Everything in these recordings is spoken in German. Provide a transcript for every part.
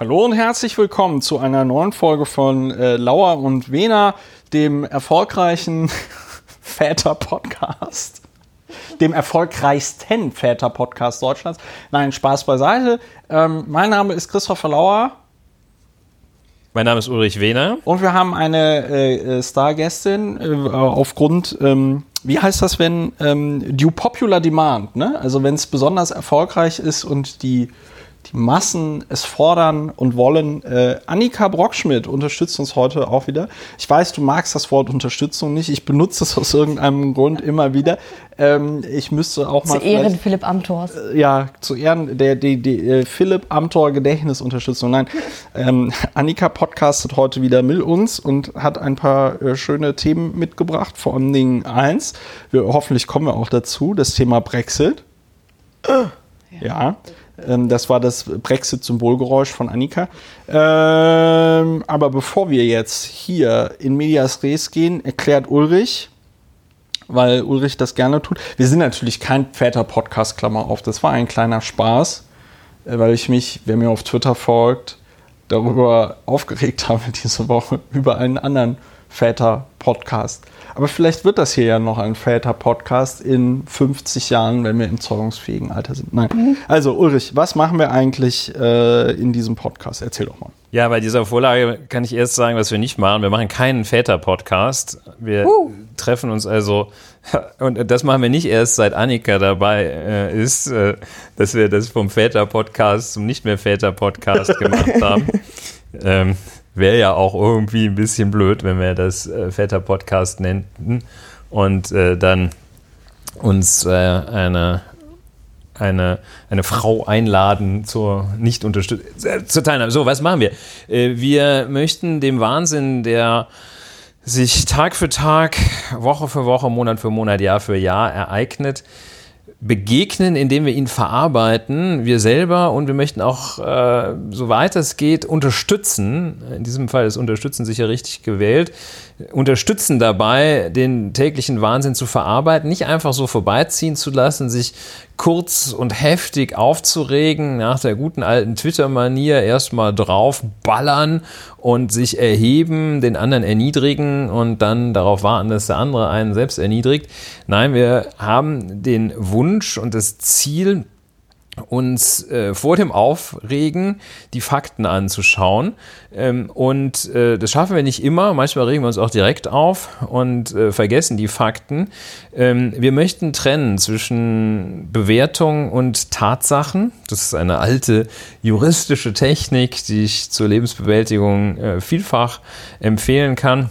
Hallo und herzlich willkommen zu einer neuen Folge von äh, Lauer und Wena, dem erfolgreichen Väter-Podcast. Dem erfolgreichsten Väter-Podcast Deutschlands. Nein, Spaß beiseite. Ähm, mein Name ist Christopher Lauer. Mein Name ist Ulrich Wehner. Und wir haben eine äh, äh Stargästin äh, aufgrund, ähm, wie heißt das, wenn ähm, Due Popular Demand, ne? Also wenn es besonders erfolgreich ist und die die Massen es fordern und wollen. Äh, Annika Brockschmidt unterstützt uns heute auch wieder. Ich weiß, du magst das Wort Unterstützung nicht. Ich benutze es aus irgendeinem Grund immer wieder. Ähm, ich müsste auch mal. Zu Ehren Philipp Amthors. Äh, ja, zu Ehren der, die, die, äh, Philipp Amthor Gedächtnisunterstützung. Nein, ähm, Annika podcastet heute wieder mit uns und hat ein paar äh, schöne Themen mitgebracht. Vor allen Dingen eins. Wir, hoffentlich kommen wir auch dazu. Das Thema Brexit. ja. ja. Ähm, das war das Brexit-Symbolgeräusch von Annika. Ähm, aber bevor wir jetzt hier in Medias Res gehen, erklärt Ulrich, weil Ulrich das gerne tut. Wir sind natürlich kein Väter-Podcast, Klammer auf. Das war ein kleiner Spaß, äh, weil ich mich, wer mir auf Twitter folgt, darüber aufgeregt habe diese Woche über einen anderen Väter-Podcast. Aber vielleicht wird das hier ja noch ein Väter-Podcast in 50 Jahren, wenn wir im zeugungsfähigen Alter sind. Nein. Mhm. Also Ulrich, was machen wir eigentlich äh, in diesem Podcast? Erzähl doch mal. Ja, bei dieser Vorlage kann ich erst sagen, was wir nicht machen. Wir machen keinen Väter-Podcast. Wir uh. treffen uns also, und das machen wir nicht erst seit Annika dabei äh, ist, äh, dass wir das vom Väter-Podcast zum nicht mehr Väter-Podcast gemacht haben. ähm, wäre ja auch irgendwie ein bisschen blöd, wenn wir das äh, Väter-Podcast nennten und äh, dann uns äh, eine, eine, eine Frau einladen zur nicht äh, zur Teilnahme. So, was machen wir? Äh, wir möchten dem Wahnsinn, der sich Tag für Tag, Woche für Woche, Monat für Monat, Jahr für Jahr ereignet, begegnen, indem wir ihn verarbeiten, wir selber und wir möchten auch, äh, soweit es geht, unterstützen. In diesem Fall ist Unterstützen sicher richtig gewählt, unterstützen dabei, den täglichen Wahnsinn zu verarbeiten, nicht einfach so vorbeiziehen zu lassen, sich kurz und heftig aufzuregen, nach der guten alten Twitter-Manier erstmal draufballern und sich erheben, den anderen erniedrigen und dann darauf warten, dass der andere einen selbst erniedrigt. Nein, wir haben den Wunsch und das Ziel, uns äh, vor dem Aufregen die Fakten anzuschauen. Ähm, und äh, das schaffen wir nicht immer. Manchmal regen wir uns auch direkt auf und äh, vergessen die Fakten. Ähm, wir möchten trennen zwischen Bewertung und Tatsachen. Das ist eine alte juristische Technik, die ich zur Lebensbewältigung äh, vielfach empfehlen kann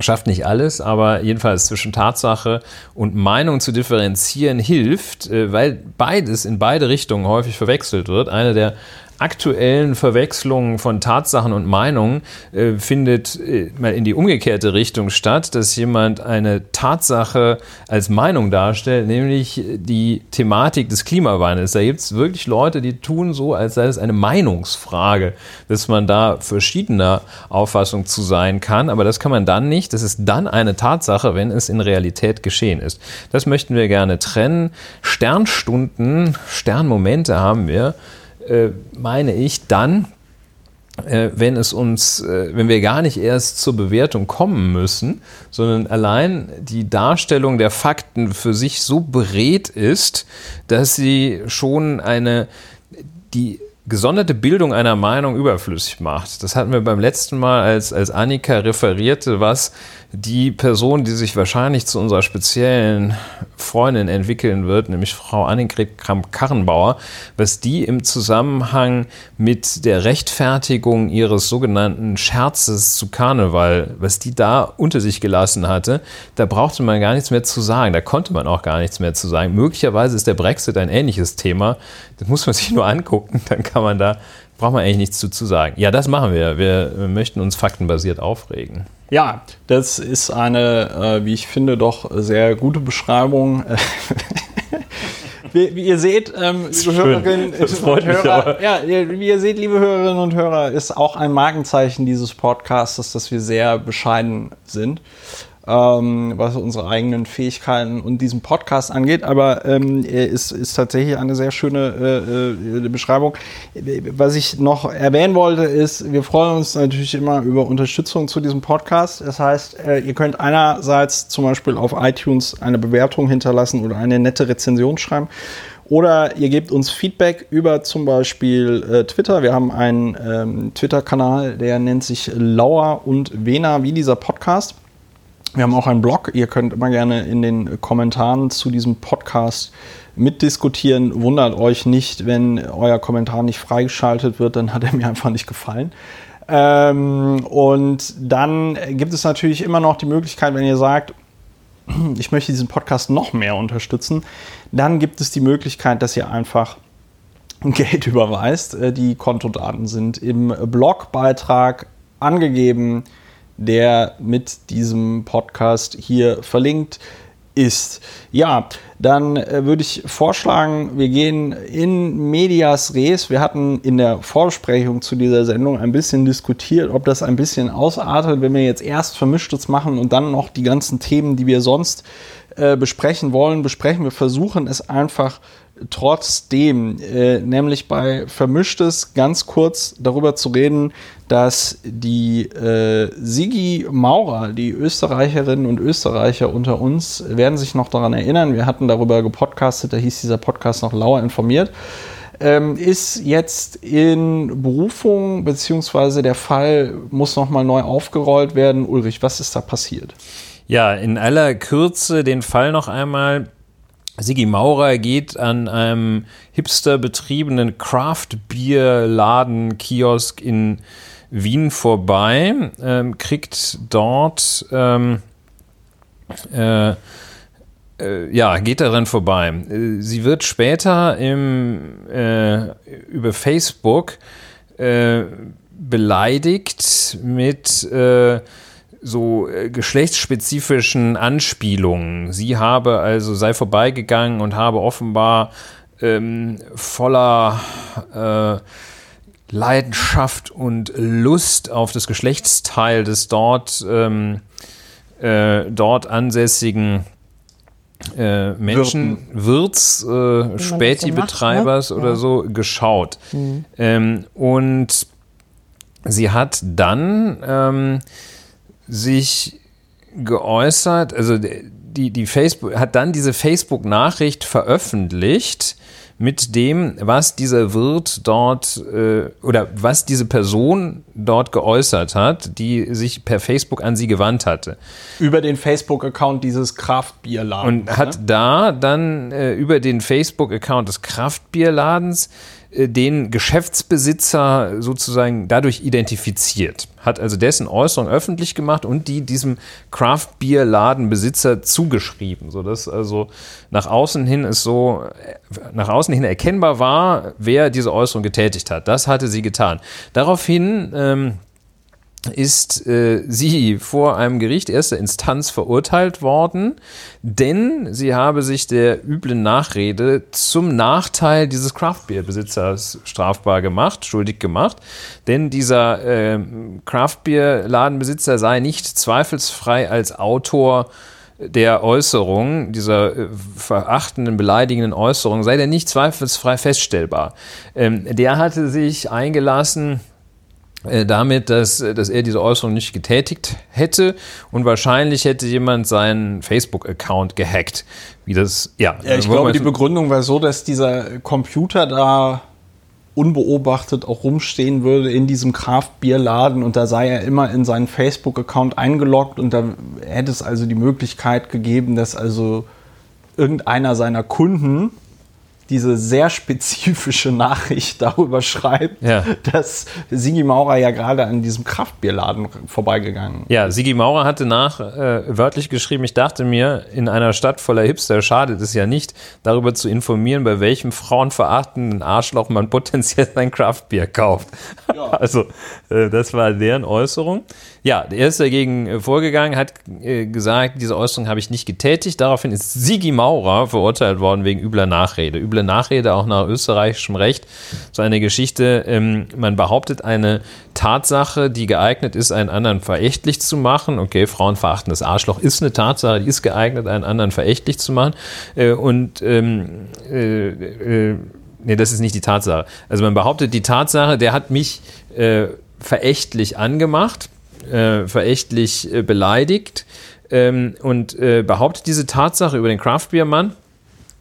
schafft nicht alles, aber jedenfalls zwischen Tatsache und Meinung zu differenzieren hilft, äh, weil beides in beide Richtungen häufig verwechselt wird. Eine der aktuellen Verwechslung von Tatsachen und Meinungen äh, findet äh, mal in die umgekehrte Richtung statt, dass jemand eine Tatsache als Meinung darstellt, nämlich die Thematik des Klimawandels. Da gibt es wirklich Leute, die tun so, als sei es eine Meinungsfrage, dass man da verschiedener Auffassung zu sein kann, aber das kann man dann nicht. Das ist dann eine Tatsache, wenn es in Realität geschehen ist. Das möchten wir gerne trennen. Sternstunden, Sternmomente haben wir meine ich, dann, äh, wenn es uns, äh, wenn wir gar nicht erst zur Bewertung kommen müssen, sondern allein die Darstellung der Fakten für sich so berät ist, dass sie schon eine, die gesonderte Bildung einer Meinung überflüssig macht. Das hatten wir beim letzten Mal, als, als Annika referierte, was die Person, die sich wahrscheinlich zu unserer speziellen Freundin entwickeln wird, nämlich Frau Annegret Kramp-Karrenbauer, was die im Zusammenhang mit der Rechtfertigung ihres sogenannten Scherzes zu Karneval, was die da unter sich gelassen hatte, da brauchte man gar nichts mehr zu sagen. Da konnte man auch gar nichts mehr zu sagen. Möglicherweise ist der Brexit ein ähnliches Thema. Das muss man sich nur angucken, dann kann man da, braucht man eigentlich nichts zu, zu sagen. Ja, das machen wir. Wir möchten uns faktenbasiert aufregen. Ja, das ist eine, äh, wie ich finde, doch sehr gute Beschreibung. wie, wie, ihr seht, ähm, liebe Hörerinnen und Hörer, ja, wie ihr seht, liebe Hörerinnen und Hörer, ist auch ein Markenzeichen dieses Podcasts, dass wir sehr bescheiden sind. Ähm, was unsere eigenen Fähigkeiten und diesen Podcast angeht. Aber ähm, ist, ist tatsächlich eine sehr schöne äh, äh, Beschreibung. Was ich noch erwähnen wollte, ist, wir freuen uns natürlich immer über Unterstützung zu diesem Podcast. Das heißt, äh, ihr könnt einerseits zum Beispiel auf iTunes eine Bewertung hinterlassen oder eine nette Rezension schreiben. Oder ihr gebt uns Feedback über zum Beispiel äh, Twitter. Wir haben einen ähm, Twitter-Kanal, der nennt sich Lauer und Wena, wie dieser Podcast. Wir haben auch einen Blog. Ihr könnt immer gerne in den Kommentaren zu diesem Podcast mitdiskutieren. Wundert euch nicht, wenn euer Kommentar nicht freigeschaltet wird, dann hat er mir einfach nicht gefallen. Ähm, und dann gibt es natürlich immer noch die Möglichkeit, wenn ihr sagt, ich möchte diesen Podcast noch mehr unterstützen, dann gibt es die Möglichkeit, dass ihr einfach Geld überweist. Äh, die Kontodaten sind im Blogbeitrag angegeben der mit diesem Podcast hier verlinkt ist. Ja, dann äh, würde ich vorschlagen, wir gehen in Medias Res. Wir hatten in der Vorbesprechung zu dieser Sendung ein bisschen diskutiert, ob das ein bisschen ausartet, wenn wir jetzt erst Vermischtes machen und dann noch die ganzen Themen, die wir sonst äh, besprechen wollen, besprechen. Wir versuchen es einfach trotzdem, äh, nämlich bei Vermischtes ganz kurz darüber zu reden, dass die äh, Sigi Maurer, die Österreicherinnen und Österreicher unter uns, werden sich noch daran erinnern. Wir hatten darüber gepodcastet, da hieß dieser Podcast noch Lauer informiert. Ähm, ist jetzt in Berufung, beziehungsweise der Fall muss nochmal neu aufgerollt werden. Ulrich, was ist da passiert? Ja, in aller Kürze den Fall noch einmal. Sigi Maurer geht an einem hipster betriebenen Craft-Bier-Laden, Kiosk in Wien vorbei, ähm, kriegt dort, ähm, äh, äh, ja, geht daran vorbei. Sie wird später im, äh, über Facebook äh, beleidigt mit äh, so äh, geschlechtsspezifischen Anspielungen. Sie habe also, sei vorbeigegangen und habe offenbar ähm, voller äh, Leidenschaft und Lust auf das Geschlechtsteil des dort, ähm, äh, dort ansässigen äh, Menschen, Wirts, äh, Späti-Betreibers ne? oder ja. so geschaut. Mhm. Ähm, und sie hat dann ähm, sich geäußert, also die, die Facebook hat dann diese Facebook-Nachricht veröffentlicht mit dem, was dieser Wirt dort äh, oder was diese Person dort geäußert hat, die sich per Facebook an sie gewandt hatte. Über den Facebook-Account dieses Kraftbierladens. Und hat ne? da dann äh, über den Facebook-Account des Kraftbierladens den Geschäftsbesitzer sozusagen dadurch identifiziert. Hat also dessen Äußerung öffentlich gemacht und die diesem Craft Beer Ladenbesitzer zugeschrieben, sodass also nach außen hin es so, äh, nach außen hin erkennbar war, wer diese Äußerung getätigt hat. Das hatte sie getan. Daraufhin ähm, ist äh, sie vor einem Gericht erster Instanz verurteilt worden, denn sie habe sich der üblen Nachrede zum Nachteil dieses Craftbeer-Besitzers strafbar gemacht, schuldig gemacht, denn dieser äh, Craftbeer-Ladenbesitzer sei nicht zweifelsfrei als Autor der Äußerung, dieser äh, verachtenden, beleidigenden Äußerung, sei der nicht zweifelsfrei feststellbar. Ähm, der hatte sich eingelassen, damit, dass, dass er diese Äußerung nicht getätigt hätte und wahrscheinlich hätte jemand seinen Facebook-Account gehackt. Wie das, ja. ja ich glaube, die Begründung war so, dass dieser Computer da unbeobachtet auch rumstehen würde in diesem Kraftbierladen und da sei er immer in seinen Facebook-Account eingeloggt und da hätte es also die Möglichkeit gegeben, dass also irgendeiner seiner Kunden diese sehr spezifische Nachricht darüber schreibt, ja. dass Sigi Maurer ja gerade an diesem Kraftbierladen vorbeigegangen ist. Ja, Sigi Maurer hatte nach äh, wörtlich geschrieben, ich dachte mir, in einer Stadt voller Hipster schadet es ja nicht, darüber zu informieren, bei welchem frauenverachtenden Arschloch man potenziell sein Kraftbier kauft. Ja. Also, äh, das war deren Äußerung. Ja, er ist dagegen äh, vorgegangen, hat äh, gesagt, diese Äußerung habe ich nicht getätigt. Daraufhin ist Sigi Maurer verurteilt worden wegen übler Nachrede. Üble Nachrede auch nach österreichischem Recht. So eine Geschichte, ähm, man behauptet eine Tatsache, die geeignet ist, einen anderen verächtlich zu machen. Okay, frauenverachtendes Arschloch ist eine Tatsache, die ist geeignet, einen anderen verächtlich zu machen. Äh, und ähm, äh, äh, nee, das ist nicht die Tatsache. Also man behauptet die Tatsache, der hat mich äh, verächtlich angemacht, äh, verächtlich äh, beleidigt ähm, und äh, behauptet diese Tatsache über den Craftbeer-Mann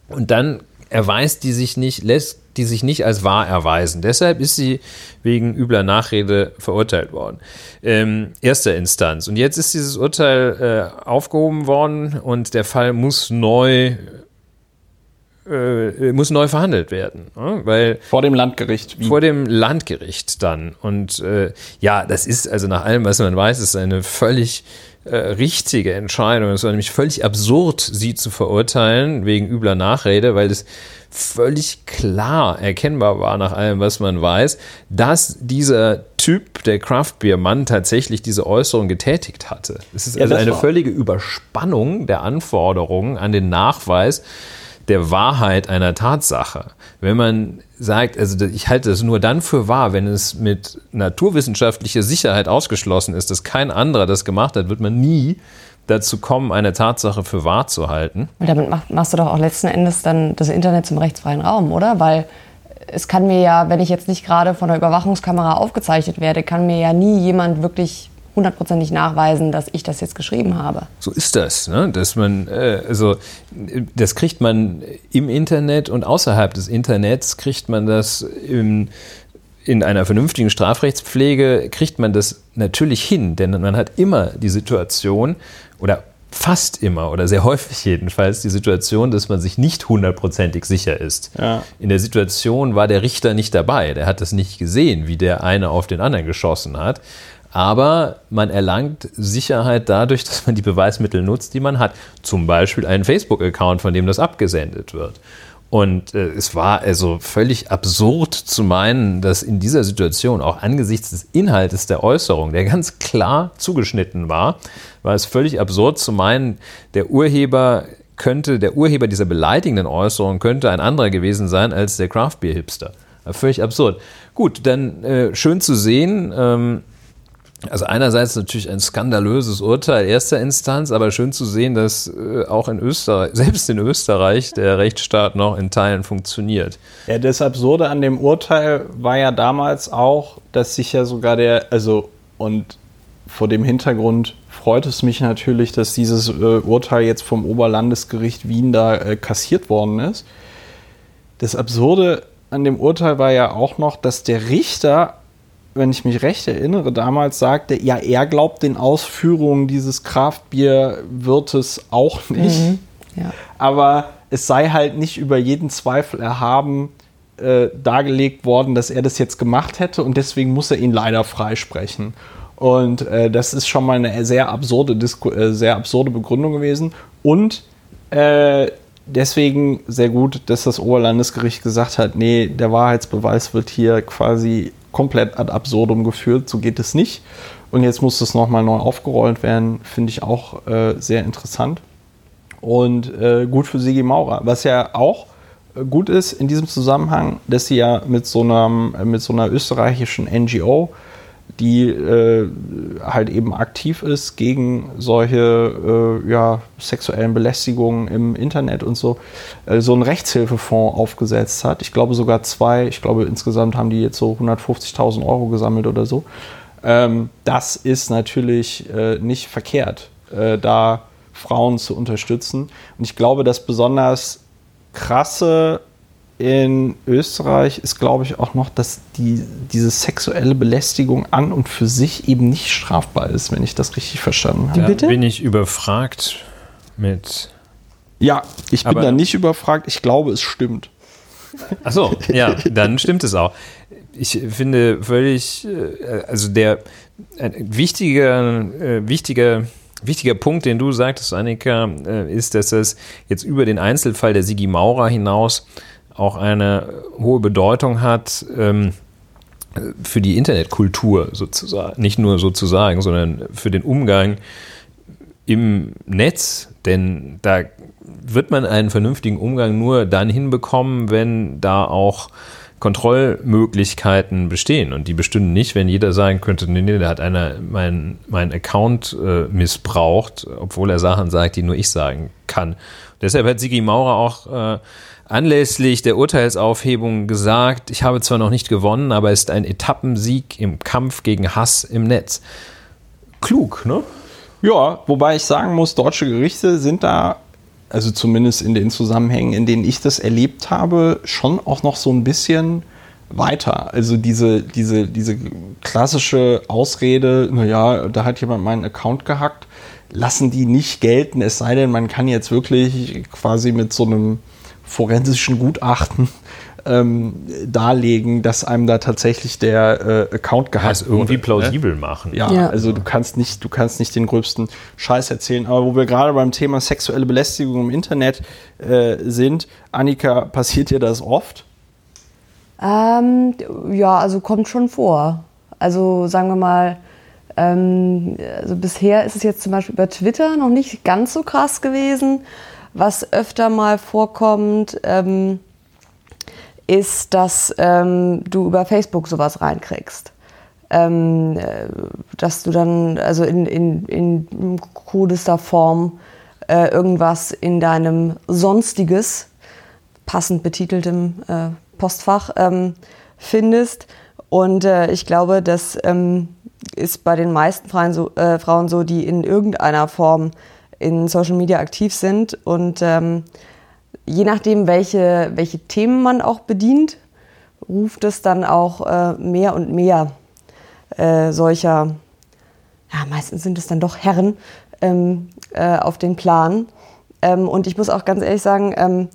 und dann erweist die sich nicht, lässt die sich nicht als wahr erweisen. Deshalb ist sie wegen übler Nachrede verurteilt worden. Ähm, erster Instanz. Und jetzt ist dieses Urteil äh, aufgehoben worden und der Fall muss neu äh, muss neu verhandelt werden, ne? weil vor dem Landgericht. Wie? Vor dem Landgericht dann und äh, ja, das ist also nach allem, was man weiß, ist eine völlig äh, richtige Entscheidung. Es war nämlich völlig absurd, sie zu verurteilen wegen übler Nachrede, weil es völlig klar erkennbar war nach allem, was man weiß, dass dieser Typ, der Craftbeer-Mann, tatsächlich diese Äußerung getätigt hatte. Es ist ja, also eine völlige Überspannung der Anforderungen an den Nachweis der Wahrheit einer Tatsache. Wenn man sagt, also ich halte das nur dann für wahr, wenn es mit naturwissenschaftlicher Sicherheit ausgeschlossen ist, dass kein anderer das gemacht hat, wird man nie dazu kommen, eine Tatsache für wahr zu halten. Und damit machst du doch auch letzten Endes dann das Internet zum rechtsfreien Raum, oder? Weil es kann mir ja, wenn ich jetzt nicht gerade von der Überwachungskamera aufgezeichnet werde, kann mir ja nie jemand wirklich hundertprozentig nachweisen, dass ich das jetzt geschrieben habe. So ist das, ne? dass man, äh, also das kriegt man im Internet und außerhalb des Internets kriegt man das im, in einer vernünftigen Strafrechtspflege kriegt man das natürlich hin, denn man hat immer die Situation oder fast immer oder sehr häufig jedenfalls die Situation, dass man sich nicht hundertprozentig sicher ist. Ja. In der Situation war der Richter nicht dabei, der hat das nicht gesehen, wie der eine auf den anderen geschossen hat aber man erlangt Sicherheit dadurch, dass man die Beweismittel nutzt, die man hat. Zum Beispiel einen Facebook-Account, von dem das abgesendet wird. Und äh, es war also völlig absurd zu meinen, dass in dieser Situation, auch angesichts des Inhaltes der Äußerung, der ganz klar zugeschnitten war, war es völlig absurd zu meinen, der Urheber könnte, der Urheber dieser beleidigenden Äußerung könnte ein anderer gewesen sein als der Craftbeer-Hipster. Völlig absurd. Gut, dann äh, schön zu sehen. Ähm, also einerseits natürlich ein skandalöses Urteil erster Instanz, aber schön zu sehen, dass äh, auch in Österreich, selbst in Österreich, der Rechtsstaat noch in Teilen funktioniert. Ja, das Absurde an dem Urteil war ja damals auch, dass sich ja sogar der, also und vor dem Hintergrund freut es mich natürlich, dass dieses äh, Urteil jetzt vom Oberlandesgericht Wien da äh, kassiert worden ist. Das Absurde an dem Urteil war ja auch noch, dass der Richter wenn ich mich recht erinnere, damals sagte, ja, er glaubt den Ausführungen dieses Kraftbierwirtes auch nicht. Mhm, ja. Aber es sei halt nicht über jeden Zweifel erhaben äh, dargelegt worden, dass er das jetzt gemacht hätte und deswegen muss er ihn leider freisprechen. Und äh, das ist schon mal eine sehr absurde, Disku äh, sehr absurde Begründung gewesen. Und äh, deswegen sehr gut, dass das Oberlandesgericht gesagt hat, nee, der Wahrheitsbeweis wird hier quasi komplett ad absurdum geführt. So geht es nicht. Und jetzt muss das nochmal neu aufgerollt werden. Finde ich auch äh, sehr interessant. Und äh, gut für Sigi Maurer. Was ja auch äh, gut ist in diesem Zusammenhang, dass sie ja mit so, einem, mit so einer österreichischen NGO die äh, halt eben aktiv ist gegen solche äh, ja, sexuellen Belästigungen im Internet und so, äh, so einen Rechtshilfefonds aufgesetzt hat. Ich glaube sogar zwei, ich glaube insgesamt haben die jetzt so 150.000 Euro gesammelt oder so. Ähm, das ist natürlich äh, nicht verkehrt, äh, da Frauen zu unterstützen. Und ich glaube, dass besonders krasse in Österreich ist, glaube ich, auch noch, dass die, diese sexuelle Belästigung an und für sich eben nicht strafbar ist, wenn ich das richtig verstanden habe. Ja, Bitte? Bin ich überfragt mit. Ja, ich bin da nicht überfragt. Ich glaube, es stimmt. Achso, ja, dann stimmt es auch. Ich finde völlig, äh, also der wichtige, äh, wichtiger, wichtiger Punkt, den du sagtest, Annika, äh, ist, dass es jetzt über den Einzelfall der Sigi Maurer hinaus auch eine hohe Bedeutung hat ähm, für die Internetkultur sozusagen. Nicht nur sozusagen, sondern für den Umgang im Netz. Denn da wird man einen vernünftigen Umgang nur dann hinbekommen, wenn da auch Kontrollmöglichkeiten bestehen. Und die bestünden nicht, wenn jeder sagen könnte, nee, nee, da hat einer meinen mein Account äh, missbraucht, obwohl er Sachen sagt, die nur ich sagen kann. Deshalb hat Sigi Maurer auch äh, anlässlich der Urteilsaufhebung gesagt, ich habe zwar noch nicht gewonnen, aber es ist ein Etappensieg im Kampf gegen Hass im Netz. Klug, ne? Ja, wobei ich sagen muss, deutsche Gerichte sind da also zumindest in den Zusammenhängen, in denen ich das erlebt habe, schon auch noch so ein bisschen weiter. Also diese, diese, diese klassische Ausrede, naja, da hat jemand meinen Account gehackt, lassen die nicht gelten, es sei denn, man kann jetzt wirklich quasi mit so einem forensischen Gutachten ähm, darlegen, dass einem da tatsächlich der äh, Account gehackt das irgendwie ne? plausibel ne? machen. Ja, ja, also du kannst nicht, du kannst nicht den gröbsten Scheiß erzählen. Aber wo wir gerade beim Thema sexuelle Belästigung im Internet äh, sind, Annika, passiert dir das oft? Ähm, ja, also kommt schon vor. Also sagen wir mal, ähm, also bisher ist es jetzt zum Beispiel über Twitter noch nicht ganz so krass gewesen. Was öfter mal vorkommt, ähm, ist, dass ähm, du über Facebook sowas reinkriegst. Ähm, äh, dass du dann also in, in, in krudester Form äh, irgendwas in deinem Sonstiges, passend betiteltem äh, Postfach, ähm, findest. Und äh, ich glaube, das ähm, ist bei den meisten Frauen so, äh, Frauen so, die in irgendeiner Form in Social Media aktiv sind und ähm, je nachdem, welche, welche Themen man auch bedient, ruft es dann auch äh, mehr und mehr äh, solcher, ja, meistens sind es dann doch Herren, ähm, äh, auf den Plan. Ähm, und ich muss auch ganz ehrlich sagen, ähm,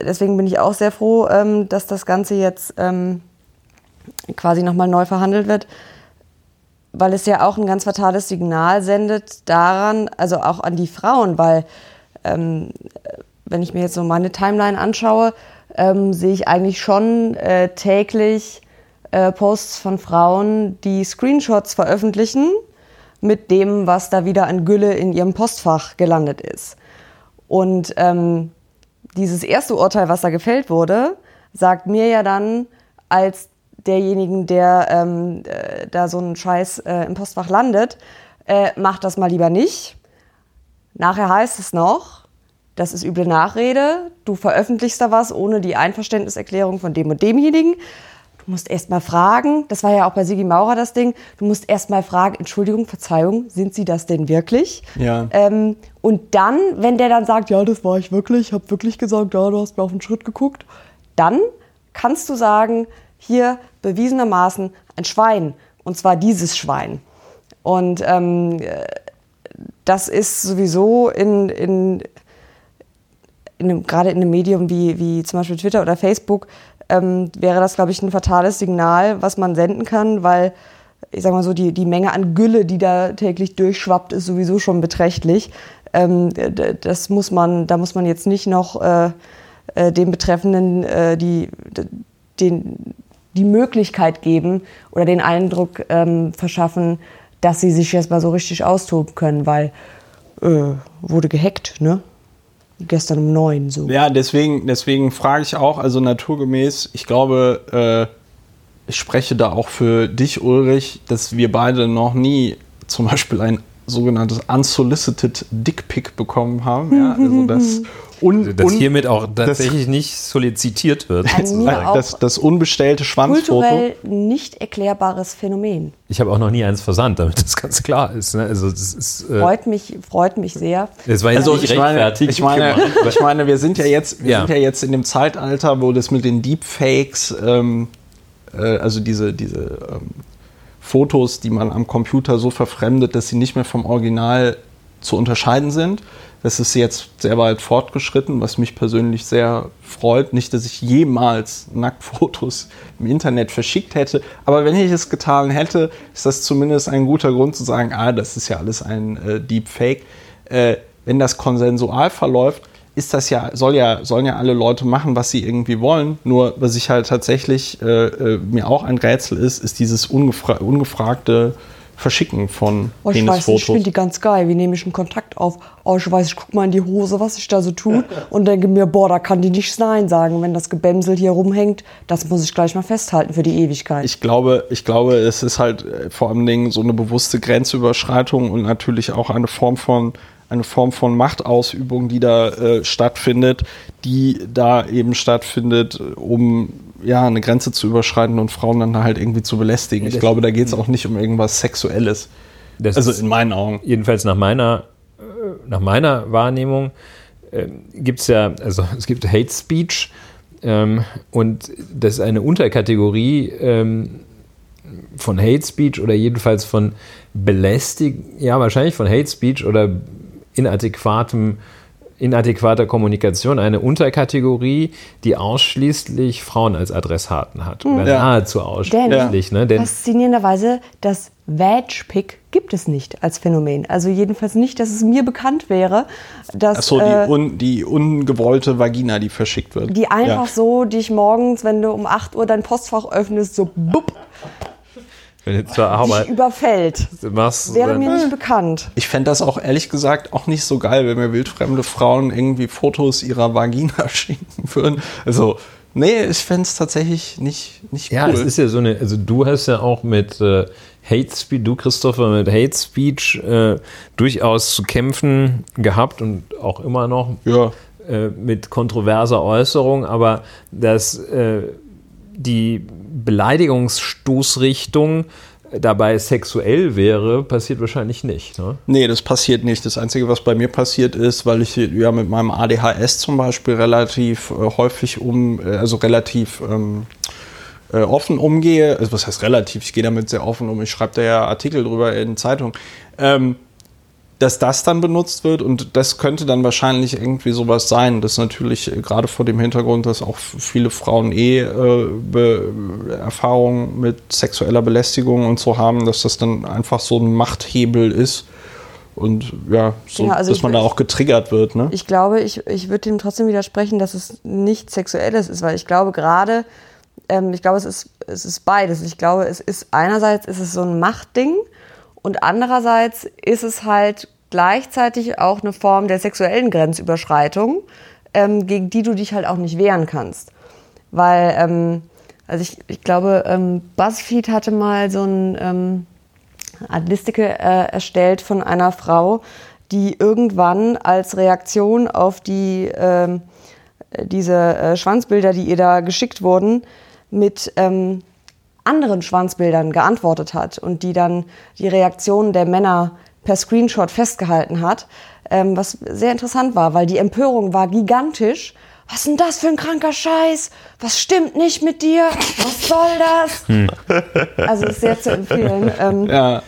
deswegen bin ich auch sehr froh, ähm, dass das Ganze jetzt ähm, quasi nochmal neu verhandelt wird, weil es ja auch ein ganz fatales Signal sendet daran, also auch an die Frauen, weil ähm, wenn ich mir jetzt so meine Timeline anschaue, ähm, sehe ich eigentlich schon äh, täglich äh, Posts von Frauen, die Screenshots veröffentlichen mit dem, was da wieder an Gülle in ihrem Postfach gelandet ist. Und ähm, dieses erste Urteil, was da gefällt wurde, sagt mir ja dann als derjenigen, der ähm, äh, da so einen Scheiß äh, im Postfach landet, äh, macht das mal lieber nicht. Nachher heißt es noch, das ist üble Nachrede, du veröffentlichst da was ohne die Einverständniserklärung von dem und demjenigen. Du musst erst mal fragen, das war ja auch bei Sigi Maurer das Ding, du musst erst mal fragen, Entschuldigung, Verzeihung, sind Sie das denn wirklich? Ja. Ähm, und dann, wenn der dann sagt, ja, das war ich wirklich, ich habe wirklich gesagt, ja, du hast mir auf den Schritt geguckt, dann kannst du sagen, hier bewiesenermaßen ein Schwein, und zwar dieses Schwein. Und ähm, das ist sowieso in, in in einem, gerade in einem Medium wie, wie zum Beispiel Twitter oder Facebook, ähm, wäre das, glaube ich, ein fatales Signal, was man senden kann, weil ich sage mal so, die, die Menge an Gülle, die da täglich durchschwappt, ist sowieso schon beträchtlich. Ähm, das muss man, da muss man jetzt nicht noch äh, äh, den Betreffenden äh, die, den, die Möglichkeit geben oder den Eindruck ähm, verschaffen, dass sie sich jetzt mal so richtig austoben können, weil äh, wurde gehackt, ne? gestern um neun so. Ja, deswegen, deswegen frage ich auch, also naturgemäß, ich glaube, äh, ich spreche da auch für dich, Ulrich, dass wir beide noch nie zum Beispiel ein sogenanntes unsolicited Dickpick bekommen haben. Ja, also das Un, dass hiermit auch tatsächlich das, nicht solicitiert wird. Das, das, unbestellte Schwanzfoto. Kulturell nicht erklärbares Phänomen. Ich habe auch noch nie eins versandt, damit das ganz klar ist. Ne? Also das ist äh freut, mich, freut mich sehr. Es war jetzt also nicht ich meine, ich meine, ich meine, wir sind ja jetzt, wir ja. sind ja jetzt in dem Zeitalter, wo das mit den Deepfakes, ähm, äh, also diese, diese ähm, Fotos, die man am Computer so verfremdet, dass sie nicht mehr vom Original zu unterscheiden sind. Das ist jetzt sehr weit fortgeschritten, was mich persönlich sehr freut. Nicht, dass ich jemals Nacktfotos im Internet verschickt hätte, aber wenn ich es getan hätte, ist das zumindest ein guter Grund zu sagen, ah, das ist ja alles ein äh, Deepfake. Äh, wenn das konsensual verläuft, ist das ja, soll ja, sollen ja alle Leute machen, was sie irgendwie wollen. Nur was ich halt tatsächlich äh, äh mir auch ein Rätsel ist, ist dieses ungefra ungefragte Verschicken von Oh, ich weiß nicht, ich Penisfotos. finde die ganz geil. Wie nehme ich einen Kontakt auf? Oh, ich weiß, ich guck mal in die Hose, was ich da so tue und denke mir, boah, da kann die nichts Nein sagen. Wenn das Gebämsel hier rumhängt, das muss ich gleich mal festhalten für die Ewigkeit. Ich glaube, ich glaube, es ist halt äh, vor allen Dingen so eine bewusste Grenzüberschreitung und natürlich auch eine Form von eine Form von Machtausübung, die da äh, stattfindet, die da eben stattfindet, um ja eine Grenze zu überschreiten und Frauen dann halt irgendwie zu belästigen. Ich glaube, da geht es auch nicht um irgendwas Sexuelles. Das Also in meinen Augen. jedenfalls nach meiner, äh, nach meiner Wahrnehmung gibt es ja, also es gibt Hate Speech ähm, und das ist eine Unterkategorie ähm, von Hate Speech oder jedenfalls von Belästigung, ja wahrscheinlich von Hate Speech oder inadäquatem inadäquater Kommunikation eine Unterkategorie, die ausschließlich Frauen als Adressaten hat. Oder Ja. nahezu Denn, ausschließlich. Ne? Denn faszinierenderweise, das Vag-Pick gibt es nicht als Phänomen. Also jedenfalls nicht, dass es mir bekannt wäre, dass Achso, die, äh, un, die ungewollte Vagina, die verschickt wird. die einfach ja. so dich morgens, wenn du um 8 Uhr dein Postfach öffnest, so bupp, wenn zur dich Arbeit überfällt. machst, Wäre mir nicht bekannt. Ich fände das auch ehrlich gesagt auch nicht so geil, wenn mir wildfremde Frauen irgendwie Fotos ihrer Vagina schicken würden. Also, nee, ich fände es tatsächlich nicht, nicht Ja, cool. es ist ja so eine, also du hast ja auch mit äh, Hate Speech, du Christopher, mit Hate Speech äh, durchaus zu kämpfen gehabt und auch immer noch ja. äh, mit kontroverser Äußerung, aber dass äh, die Beleidigungsstoßrichtung dabei sexuell wäre, passiert wahrscheinlich nicht. Ne? Nee, das passiert nicht. Das Einzige, was bei mir passiert ist, weil ich ja mit meinem ADHS zum Beispiel relativ äh, häufig um, äh, also relativ ähm, äh, offen umgehe. Also was heißt relativ? Ich gehe damit sehr offen um. Ich schreibe da ja Artikel drüber in Zeitungen. Ähm, dass das dann benutzt wird und das könnte dann wahrscheinlich irgendwie sowas sein. Das natürlich äh, gerade vor dem Hintergrund, dass auch viele Frauen eh äh, Erfahrungen mit sexueller Belästigung und so haben, dass das dann einfach so ein Machthebel ist und ja, so, Genau, also dass man da auch getriggert wird. Ne? Ich glaube, ich, ich würde dem trotzdem widersprechen, dass es nicht Sexuelles ist, weil ich glaube gerade, ähm, ich glaube, es ist, es ist beides. Ich glaube, es ist einerseits ist es so ein Machtding und andererseits ist es halt gleichzeitig auch eine Form der sexuellen Grenzüberschreitung, ähm, gegen die du dich halt auch nicht wehren kannst. Weil, ähm, also ich, ich glaube, ähm, BuzzFeed hatte mal so ein ähm, Adlistike äh, erstellt von einer Frau, die irgendwann als Reaktion auf die, ähm, diese äh, Schwanzbilder, die ihr da geschickt wurden, mit ähm, anderen Schwanzbildern geantwortet hat und die dann die Reaktionen der Männer per Screenshot festgehalten hat, ähm, was sehr interessant war, weil die Empörung war gigantisch. Was ist denn das für ein kranker Scheiß? Was stimmt nicht mit dir? Was soll das? Also ist sehr zu empfehlen. Ähm, Ja.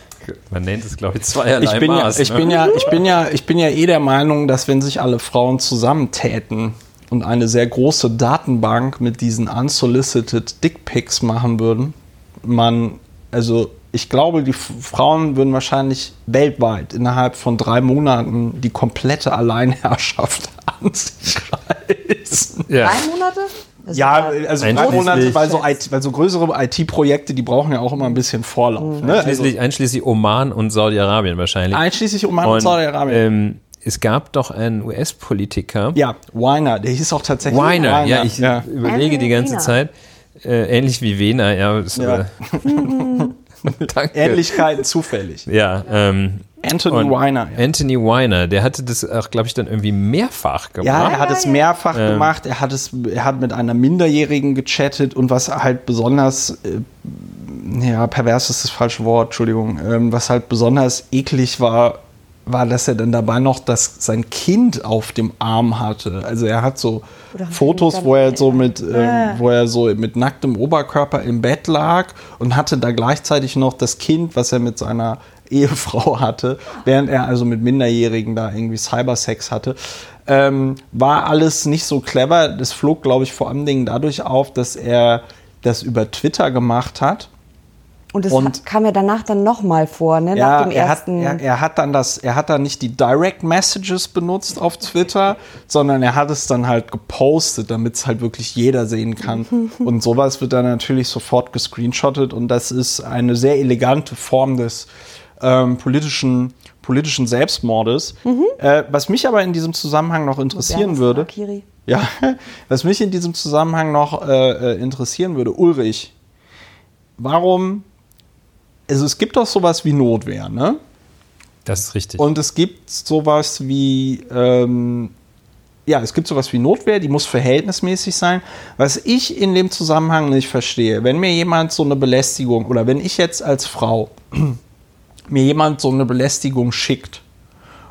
Man nennt es, glaube ich, zweierlei Ich bin, ja, Maß. ich, ne? bin ja, ich, bin ja, ich bin ja eh der Meinung, dass wenn sich alle Frauen zusammentäten und eine sehr große Datenbank mit diesen unsolicited Dickpics machen würden, man, also ich glaube, die Frauen würden wahrscheinlich weltweit innerhalb von drei Monaten die komplette Alleinherrschaft an sich reißen. ja. Drei Monate? Das ist Ja, also drei Monate, weil so, IT, weil so größere IT-Projekte, die brauchen ja auch immer ein bisschen Vorlauf. Ne? Also, Einschließlich, einschließlich Oman und Saudi-Arabien wahrscheinlich. einschließlich Oman und, Und, Saudi-Arabien. Ähm, es gab doch einen US-Politiker, Ja, Weiner, der hieß auch tatsächlich Weiner, ja, ich ja. überlege die ganze Wiener. Zeit, äh, ähnlich wie Wiener, ja. Ist, Ja. Danke. Ähnlichkeiten zufällig. Ja, ähm, Anthony und Weiner. Ja. Anthony Weiner, der hatte das auch, glaube ich, dann irgendwie mehrfach gemacht. Ja, er hat es mehrfach Ähm. gemacht. Er hat es, er hat mit einer Minderjährigen gechattet und was halt besonders, äh, ja, pervers ist das falsche Wort, Entschuldigung, ähm, was halt besonders eklig war, war, dass er dann dabei noch das, sein Kind auf dem Arm hatte. Also er hat so Fotos, wo er so mit, äh, wo er so mit nacktem Oberkörper im Bett lag und hatte da gleichzeitig noch das Kind, was er mit seiner Ehefrau hatte, während er also mit Minderjährigen da irgendwie Cybersex hatte. Ähm, war alles nicht so clever. Das flog, glaube ich, vor allen Dingen dadurch auf, dass er das über Twitter gemacht hat. Und das Und- kam ja danach dann nochmal vor, ne? Ja, Nach dem er hat, ersten. er, er hat dann das, er hat dann nicht die Direct Messages benutzt auf Twitter, sondern er hat es dann halt gepostet, damit es halt wirklich jeder sehen kann. und sowas wird dann natürlich sofort gescreenshottet und das ist eine sehr elegante Form des ähm, politischen, politischen Selbstmordes. Äh, was mich aber in diesem Zusammenhang noch interessieren Ja, würde, Akiri. ja, was mich in diesem Zusammenhang noch äh, äh, interessieren würde, Ulrich, warum, also es gibt doch sowas wie Notwehr, ne? Das ist richtig. Und es gibt sowas wie, ähm, ja, es gibt sowas wie Notwehr, die muss verhältnismäßig sein. Was ich in dem Zusammenhang nicht verstehe, wenn mir jemand so eine Belästigung oder wenn ich jetzt als Frau mir jemand so eine Belästigung schickt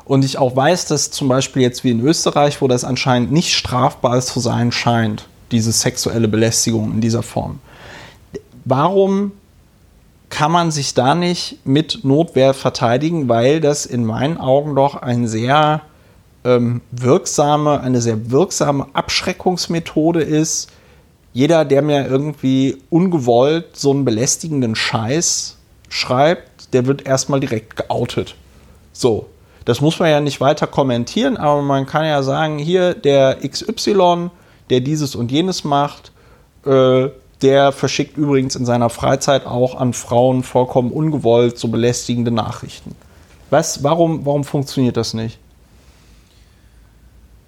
und ich auch weiß, dass zum Beispiel jetzt wie in Österreich, wo das anscheinend nicht strafbar zu sein scheint, diese sexuelle Belästigung in dieser Form, warum kann man sich da nicht mit Notwehr verteidigen, weil das in meinen Augen doch ein sehr ähm, wirksame, eine sehr wirksame Abschreckungsmethode ist. Jeder, der mir irgendwie ungewollt so einen belästigenden Scheiß schreibt, der wird erstmal direkt geoutet. So. Das muss man ja nicht weiter kommentieren, aber man kann ja sagen, hier der XY, der dieses und jenes macht, äh, der verschickt übrigens in seiner Freizeit auch an Frauen vollkommen ungewollt so belästigende Nachrichten. Was, warum, warum funktioniert das nicht?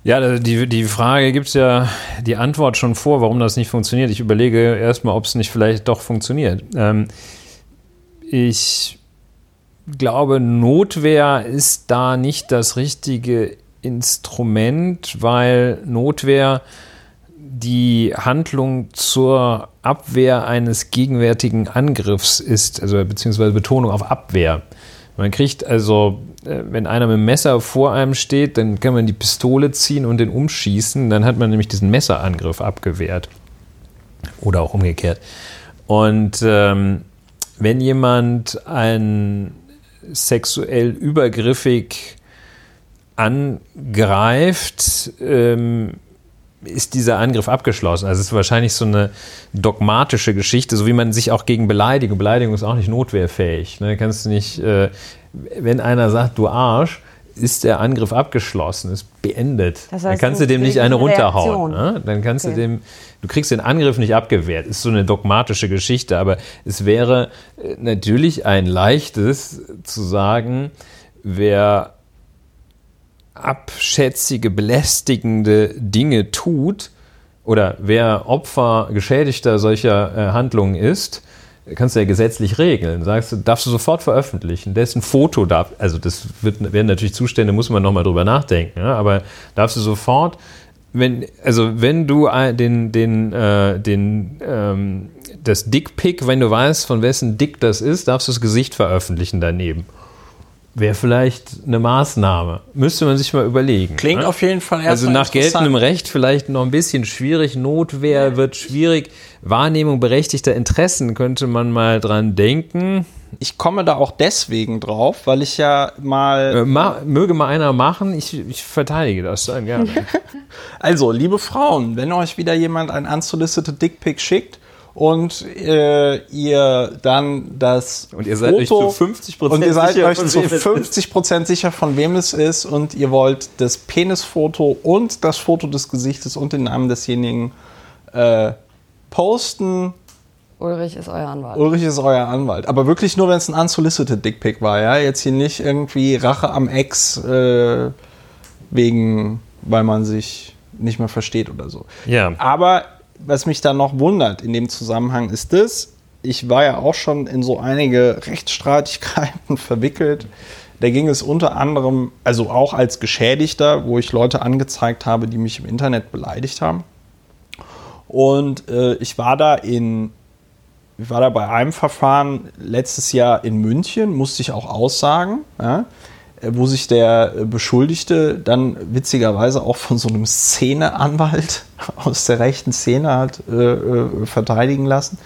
Ja, die, die Frage gibt es ja die Antwort schon vor, warum das nicht funktioniert. Ich überlege erstmal, ob es nicht vielleicht doch funktioniert. Ähm, ich glaube, Notwehr ist da nicht das richtige Instrument, weil Notwehr die Handlung zur Abwehr eines gegenwärtigen Angriffs ist, also beziehungsweise Betonung auf Abwehr. Man kriegt also, äh, wenn einer mit dem Messer vor einem steht, dann kann man die Pistole ziehen und den umschießen, dann hat man nämlich diesen Messerangriff abgewehrt. Oder auch umgekehrt. Und ähm, wenn jemand ein sexuell übergriffig angreift, ähm, ist dieser Angriff abgeschlossen. Also es ist wahrscheinlich so eine dogmatische Geschichte, so wie man sich auch gegen Beleidigung, Beleidigung ist auch nicht notwehrfähig. Ne? Kannst du nicht, äh, wenn einer sagt, du Arsch, ist der Angriff abgeschlossen, ist beendet. Das Dann heißt, kannst du dem nicht eine runterhauen. Ne? Dann kannst Okay. du dem, du kriegst den Angriff nicht abgewehrt. Ist so eine dogmatische Geschichte, aber es wäre äh, natürlich ein leichtes zu sagen, wer abschätzige, belästigende Dinge tut oder wer Opfer, Geschädigter solcher äh, Handlungen ist, kannst du ja gesetzlich regeln. Sagst du, darfst du sofort veröffentlichen. Dessen Foto darf, also das wird, werden natürlich Zustände, muss man nochmal drüber nachdenken, ja, aber darfst du sofort, wenn, also wenn du den, den, äh, den, ähm, das Dickpick, wenn du weißt, von wessen Dick das ist, darfst du das Gesicht veröffentlichen daneben. Wäre vielleicht eine Maßnahme. Müsste man sich mal überlegen. Klingt ne? auf jeden Fall Also erstmal nach geltendem. Recht vielleicht noch ein bisschen schwierig. Notwehr wird schwierig. Wahrnehmung berechtigter Interessen könnte man mal dran denken. Ich komme da auch deswegen drauf, weil ich ja mal. Äh, ma, möge mal einer machen. Ich, ich verteidige das dann gerne. Also, liebe Frauen, wenn euch wieder jemand ein unsolicited Dickpick schickt und äh, ihr dann das Und ihr seid euch zu 50% und ihr seid sicher, euch von zu wem es ist. 50 Prozent sicher, von wem es ist und ihr wollt das Penisfoto und das Foto des Gesichtes und den Namen desjenigen äh, posten. Ulrich ist euer Anwalt. Ulrich ist euer Anwalt. Aber wirklich nur, wenn es ein unsolicited Dickpick war, ja? Jetzt hier nicht irgendwie Rache am Ex äh, wegen, weil man sich nicht mehr versteht oder so. Ja. Aber was mich dann noch wundert in dem Zusammenhang ist das, ich war ja auch schon in so einige Rechtsstreitigkeiten verwickelt. Da ging es unter anderem, also auch als Geschädigter, wo ich Leute angezeigt habe, die mich im Internet beleidigt haben. Und äh, ich war da in, ich war da bei einem Verfahren letztes Jahr in München, musste ich auch aussagen, ja, wo sich der äh, Beschuldigte dann witzigerweise auch von so einem Szeneanwalt aus der rechten Szene hat äh, äh, verteidigen lassen.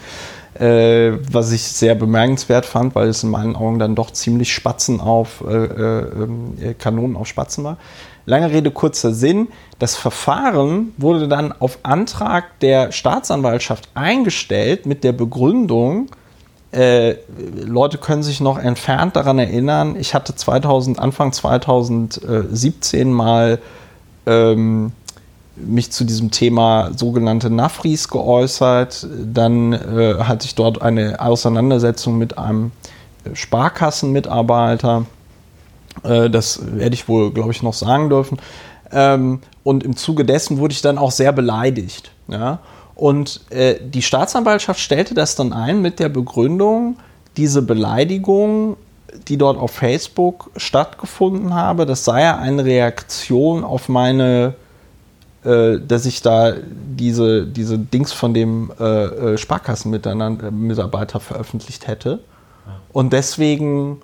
Äh, was ich sehr bemerkenswert fand, weil es in meinen Augen dann doch ziemlich Spatzen auf äh, äh, äh, Kanonen auf Spatzen war. Lange Rede, kurzer Sinn. Das Verfahren wurde dann auf Antrag der Staatsanwaltschaft eingestellt mit der Begründung, äh, Leute können sich noch entfernt daran erinnern, ich hatte 2000, Anfang 2017 mal ähm, mich zu diesem Thema sogenannte Nafris geäußert. Dann äh, hatte ich dort eine Auseinandersetzung mit einem Sparkassenmitarbeiter. Äh, das werde ich wohl, glaube ich, noch sagen dürfen. Ähm, und im Zuge dessen wurde ich dann auch sehr beleidigt. Ja? Und äh, die Staatsanwaltschaft stellte das dann ein mit der Begründung, diese Beleidigung, die dort auf Facebook stattgefunden habe, das sei ja eine Reaktion auf meine, äh, dass ich da diese, diese Dings von dem äh, äh Sparkassenmitarbeiter veröffentlicht hätte. Und deswegen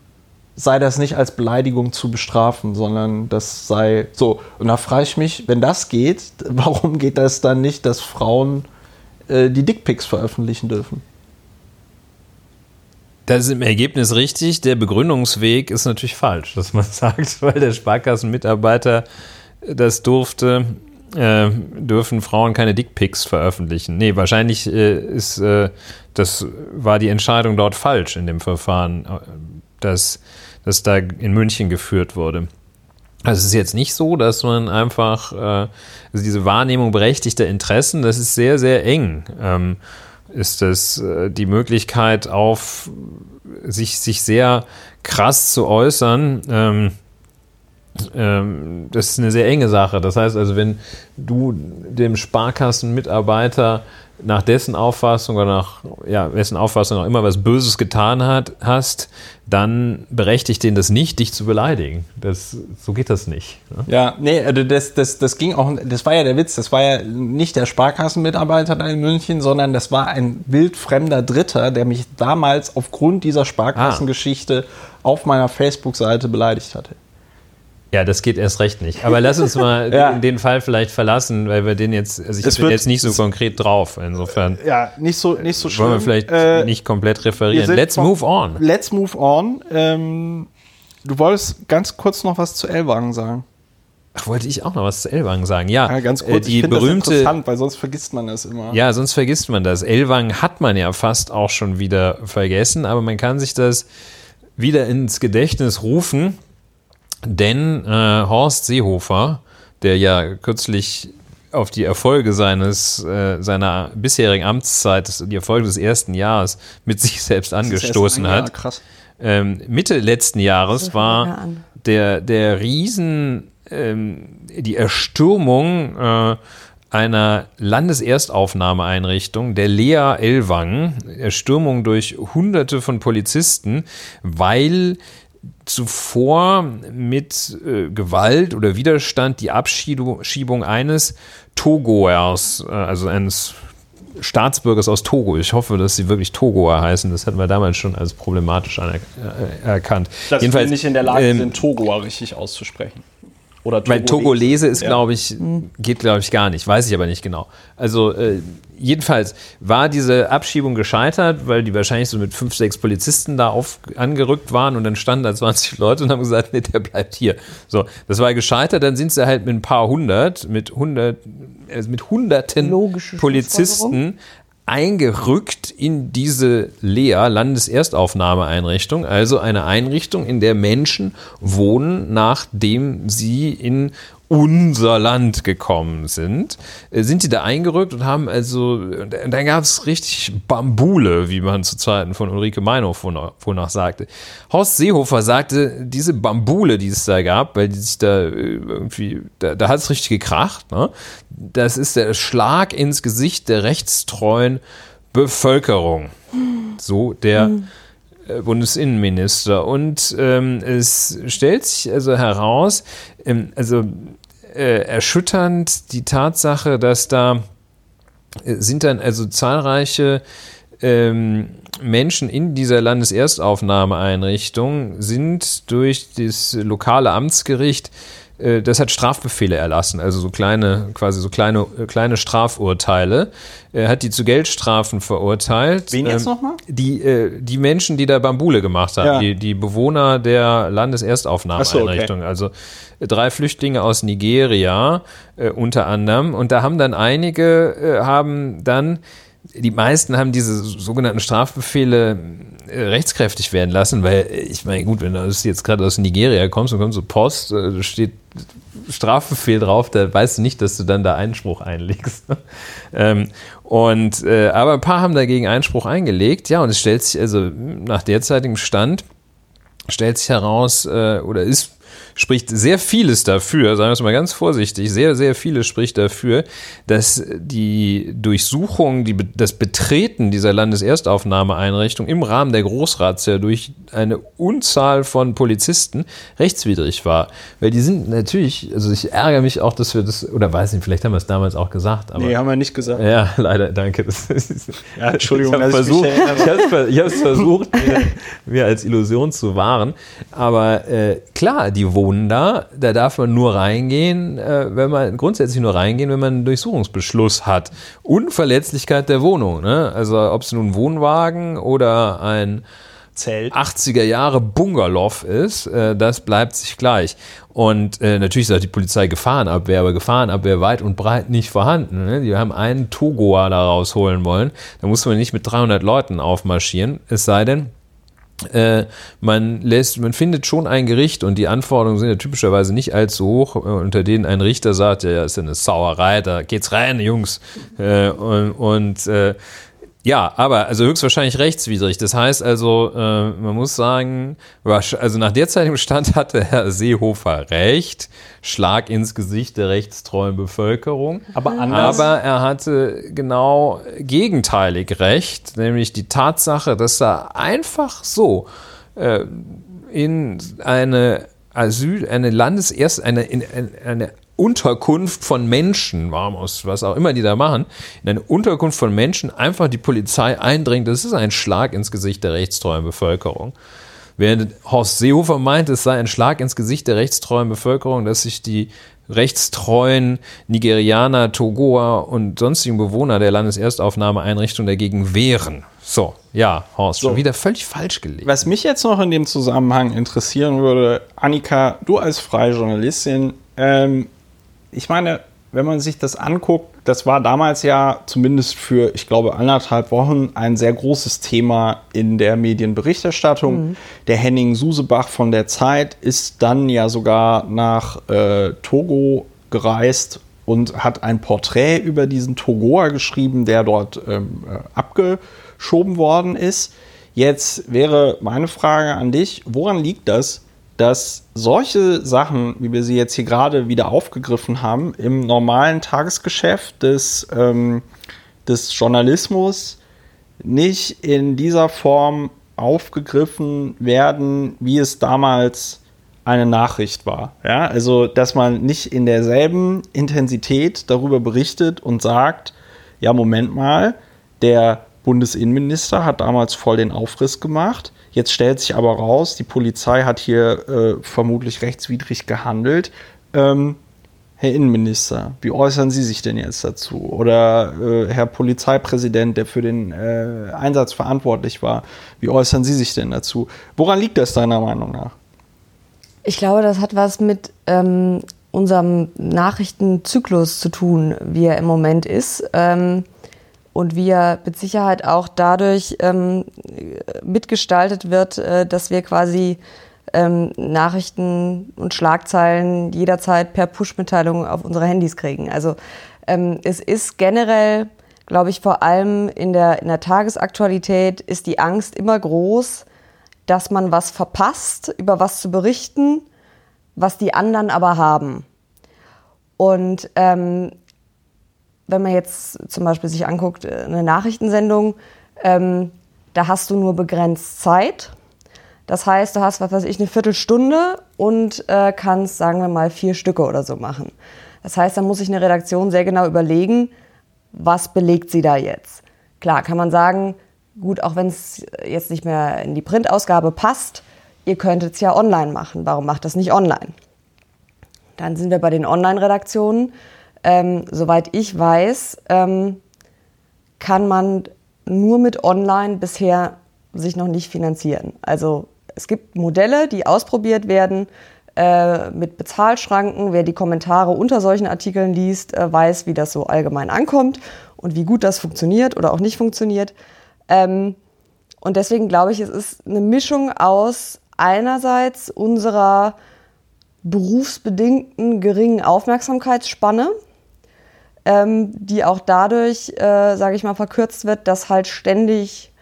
sei das nicht als Beleidigung zu bestrafen, sondern das sei so. Und da frage ich mich, wenn das geht, warum geht das dann nicht, dass Frauen äh, die Dickpics veröffentlichen dürfen? Das ist im Ergebnis richtig. Der Begründungsweg ist natürlich falsch, dass man sagt, weil der Sparkassenmitarbeiter das durfte, äh, dürfen Frauen keine Dickpics veröffentlichen. Nee, wahrscheinlich äh, ist äh, das war die Entscheidung dort falsch in dem Verfahren, äh, das, das da in München geführt wurde. Also es ist jetzt nicht so, dass man einfach, äh, also diese Wahrnehmung berechtigter Interessen, das ist sehr, sehr eng. Ähm, ist das äh, die Möglichkeit auf sich, sich sehr krass zu äußern, ähm, ähm, das ist eine sehr enge Sache. Das heißt also, wenn du dem Sparkassenmitarbeiter nach dessen Auffassung oder nach ja, wessen Auffassung auch immer was Böses getan hat, hast, dann berechtigt den das nicht, dich zu beleidigen. Das, so geht das nicht. Ne? Ja, nee, also das, das, das ging auch, das war ja der Witz, das war ja nicht der Sparkassenmitarbeiter da in München, sondern das war ein wildfremder Dritter, der mich damals aufgrund dieser Sparkassengeschichte ah. auf meiner Facebook-Seite beleidigt hatte. Ja, das geht erst recht nicht. Aber lass uns mal ja. den Fall vielleicht verlassen, weil wir den jetzt, also ich es bin jetzt nicht so konkret drauf. Insofern. Ja, nicht so, nicht so schlimm. Wollen wir vielleicht äh, nicht komplett referieren. Let's move on. Let's move on. Ähm, du wolltest ganz kurz noch was zu Ellwagen sagen. Ach, wollte ich auch noch was zu Ellwang sagen? Ja, ja ganz kurz. Äh, die berühmte, das interessant, weil sonst vergisst man das immer. Ja, sonst vergisst man das. Ellwang hat man ja fast auch schon wieder vergessen, aber man kann sich das wieder ins Gedächtnis rufen denn äh, Horst Seehofer, der ja kürzlich auf die Erfolge seines, äh, seiner bisherigen Amtszeit, die Erfolge des ersten Jahres mit sich selbst angestoßen hat. Ähm, Mitte letzten Jahres war der, der Riesen, ähm, die Erstürmung äh, einer Landeserstaufnahmeeinrichtung, der Lea Elwang, Erstürmung durch Hunderte von Polizisten, weil zuvor mit äh, Gewalt oder Widerstand die Abschiebung eines Togoers, äh, also eines Staatsbürgers aus Togo. Ich hoffe, dass sie wirklich Togoer heißen. Das hatten wir damals schon als problematisch anerkannt. Äh, dass Jedenfalls, wir nicht in der Lage ähm, sind, Togoer richtig auszusprechen. Oder Togolese. Weil Togolese ist, ja. glaube ich, geht, glaube ich, gar nicht. Weiß ich aber nicht genau. Also, äh, jedenfalls war diese Abschiebung gescheitert, weil die wahrscheinlich so mit fünf, sechs Polizisten da auf, angerückt waren und dann standen da 20 Leute und haben gesagt, nee, der bleibt hier. So, das war gescheitert. Dann sind sie halt mit ein paar hundert, mit hundert, also mit hunderten Logische Polizisten eingerückt in diese LEA, Landeserstaufnahmeeinrichtung, also eine Einrichtung, in der Menschen wohnen, nachdem sie in unser Land gekommen sind, äh, sind die da eingerückt und haben also, dann gab es richtig Bambule, wie man zu Zeiten von Ulrike Meinhof wonach sagte. Horst Seehofer sagte, diese Bambule, die es da gab, weil die sich da äh, irgendwie, da, da hat es richtig gekracht, ne? das ist der Schlag ins Gesicht der rechtstreuen Bevölkerung. So der mhm. Bundesinnenminister. Und ähm, es stellt sich also heraus, ähm, also äh, erschütternd die Tatsache, dass da äh, sind dann also zahlreiche ähm, Menschen in dieser Landeserstaufnahmeeinrichtung sind durch das lokale Amtsgericht das hat Strafbefehle erlassen, also so kleine, quasi so kleine, äh, kleine Strafurteile. Er hat die zu Geldstrafen verurteilt. Wen jetzt ähm, nochmal? Die, äh, die Menschen, die da Bambule gemacht haben, ja. die, die Bewohner der Landeserstaufnahmeeinrichtung. So, okay. Also drei Flüchtlinge aus Nigeria äh, unter anderem. Und da haben dann einige, äh, haben dann die meisten haben diese sogenannten Strafbefehle äh, rechtskräftig werden lassen, weil äh, ich meine, gut, wenn du jetzt gerade aus Nigeria kommst und kommst zur Post, äh, steht Strafbefehl drauf, da weißt du nicht, dass du dann da Einspruch einlegst. ähm, und aber ein paar haben dagegen Einspruch eingelegt, ja, und es stellt sich also nach derzeitigem Stand stellt sich heraus oder ist spricht sehr vieles dafür, sagen wir es mal ganz vorsichtig, sehr, sehr vieles spricht dafür, dass die Durchsuchung, die, das Betreten dieser Landeserstaufnahmeeinrichtung im Rahmen der Großratsherr durch eine Unzahl von Polizisten rechtswidrig war. Weil die sind natürlich, also ich ärgere mich auch, dass wir das, oder weiß nicht, vielleicht haben wir es damals auch gesagt. Aber, nee, haben wir nicht gesagt. Ja, leider, danke. Das, ja, Entschuldigung, ich habe versucht, ich habe es versucht, mir, mir, als Illusion zu wahren. Aber äh, klar, die wohnen da, da darf man nur reingehen, äh, wenn man grundsätzlich nur reingehen, wenn man einen Durchsuchungsbeschluss hat. Unverletzlichkeit der Wohnung, ne? Also ob es nun ein Wohnwagen oder ein Zelt. 80er Jahre Bungalow ist, äh, das bleibt sich gleich. Und äh, natürlich sagt die Polizei Gefahrenabwehr, aber Gefahrenabwehr weit und breit nicht vorhanden. Ne? Die haben einen Togoa da rausholen wollen. Da muss man nicht mit 300 Leuten aufmarschieren, es sei denn, äh, man lässt, man findet schon ein Gericht und die Anforderungen sind ja typischerweise nicht allzu hoch, äh, unter denen ein Richter sagt, ja, ist ja eine Sauerei, da geht's rein, Jungs. Äh, und, und äh, ja, aber also höchstwahrscheinlich rechtswidrig. Das heißt also, äh, man muss sagen, also nach derzeitigem Stand hatte Herr Seehofer recht. Schlag ins Gesicht der rechtstreuen Bevölkerung. Aber, anders. aber er hatte genau gegenteilig recht, nämlich die Tatsache, dass er einfach so äh, in eine Asyl, eine Landeserst, eine, in, eine Unterkunft von Menschen, was auch immer die da machen, in eine Unterkunft von Menschen einfach die Polizei eindringt, das ist ein Schlag ins Gesicht der rechtstreuen Bevölkerung. Während Horst Seehofer meint, es sei ein Schlag ins Gesicht der rechtstreuen Bevölkerung, dass sich die rechtstreuen Nigerianer, Togoa und sonstigen Bewohner der Landeserstaufnahmeeinrichtung dagegen wehren. So, ja, Horst, so. schon wieder völlig falsch gelegt. Was mich jetzt noch in dem Zusammenhang interessieren würde, Annika, du als freie Journalistin, ähm, ich meine, wenn man sich das anguckt, das war damals ja zumindest für, ich glaube, anderthalb Wochen ein sehr großes Thema in der Medienberichterstattung. Mhm. Der Henning Susebach von der Zeit ist dann ja sogar nach äh, Togo gereist und hat ein Porträt über diesen Togoer geschrieben, der dort ähm, äh, abgeschoben worden ist. Jetzt wäre meine Frage an dich, woran liegt das, dass solche Sachen, wie wir sie jetzt hier gerade wieder aufgegriffen haben, im normalen Tagesgeschäft des, ähm, des Journalismus nicht in dieser Form aufgegriffen werden, wie es damals eine Nachricht war. Ja, also, dass man nicht in derselben Intensität darüber berichtet und sagt, ja, Moment mal, der Bundesinnenminister hat damals voll den Aufriss gemacht. Jetzt stellt sich aber raus, die Polizei hat hier äh, vermutlich rechtswidrig gehandelt. Ähm, Herr Innenminister, wie äußern Sie sich denn jetzt dazu? Oder äh, Herr Polizeipräsident, der für den äh, Einsatz verantwortlich war, wie äußern Sie sich denn dazu? Woran liegt das deiner Meinung nach? Ich glaube, das hat was mit ähm, unserem Nachrichtenzyklus zu tun, wie er im Moment ist. Ähm, und wie er mit Sicherheit auch dadurch ähm, mitgestaltet wird, äh, dass wir quasi ähm, Nachrichten und Schlagzeilen jederzeit per Push-Mitteilung auf unsere Handys kriegen. Also ähm, es ist generell, glaube ich, vor allem in der, in der Tagesaktualität ist die Angst immer groß, dass man was verpasst, über was zu berichten, was die anderen aber haben. Und ähm, wenn man jetzt zum Beispiel sich anguckt, äh, eine Nachrichtensendung, ähm, da hast du nur begrenzt Zeit. Das heißt, du hast, was weiß ich, eine Viertelstunde und äh, kannst, sagen wir mal, vier Stücke oder so machen. Das heißt, da muss sich eine Redaktion sehr genau überlegen, was belegt sie da jetzt. Klar, kann man sagen, gut, auch wenn es jetzt nicht mehr in die Printausgabe passt, ihr könntet es ja online machen. Warum macht das nicht online? Dann sind wir bei den Online-Redaktionen ähm, soweit ich weiß, ähm, kann man nur mit Online bisher sich noch nicht finanzieren. Also es gibt Modelle, die ausprobiert werden äh, mit Bezahlschranken. Wer die Kommentare unter solchen Artikeln liest, äh, weiß, wie das so allgemein ankommt. und wie gut das funktioniert oder auch nicht funktioniert. Ähm, und deswegen glaube ich, es ist eine Mischung aus einerseits unserer berufsbedingten geringen Aufmerksamkeitsspanne, ähm, die auch dadurch, äh, sage ich mal, verkürzt wird, dass halt ständig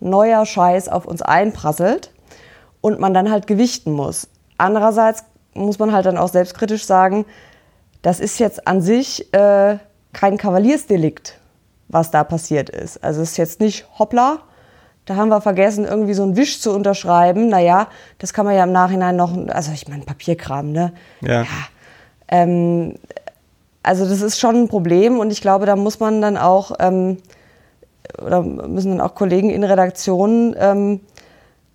neuer Scheiß auf uns einprasselt und man dann halt gewichten muss. Andererseits muss man halt dann auch selbstkritisch sagen, das ist jetzt an sich äh, kein Kavaliersdelikt, was da passiert ist. Also es ist jetzt nicht hoppla, da haben wir vergessen, irgendwie so einen Wisch zu unterschreiben. Naja, das kann man ja im Nachhinein noch, also ich meine, Papierkram, ne? Ja. ja ähm, also das ist schon ein Problem und ich glaube, da muss man dann auch, ähm, oder müssen dann auch Kollegen in Redaktionen, ähm,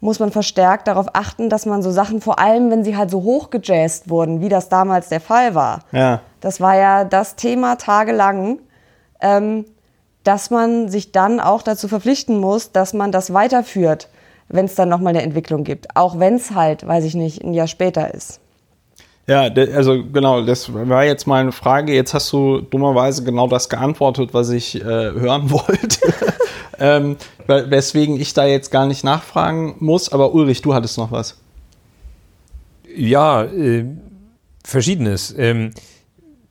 muss man verstärkt darauf achten, dass man so Sachen, vor allem wenn sie halt so hochgejazzt wurden, wie das damals der Fall war. Ja. Das war ja das Thema tagelang. Ähm, dass man sich dann auch dazu verpflichten muss, dass man das weiterführt, wenn es dann nochmal eine Entwicklung gibt. Auch wenn es halt, weiß ich nicht, ein Jahr später ist. Ja, also genau, das war jetzt meine Frage. Jetzt hast du dummerweise genau das geantwortet, was ich äh, hören wollte. ähm, weswegen ich da jetzt gar nicht nachfragen muss. Aber Ulrich, du hattest noch was. Ja, äh, verschiedenes. Ähm,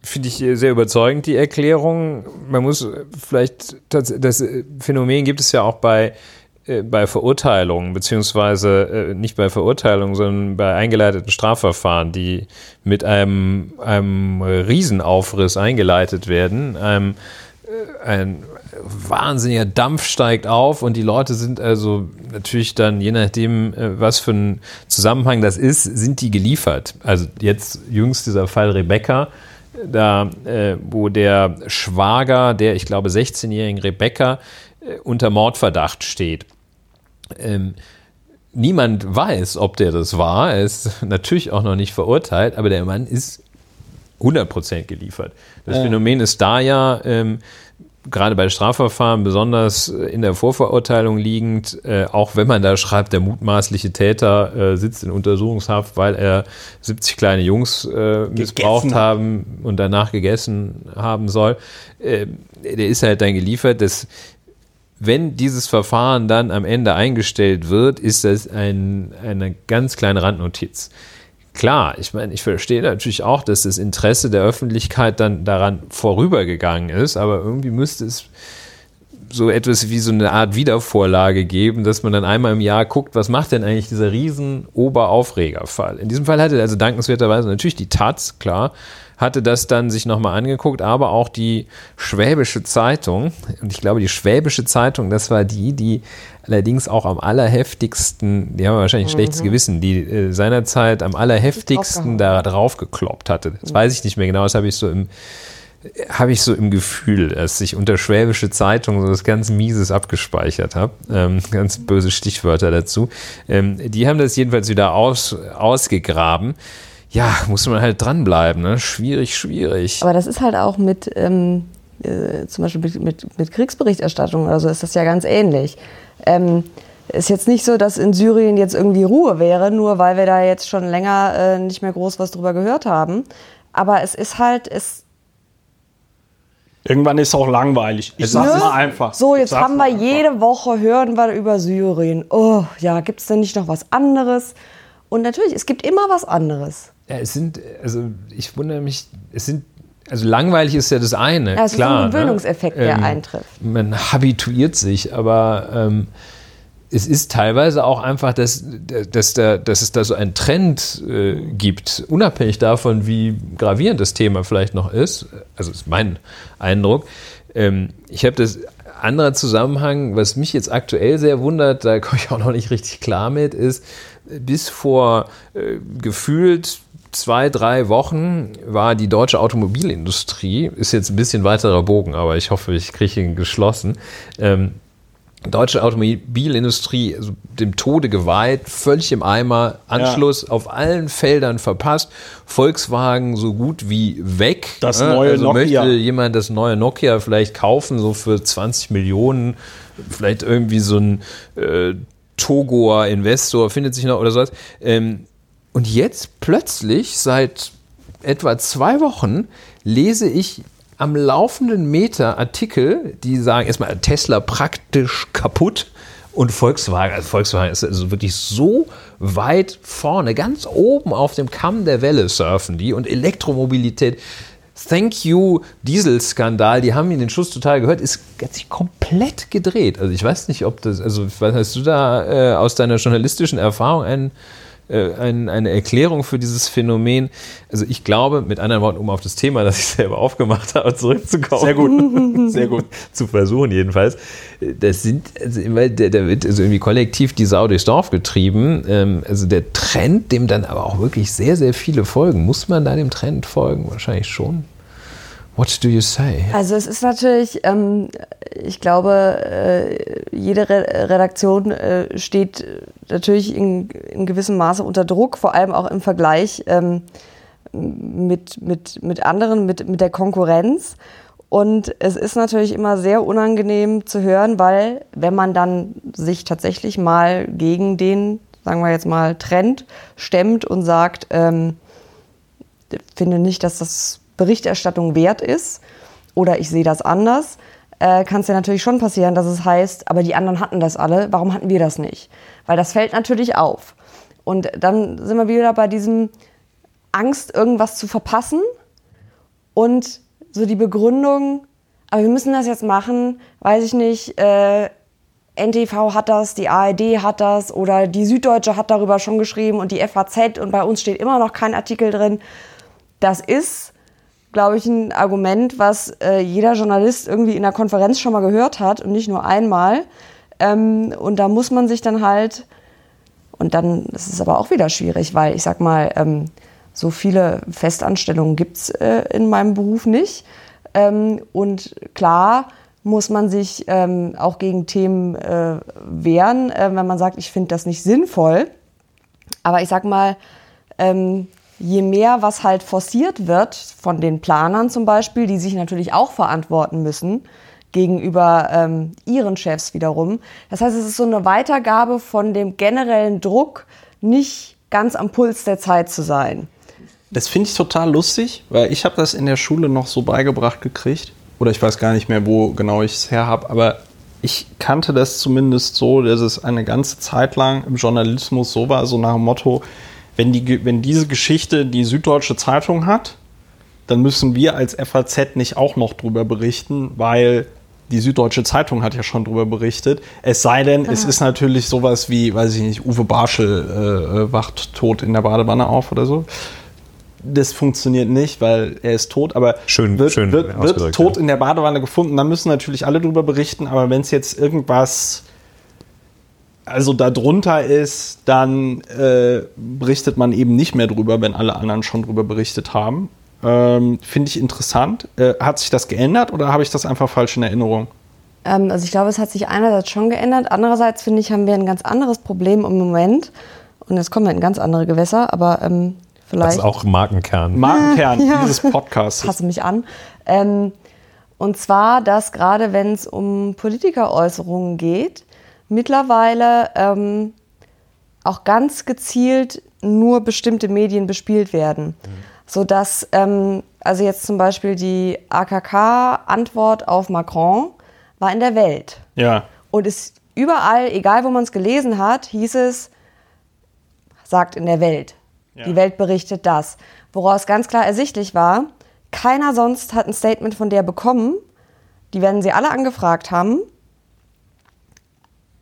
finde ich sehr überzeugend, die Erklärung. Man muss vielleicht, das, das Phänomen gibt es ja auch bei, äh, bei Verurteilungen, beziehungsweise äh, nicht bei Verurteilungen, sondern bei eingeleiteten Strafverfahren, die mit einem, einem Riesenaufriss eingeleitet werden. Einem, äh, ein wahnsinniger Dampf steigt auf und die Leute sind also natürlich dann, je nachdem, was für ein Zusammenhang das ist, sind die geliefert. Also jetzt jüngst dieser Fall Rebecca, da, äh, wo der Schwager der, ich glaube, 16-jährigen Rebecca äh, unter Mordverdacht steht. Ähm, niemand weiß, ob der das war. Er ist natürlich auch noch nicht verurteilt, aber der Mann ist 100% geliefert. Das ja. Phänomen ist da ja, ähm, gerade bei Strafverfahren besonders in der Vorverurteilung liegend, äh, auch wenn man da schreibt, der mutmaßliche Täter äh, sitzt in Untersuchungshaft, weil er 70 kleine Jungs äh, missbraucht haben und danach gegessen haben soll, äh, der ist halt dann geliefert. Das, wenn dieses Verfahren dann am Ende eingestellt wird, ist das ein, eine ganz kleine Randnotiz. Klar, ich meine, ich verstehe natürlich auch, dass das Interesse der Öffentlichkeit dann daran vorübergegangen ist, aber irgendwie müsste es so etwas wie so eine Art Wiedervorlage geben, dass man dann einmal im Jahr guckt, was macht denn eigentlich dieser riesen Oberaufregerfall. In diesem Fall hatte also dankenswerterweise natürlich die Taz, klar, hatte das dann sich nochmal angeguckt, aber auch die Schwäbische Zeitung. Und ich glaube, die Schwäbische Zeitung, das war die, die allerdings auch am allerheftigsten, die haben wahrscheinlich ein mhm. schlechtes Gewissen, die äh, seinerzeit am allerheftigsten da drauf gekloppt hatte. Das mhm. weiß ich nicht mehr genau, das habe ich so im habe ich so im Gefühl, dass ich unter Schwäbische Zeitung so das ganz Mieses abgespeichert habe. Ähm, ganz böse Stichwörter dazu. Ähm, die haben das jedenfalls wieder aus, ausgegraben ja, muss man halt dranbleiben. Ne? Schwierig, schwierig. Aber das ist halt auch mit, ähm, äh, zum Beispiel mit, mit, mit, Kriegsberichterstattung oder so, ist das ja ganz ähnlich. Ähm, ist jetzt nicht so, dass in Syrien jetzt irgendwie Ruhe wäre, nur weil wir da jetzt schon länger äh, nicht mehr groß was drüber gehört haben. Aber es ist halt, es, Irgendwann ist es auch langweilig. Ich sag's mal einfach. So, jetzt haben wir jede Woche hören wir über Syrien. Oh, ja, gibt es denn nicht noch was anderes? Und natürlich, es gibt immer was anderes. Ja, es sind, also ich wundere mich, es sind, also langweilig ist ja das eine. Es klar, ist ein ne? Gewöhnungseffekt, ne? der ähm, eintrifft. Man habituiert sich, aber ähm, es ist teilweise auch einfach, dass, dass, da, dass es da so einen Trend äh, gibt, unabhängig davon, wie gravierend das Thema vielleicht noch ist. Also ist mein Eindruck. Ähm, ich habe das anderer Zusammenhang, was mich jetzt aktuell sehr wundert, da komme ich auch noch nicht richtig klar mit, ist, bis vor äh, gefühlt zwei, drei Wochen war die deutsche Automobilindustrie, ist jetzt ein bisschen weiterer Bogen, aber ich hoffe, ich kriege ihn geschlossen. Ähm, deutsche Automobilindustrie also dem Tode geweiht, völlig im Eimer, Anschluss ja. auf allen Feldern verpasst, Volkswagen so gut wie weg. Das neue also Nokia. möchte jemand das neue Nokia vielleicht kaufen, so für 20 Millionen, vielleicht irgendwie so ein äh, Togoer Investor findet sich noch oder sowas. Ähm, und jetzt plötzlich, seit etwa zwei Wochen, lese ich am laufenden Meter Artikel, die sagen erstmal Tesla praktisch kaputt und Volkswagen, also Volkswagen ist also wirklich so weit vorne, ganz oben auf dem Kamm der Welle surfen die und Elektromobilität. Thank you Dieselskandal, die haben ihn den Schuss total gehört, ist hat sich komplett gedreht. Also ich weiß nicht, ob das, also was hast du da äh, aus deiner journalistischen Erfahrung einen ein, eine Erklärung für dieses Phänomen. Also ich glaube, mit anderen Worten, um auf das Thema, das ich selber aufgemacht habe, zurückzukommen. Sehr gut, sehr gut. Zu versuchen jedenfalls. Das sind, also immer, der, der wird also irgendwie kollektiv die Sau durchs Dorf getrieben. Ähm, also der Trend, dem dann aber auch wirklich sehr, sehr viele folgen. Muss man da dem Trend folgen? Wahrscheinlich schon. What do you say? Also es ist natürlich, ähm, ich glaube, äh, jede Re Redaktion äh, steht natürlich in, in, gewissem Maße unter Druck, vor allem auch im Vergleich ähm, mit, mit, mit anderen, mit, mit der Konkurrenz. Und es ist natürlich immer sehr unangenehm zu hören, weil wenn man dann sich tatsächlich mal gegen den, sagen wir jetzt mal, Trend stemmt und sagt, ähm, finde nicht, dass das Berichterstattung wert ist oder ich sehe das anders, äh, kann es ja natürlich schon passieren, dass es heißt, aber die anderen hatten das alle, warum hatten wir das nicht? Weil das fällt natürlich auf. Und dann sind wir wieder bei diesem Angst, irgendwas zu verpassen und so die Begründung, aber wir müssen das jetzt machen, weiß ich nicht, äh, NTV hat das, die ARD hat das oder die Süddeutsche hat darüber schon geschrieben und die FAZ und bei uns steht immer noch kein Artikel drin. Das ist glaube ich, ein Argument, was äh, jeder Journalist irgendwie in der Konferenz schon mal gehört hat und nicht nur einmal. Ähm, und da muss man sich dann halt, und dann ist es aber auch wieder schwierig, weil ich sag mal, ähm, so viele Festanstellungen gibt es äh, in meinem Beruf nicht. Ähm, und klar muss man sich ähm, auch gegen Themen äh, wehren, äh, wenn man sagt, ich finde das nicht sinnvoll. Aber ich sag mal, ähm, je mehr was halt forciert wird von den Planern zum Beispiel, die sich natürlich auch verantworten müssen gegenüber ähm, ihren Chefs wiederum. Das heißt, es ist so eine Weitergabe von dem generellen Druck, nicht ganz am Puls der Zeit zu sein. Das finde ich total lustig, weil ich habe das in der Schule noch so beigebracht gekriegt. Oder ich weiß gar nicht mehr, wo genau ich es her habe, aber ich kannte das zumindest so, dass es eine ganze Zeit lang im Journalismus so war, so nach dem Motto, wenn, die, wenn diese Geschichte die Süddeutsche Zeitung hat, dann müssen wir als FAZ nicht auch noch drüber berichten, weil die Süddeutsche Zeitung hat ja schon drüber berichtet. Es sei denn, Aha. es ist natürlich sowas wie, weiß ich nicht, Uwe Barschel äh, äh, wacht tot in der Badewanne auf oder so. Das funktioniert nicht, weil er ist tot, aber schön, wird, schön wird, wird tot ja. in der Badewanne gefunden. Dann müssen natürlich alle drüber berichten, aber wenn es jetzt irgendwas also darunter ist, dann äh, berichtet man eben nicht mehr drüber, wenn alle anderen schon drüber berichtet haben. Ähm, Finde ich interessant. Äh, hat sich das geändert oder habe ich das einfach falsch in Erinnerung? Ähm, also ich glaube, es hat sich einerseits schon geändert. Andererseits finde ich, haben wir ein ganz anderes Problem im Moment. Und jetzt kommen wir in ganz andere Gewässer, aber ähm, vielleicht. Das ist auch Markenkern. Markenkern ja. dieses Podcasts. Passe mich an. Ähm, und zwar, dass gerade wenn es um Politikeräußerungen geht, mittlerweile ähm, auch ganz gezielt nur bestimmte Medien bespielt werden. Mhm. Sodass, ähm, also jetzt zum Beispiel die AKK-Antwort auf Macron war in der Welt. Ja. Und ist überall, egal wo man es gelesen hat, hieß es, sagt in der Welt. Ja. Die Welt berichtet das. Woraus ganz klar ersichtlich war, keiner sonst hat ein Statement von der bekommen. Die werden sie alle angefragt haben.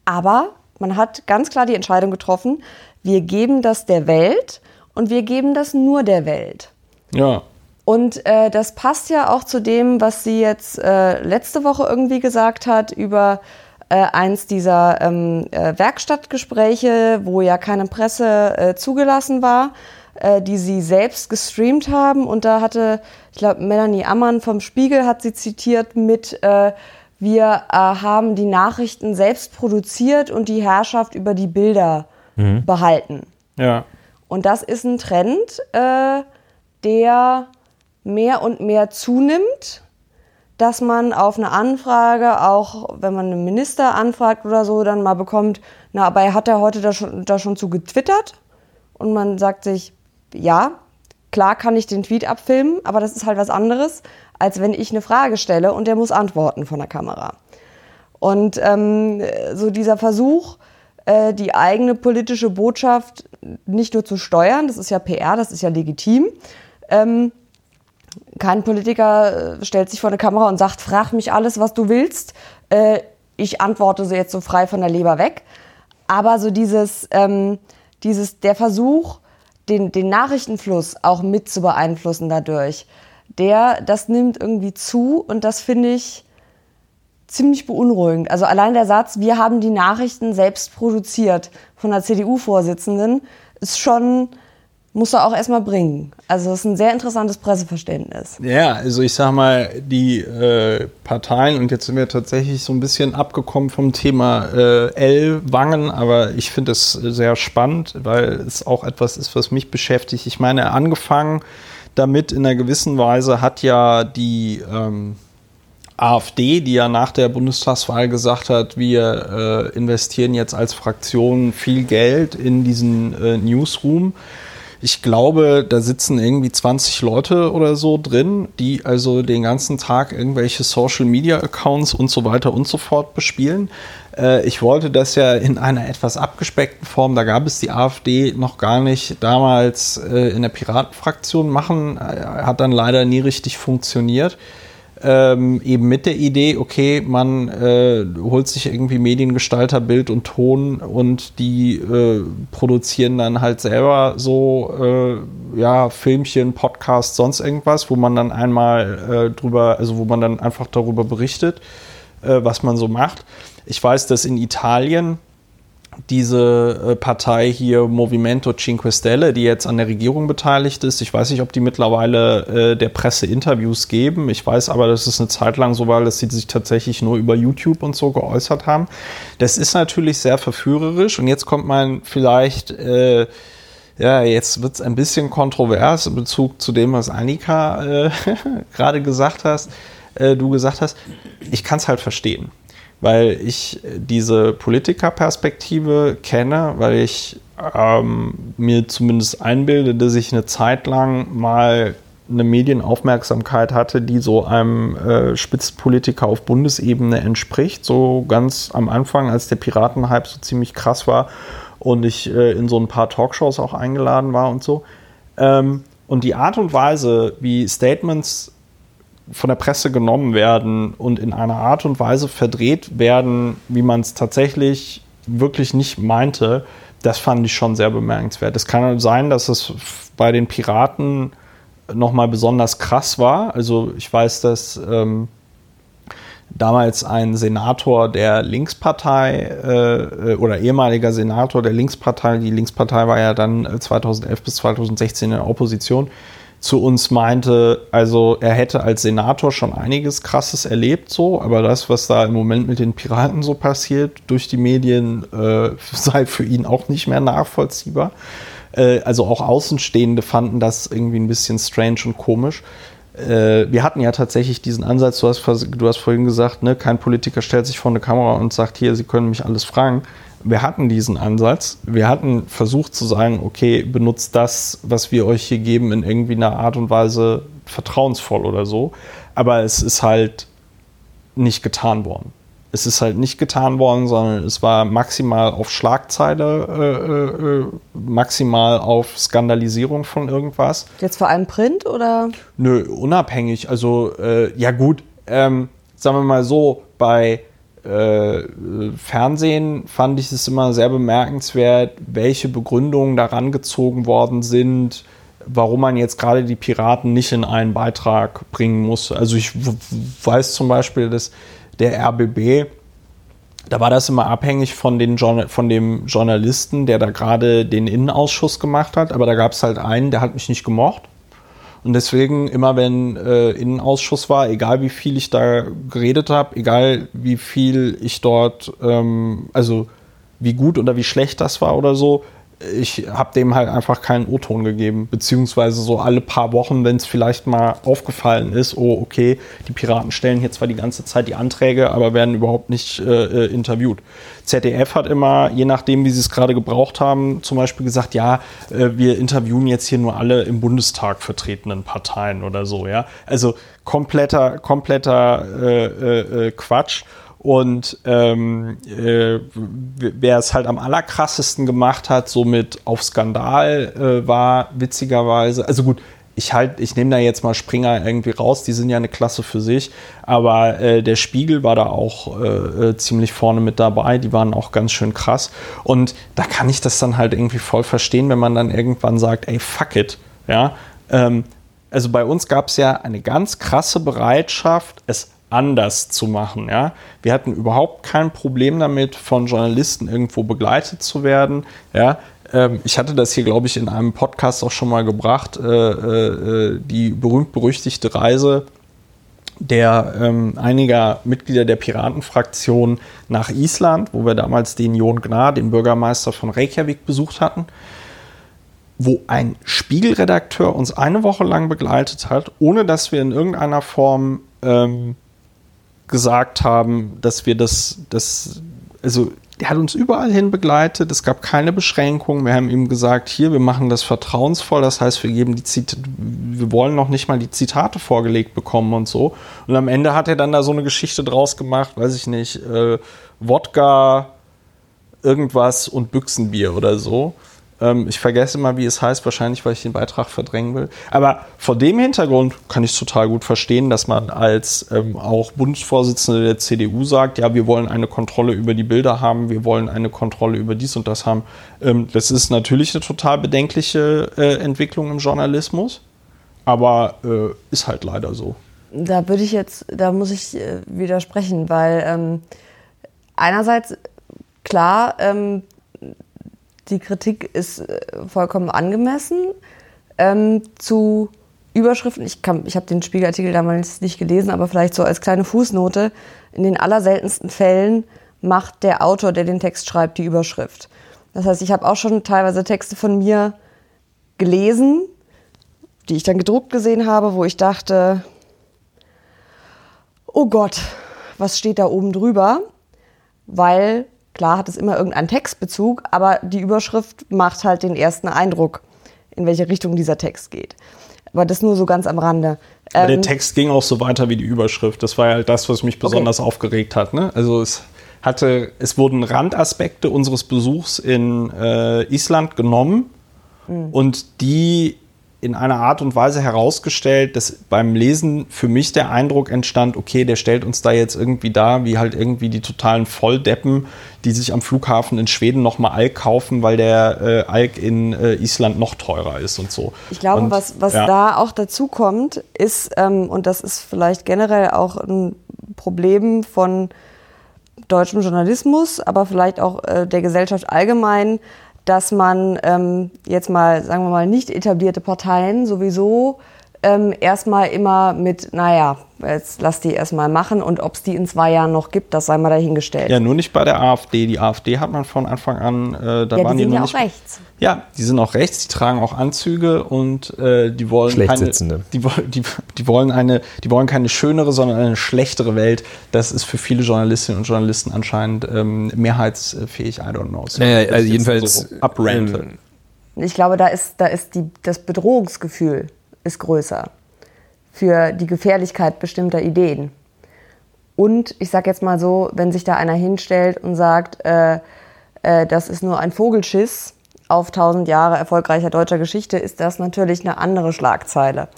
Aber man hat ganz klar die Entscheidung getroffen, wir geben das der Welt und wir geben das nur der Welt. Ja. Und äh, das passt ja auch zu dem, was sie jetzt äh, letzte Woche irgendwie gesagt hat über äh, eins dieser ähm, äh, Werkstattgespräche, wo ja keine Presse äh, zugelassen war, äh, die sie selbst gestreamt haben. Und da hatte, ich glaube, Melanie Ammann vom Spiegel hat sie zitiert mit wir äh, haben die Nachrichten selbst produziert und die Herrschaft über die Bilder mhm. behalten. Ja. Und das ist ein Trend, äh, der mehr und mehr zunimmt, dass man auf eine Anfrage, auch wenn man einen Minister anfragt oder so, dann mal bekommt, na, aber er hat ja heute da schon, da schon zu getwittert. Und man sagt sich, ja, klar kann ich den Tweet abfilmen, aber das ist halt was anderes, als wenn ich eine Frage stelle und der muss antworten von der Kamera. Und ähm, so dieser Versuch, äh, die eigene politische Botschaft nicht nur zu steuern, das ist ja PR, das ist ja legitim. Ähm, kein Politiker äh, stellt sich vor eine Kamera und sagt, frag mich alles, was du willst. Äh, ich antworte so jetzt so frei von der Leber weg. Aber so dieses, ähm, dieses der Versuch, den, den Nachrichtenfluss auch mit zu beeinflussen dadurch, der, das nimmt irgendwie zu und das finde ich ziemlich beunruhigend. Also allein der Satz, wir haben die Nachrichten selbst produziert von der CDU-Vorsitzenden, ist schon, muss er auch erstmal bringen. Also es ist ein sehr interessantes Presseverständnis. Ja, also ich sag mal, die äh, Parteien, und jetzt sind wir tatsächlich so ein bisschen abgekommen vom Thema äh, L-Wangen, aber ich finde es sehr spannend, weil es auch etwas ist, was mich beschäftigt. Ich meine, angefangen damit in einer gewissen Weise hat ja die ähm, AfD, die ja nach der Bundestagswahl gesagt hat, wir äh, investieren jetzt als Fraktion viel Geld in diesen äh, Newsroom. Ich glaube, da sitzen irgendwie 20 Leute oder so drin, die also den ganzen Tag irgendwelche Social Media Accounts und so weiter und so fort bespielen. Äh, ich wollte das ja in einer etwas abgespeckten Form, da gab es die AfD noch gar nicht damals äh, in der Piratenfraktion machen, äh, hat dann leider nie richtig funktioniert ähm, eben mit der Idee, okay, man äh, holt sich irgendwie Mediengestalter, Bild und Ton und die äh, produzieren dann halt selber so, äh, ja, Filmchen, Podcasts, sonst irgendwas, wo man dann einmal drüber, also wo man dann einfach darüber berichtet, was man so macht. Ich weiß, dass in Italien diese äh, Partei hier Movimento Cinque Stelle, die jetzt an der Regierung beteiligt ist. Ich weiß nicht, ob die mittlerweile äh, der Presse Interviews geben. Ich weiß aber, dass es eine Zeit lang so war, dass sie sich tatsächlich nur über YouTube und so geäußert haben. Das ist natürlich sehr verführerisch und jetzt kommt man vielleicht, äh, ja, jetzt wird es ein bisschen kontrovers in Bezug zu dem, was Annika äh, gerade gesagt hast, äh, du gesagt hast. Ich kann es halt verstehen weil ich diese Politikerperspektive kenne, weil ich ähm, mir zumindest einbilde, dass ich eine Zeit lang mal eine Medienaufmerksamkeit hatte, die so einem äh, Spitzenpolitiker auf Bundesebene entspricht. So ganz am Anfang, als der Piratenhype so ziemlich krass war und ich äh, in so ein paar Talkshows auch eingeladen war und so. Ähm, und die Art und Weise, wie Statements von der Presse genommen werden und in einer Art und Weise verdreht werden, wie man es tatsächlich wirklich nicht meinte, das fand ich schon sehr bemerkenswert. Es kann sein, dass es bei den Piraten nochmal besonders krass war. Also ich weiß, dass ähm, damals ein Senator der Linkspartei äh, oder ehemaliger Senator der Linkspartei, die Linkspartei war ja dann 2011 äh, bis 2016 in der Opposition, zu uns meinte, also er hätte als Senator schon einiges Krasses erlebt, so, aber das, was da im Moment mit den Piraten so passiert durch die Medien, äh, sei für ihn auch nicht mehr nachvollziehbar. Äh, also auch Außenstehende fanden das irgendwie ein bisschen strange und komisch. Äh, wir hatten ja tatsächlich diesen Ansatz, du hast, du hast vorhin gesagt, ne, kein Politiker stellt sich vor eine Kamera und sagt, hier, Sie können mich alles fragen wir hatten diesen Ansatz. Wir hatten versucht zu sagen, okay, benutzt das, was wir euch hier geben, in irgendwie einer Art und Weise vertrauensvoll oder so. Aber es ist halt nicht getan worden. Es ist halt nicht getan worden, sondern es war maximal auf Schlagzeile, äh, äh, maximal auf Skandalisierung von irgendwas. Jetzt vor allem Print oder? Nö, unabhängig. Also, äh, ja gut, ähm, sagen wir mal so, bei äh, Fernsehen fand ich es immer sehr bemerkenswert, welche Begründungen daran gezogen worden sind, warum man jetzt gerade die Piraten nicht in einen Beitrag bringen muss. Also ich weiß zum Beispiel, dass der RBB, da war das immer abhängig von, den von dem Journalisten, der da gerade den Innenausschuss gemacht hat, aber da gab es halt einen, der hat mich nicht gemocht. Und deswegen, immer wenn äh, Innenausschuss war, egal wie viel ich da geredet habe, egal wie viel ich dort, ähm, also wie gut oder wie schlecht das war oder so, ich habe dem halt einfach keinen O-Ton gegeben, beziehungsweise so alle paar Wochen, wenn es vielleicht mal aufgefallen ist, oh okay, die Piraten stellen hier zwar die ganze Zeit die Anträge, aber werden überhaupt nicht äh, äh interviewt. ZDF hat immer, je nachdem, wie sie es gerade gebraucht haben, zum Beispiel gesagt, ja, äh, wir interviewen jetzt hier nur alle im Bundestag vertretenen Parteien oder so, ja. Also kompletter, kompletter äh, äh, äh Quatsch. Und ähm, äh, wer es halt am allerkrassesten gemacht hat, somit auf Skandal äh, war, witzigerweise, also gut, ich halt, ich nehme da jetzt mal Springer irgendwie raus, die sind ja eine Klasse für sich, aber äh, der Spiegel war da auch äh, äh, ziemlich vorne mit dabei, die waren auch ganz schön krass. Und da kann ich das dann halt irgendwie voll verstehen, wenn man dann irgendwann sagt, ey, fuck it, ja. Ähm, also bei uns gab es ja eine ganz krasse Bereitschaft, es anders zu machen. Ja? Wir hatten überhaupt kein Problem damit, von Journalisten irgendwo begleitet zu werden. Ja? Ähm, ich hatte das hier, glaube ich, in einem Podcast auch schon mal gebracht, äh, äh, die berühmt-berüchtigte Reise der ähm, einiger Mitglieder der Piratenfraktion nach Island, wo wir damals den Jon Gnar, den Bürgermeister von Reykjavik, besucht hatten, wo ein Spiegelredakteur uns eine Woche lang begleitet hat, ohne dass wir in irgendeiner Form ähm, gesagt haben, dass wir das, das, also der hat uns überall hin begleitet, es gab keine Beschränkungen. Wir haben ihm gesagt, hier, wir machen das vertrauensvoll, das heißt, wir geben die Zitate, wir wollen noch nicht mal die Zitate vorgelegt bekommen und so. Und am Ende hat er dann da so eine Geschichte draus gemacht, weiß ich nicht, äh, Wodka, irgendwas und Büchsenbier oder so. Ähm, ich vergesse immer, wie es heißt, wahrscheinlich, weil ich den Beitrag verdrängen will. Aber vor dem Hintergrund kann ich es total gut verstehen, dass man als ähm, auch Bundesvorsitzende der CDU sagt, ja, wir wollen eine Kontrolle über die Bilder haben, wir wollen eine Kontrolle über dies und das haben. Ähm, das ist natürlich eine total bedenkliche äh, Entwicklung im Journalismus, aber äh, ist halt leider so. Da würde ich jetzt, da muss ich äh, widersprechen, weil ähm, einerseits klar, ähm, die Kritik ist äh, vollkommen angemessen. Ähm, zu Überschriften, ich, ich habe den Spiegelartikel damals nicht gelesen, aber vielleicht so als kleine Fußnote, in den allerseltensten Fällen macht der Autor, der den Text schreibt, die Überschrift. Das heißt, ich habe auch schon teilweise Texte von mir gelesen, die ich dann gedruckt gesehen habe, wo ich dachte, oh Gott, was steht da oben drüber? Weil Klar hat es immer irgendeinen Textbezug, aber die Überschrift macht halt den ersten Eindruck, in welche Richtung dieser Text geht. Aber das nur so ganz am Rande. Ähm, der Text ging auch so weiter wie die Überschrift. Das war halt das, was mich besonders okay. aufgeregt hat. Ne? Also es hatte, es wurden Randaspekte unseres Besuchs in äh, Island genommen mhm. und die in einer Art und Weise herausgestellt, dass beim Lesen für mich der Eindruck entstand, okay, der stellt uns da jetzt irgendwie da, wie halt irgendwie die totalen Volldeppen, die sich am Flughafen in Schweden nochmal Alk kaufen, weil der äh, Alk in äh, Island noch teurer ist und so. Ich glaube, und, was, was ja. da auch dazu kommt, ist, ähm, und das ist vielleicht generell auch ein Problem von deutschem Journalismus, aber vielleicht auch äh, der Gesellschaft allgemein, dass man ähm, jetzt mal, sagen wir mal, nicht etablierte Parteien sowieso ähm, erstmal immer mit, naja, jetzt lass die erstmal machen und ob es die in zwei Jahren noch gibt, das sei mal dahingestellt. Ja, nur nicht bei der AfD. Die AfD hat man von Anfang an, äh, da ja, waren die, sind ja auch rechts. Ja, die sind auch rechts, die tragen auch Anzüge und äh, die wollen Schlecht keine, sitzende. die, die, die, wollen eine, die wollen keine schönere, sondern eine schlechtere Welt. Das ist für viele Journalistinnen und Journalisten anscheinend ähm, mehrheitsfähig. I don't know. So, naja, also jedenfalls so abranten. Ich glaube, da ist, da ist die, das Bedrohungsgefühl ist größer für die Gefährlichkeit bestimmter Ideen. Und ich sage jetzt mal so, wenn sich da einer hinstellt und sagt, äh, äh, das ist nur ein Vogelschiss auf 1000 Jahre erfolgreicher deutscher Geschichte, ist das natürlich eine andere Schlagzeile.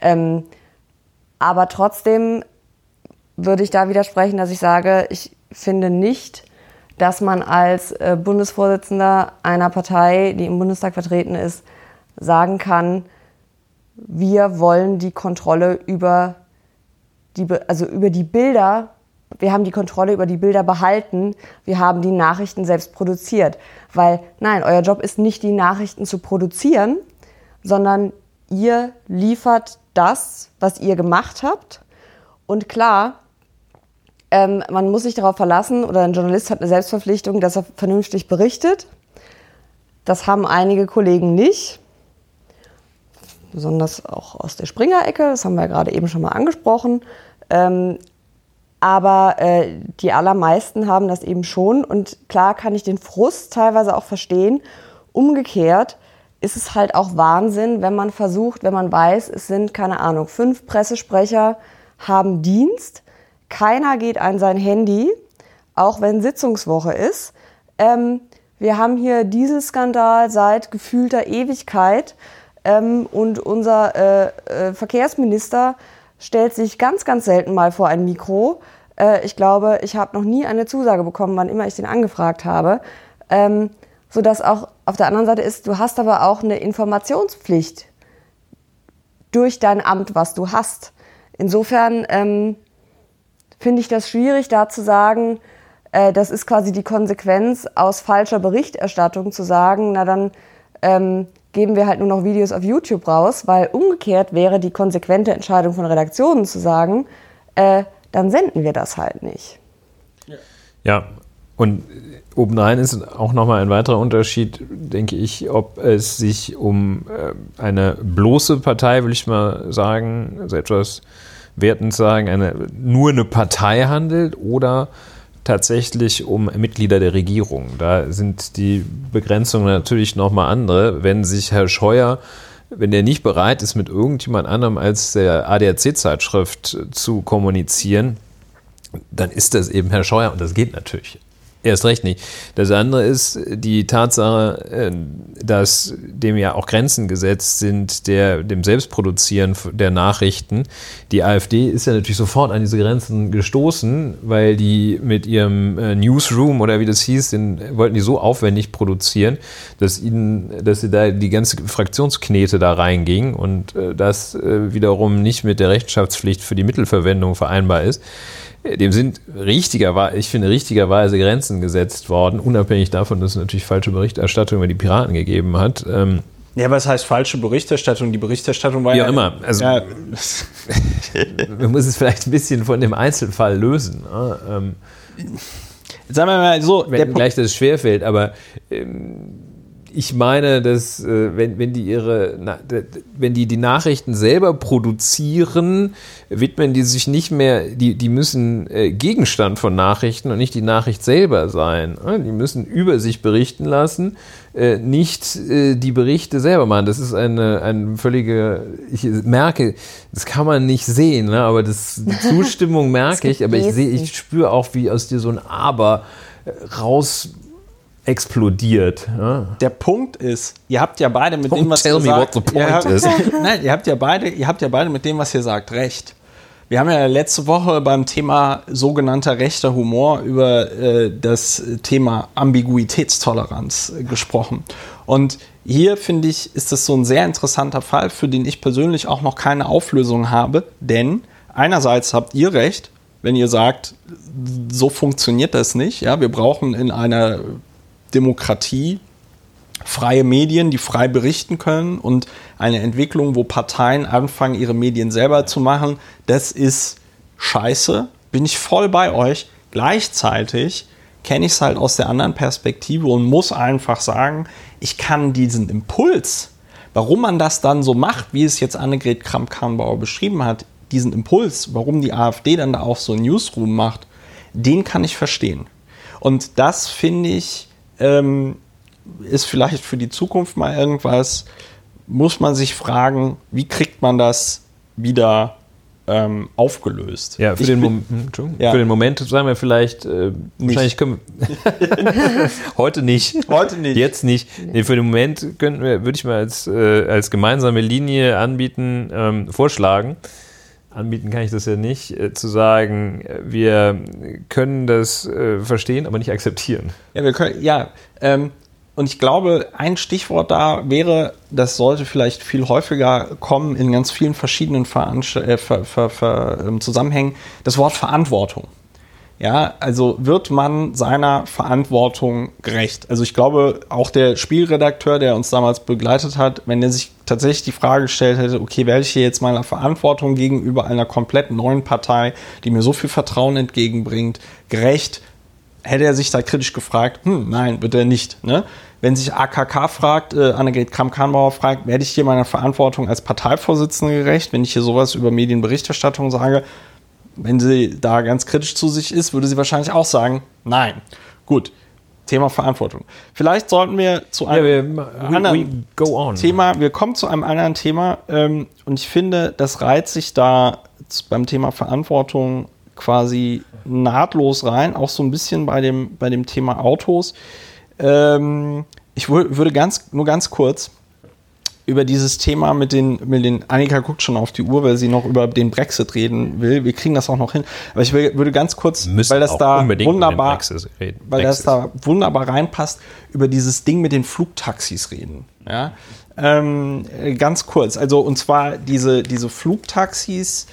Ähm, aber trotzdem würde ich da widersprechen, dass ich sage, ich finde nicht, dass man als äh, Bundesvorsitzender einer Partei, die im Bundestag vertreten ist, sagen kann, wir wollen die Kontrolle über die, also über die Bilder, wir haben die Kontrolle über die Bilder behalten, wir haben die Nachrichten selbst produziert. Weil nein, euer Job ist nicht, die Nachrichten zu produzieren, sondern ihr liefert das, was ihr gemacht habt. Und klar, ähm, man muss sich darauf verlassen, oder ein Journalist hat eine Selbstverpflichtung, dass er vernünftig berichtet. Das haben einige Kollegen nicht. Besonders auch aus der Springer-Ecke, das haben wir ja gerade eben schon mal angesprochen. Ähm, aber äh, die allermeisten haben das eben schon. Und klar kann ich den Frust teilweise auch verstehen. Umgekehrt ist es halt auch Wahnsinn, wenn man versucht, wenn man weiß, es sind, keine Ahnung, fünf Pressesprecher haben Dienst. Keiner geht an sein Handy, auch wenn Sitzungswoche ist. Ähm, wir haben hier Dieselskandal seit gefühlter Ewigkeit. Ähm, und unser äh, äh, Verkehrsminister stellt sich ganz, ganz selten mal vor ein Mikro. Äh, ich glaube, ich habe noch nie eine Zusage bekommen, wann immer ich den angefragt habe. Ähm, sodass auch auf der anderen Seite ist, du hast aber auch eine Informationspflicht durch dein Amt, was du hast. Insofern ähm, finde ich das schwierig, da zu sagen, äh, das ist quasi die Konsequenz aus falscher Berichterstattung zu sagen, na dann ähm, geben wir halt nur noch Videos auf YouTube raus, weil umgekehrt wäre die konsequente Entscheidung von Redaktionen zu sagen, äh, dann senden wir das halt nicht. Ja, und obendrein ist auch nochmal ein weiterer Unterschied, denke ich, ob es sich um äh, eine bloße Partei, will ich mal sagen, also etwas wertend sagen, eine, nur eine Partei handelt oder tatsächlich um Mitglieder der Regierung. Da sind die Begrenzungen natürlich nochmal andere. Wenn sich Herr Scheuer wenn der nicht bereit ist, mit irgendjemand anderem als der ADAC-Zeitschrift zu kommunizieren, dann ist das eben Herr Scheuer und das geht natürlich Erst recht nicht. Das andere ist die Tatsache, äh, dass dem ja auch Grenzen gesetzt sind, der, dem Selbstproduzieren der Nachrichten. Die AfD ist ja natürlich sofort an diese Grenzen gestoßen, weil die mit ihrem äh, Newsroom oder wie das hieß, den wollten die so aufwendig produzieren, dass ihnen, dass sie da die ganze Fraktionsknete da reinging und äh, das wiederum nicht mit der Rechenschaftspflicht für die Mittelverwendung vereinbar ist dem sind richtiger, ich finde, richtigerweise Grenzen gesetzt worden, unabhängig davon, dass es natürlich falsche Berichterstattung über die Piraten gegeben hat. Ähm, ja, was heißt falsche Berichterstattung? Die Berichterstattung war ja. auch immer. Also, ja. man muss es vielleicht ein bisschen von dem Einzelfall lösen. Ne? Ähm, Sagen wir mal so. Wenn gleich das schwerfällt, aber ähm, ich meine, dass äh, wenn, wenn die ihre, na, wenn die die Nachrichten selber produzieren, widmen die sich nicht mehr, die, die müssen äh, Gegenstand von Nachrichten und nicht die Nachricht selber sein. Die müssen über sich berichten lassen, äh, nicht die Berichte selber machen. Das ist eine, eine völlige, ich merke, das kann man nicht sehen, ne? aber das, die Zustimmung merke ich, aber ich sehe, ich spüre auch, wie aus dir so ein Aber raus explodiert. Ja. Der Punkt ist, ihr habt ja beide mit Don't dem, was tell ihr me sagt, what the point habt, is. nein, ihr habt ja beide, ihr habt ja beide mit dem, was ihr sagt, recht. Wir haben ja letzte Woche beim Thema sogenannter rechter Humor über äh, das Thema Ambiguitätstoleranz äh, gesprochen. Und hier finde ich, ist das so ein sehr interessanter Fall, für den ich persönlich auch noch keine Auflösung habe, denn einerseits habt ihr recht, wenn ihr sagt, so funktioniert das nicht. Ja, wir brauchen in einer Demokratie, freie Medien, die frei berichten können und eine Entwicklung, wo Parteien anfangen, ihre Medien selber zu machen, das ist scheiße. Bin ich voll bei euch. Gleichzeitig kenne ich es halt aus der anderen Perspektive und muss einfach sagen, ich kann diesen Impuls, warum man das dann so macht, wie es jetzt Annegret Kramp-Karrenbauer beschrieben hat, diesen Impuls, warum die AfD dann da auch so ein Newsroom macht, den kann ich verstehen. Und das finde ich, ähm, ist vielleicht für die Zukunft mal irgendwas, muss man sich fragen, wie kriegt man das wieder ähm, aufgelöst? Ja, für, den, bin, hm, ja. für den Moment sagen wir vielleicht, äh, wahrscheinlich können wir, heute nicht. Heute nicht. Jetzt nicht. Nee, für den Moment könnten wir, würde ich mal als, äh, als gemeinsame Linie anbieten, ähm, vorschlagen, anbieten kann ich das ja nicht, äh, zu sagen, wir können das äh, verstehen, aber nicht akzeptieren. Ja, wir können, ja, ähm, und ich glaube, ein Stichwort da wäre, das sollte vielleicht viel häufiger kommen in ganz vielen verschiedenen Veranst äh, ver ver ver ähm, Zusammenhängen, das Wort Verantwortung. Ja, also wird man seiner Verantwortung gerecht? Also ich glaube, auch der Spielredakteur, der uns damals begleitet hat, wenn er sich tatsächlich die Frage gestellt hätte, okay, werde ich hier jetzt meiner Verantwortung gegenüber einer komplett neuen Partei, die mir so viel Vertrauen entgegenbringt, gerecht, hätte er sich da kritisch gefragt, hm, nein, wird er nicht. Ne? wenn sich AKK fragt, äh, Annegret Kramp-Karrenbauer fragt, werde ich hier meiner Verantwortung als Parteivorsitzende gerecht, wenn ich hier sowas über Medienberichterstattung sage? Wenn sie da ganz kritisch zu sich ist, würde sie wahrscheinlich auch sagen, nein. Gut, Thema Verantwortung. Vielleicht sollten wir zu einem Ja, wir- we- anderen we. Thema, wir kommen zu einem anderen Thema ähm, und ich finde, das reiht sich da beim Thema Verantwortung quasi nahtlos rein, auch so ein bisschen bei dem, bei dem Thema Autos. Ähm, ich wür- würde ganz, nur ganz kurz über dieses Thema mit den, mit den, Annika guckt schon auf die Uhr, weil sie noch über den Brexit reden will. Wir kriegen das auch noch hin. Aber ich will, würde ganz kurz, Müssen weil das da wunderbar, weil das da wunderbar reinpasst, über dieses Ding mit den Flugtaxis reden. Ja? Ähm, äh, ganz kurz, also und zwar diese, diese Flugtaxis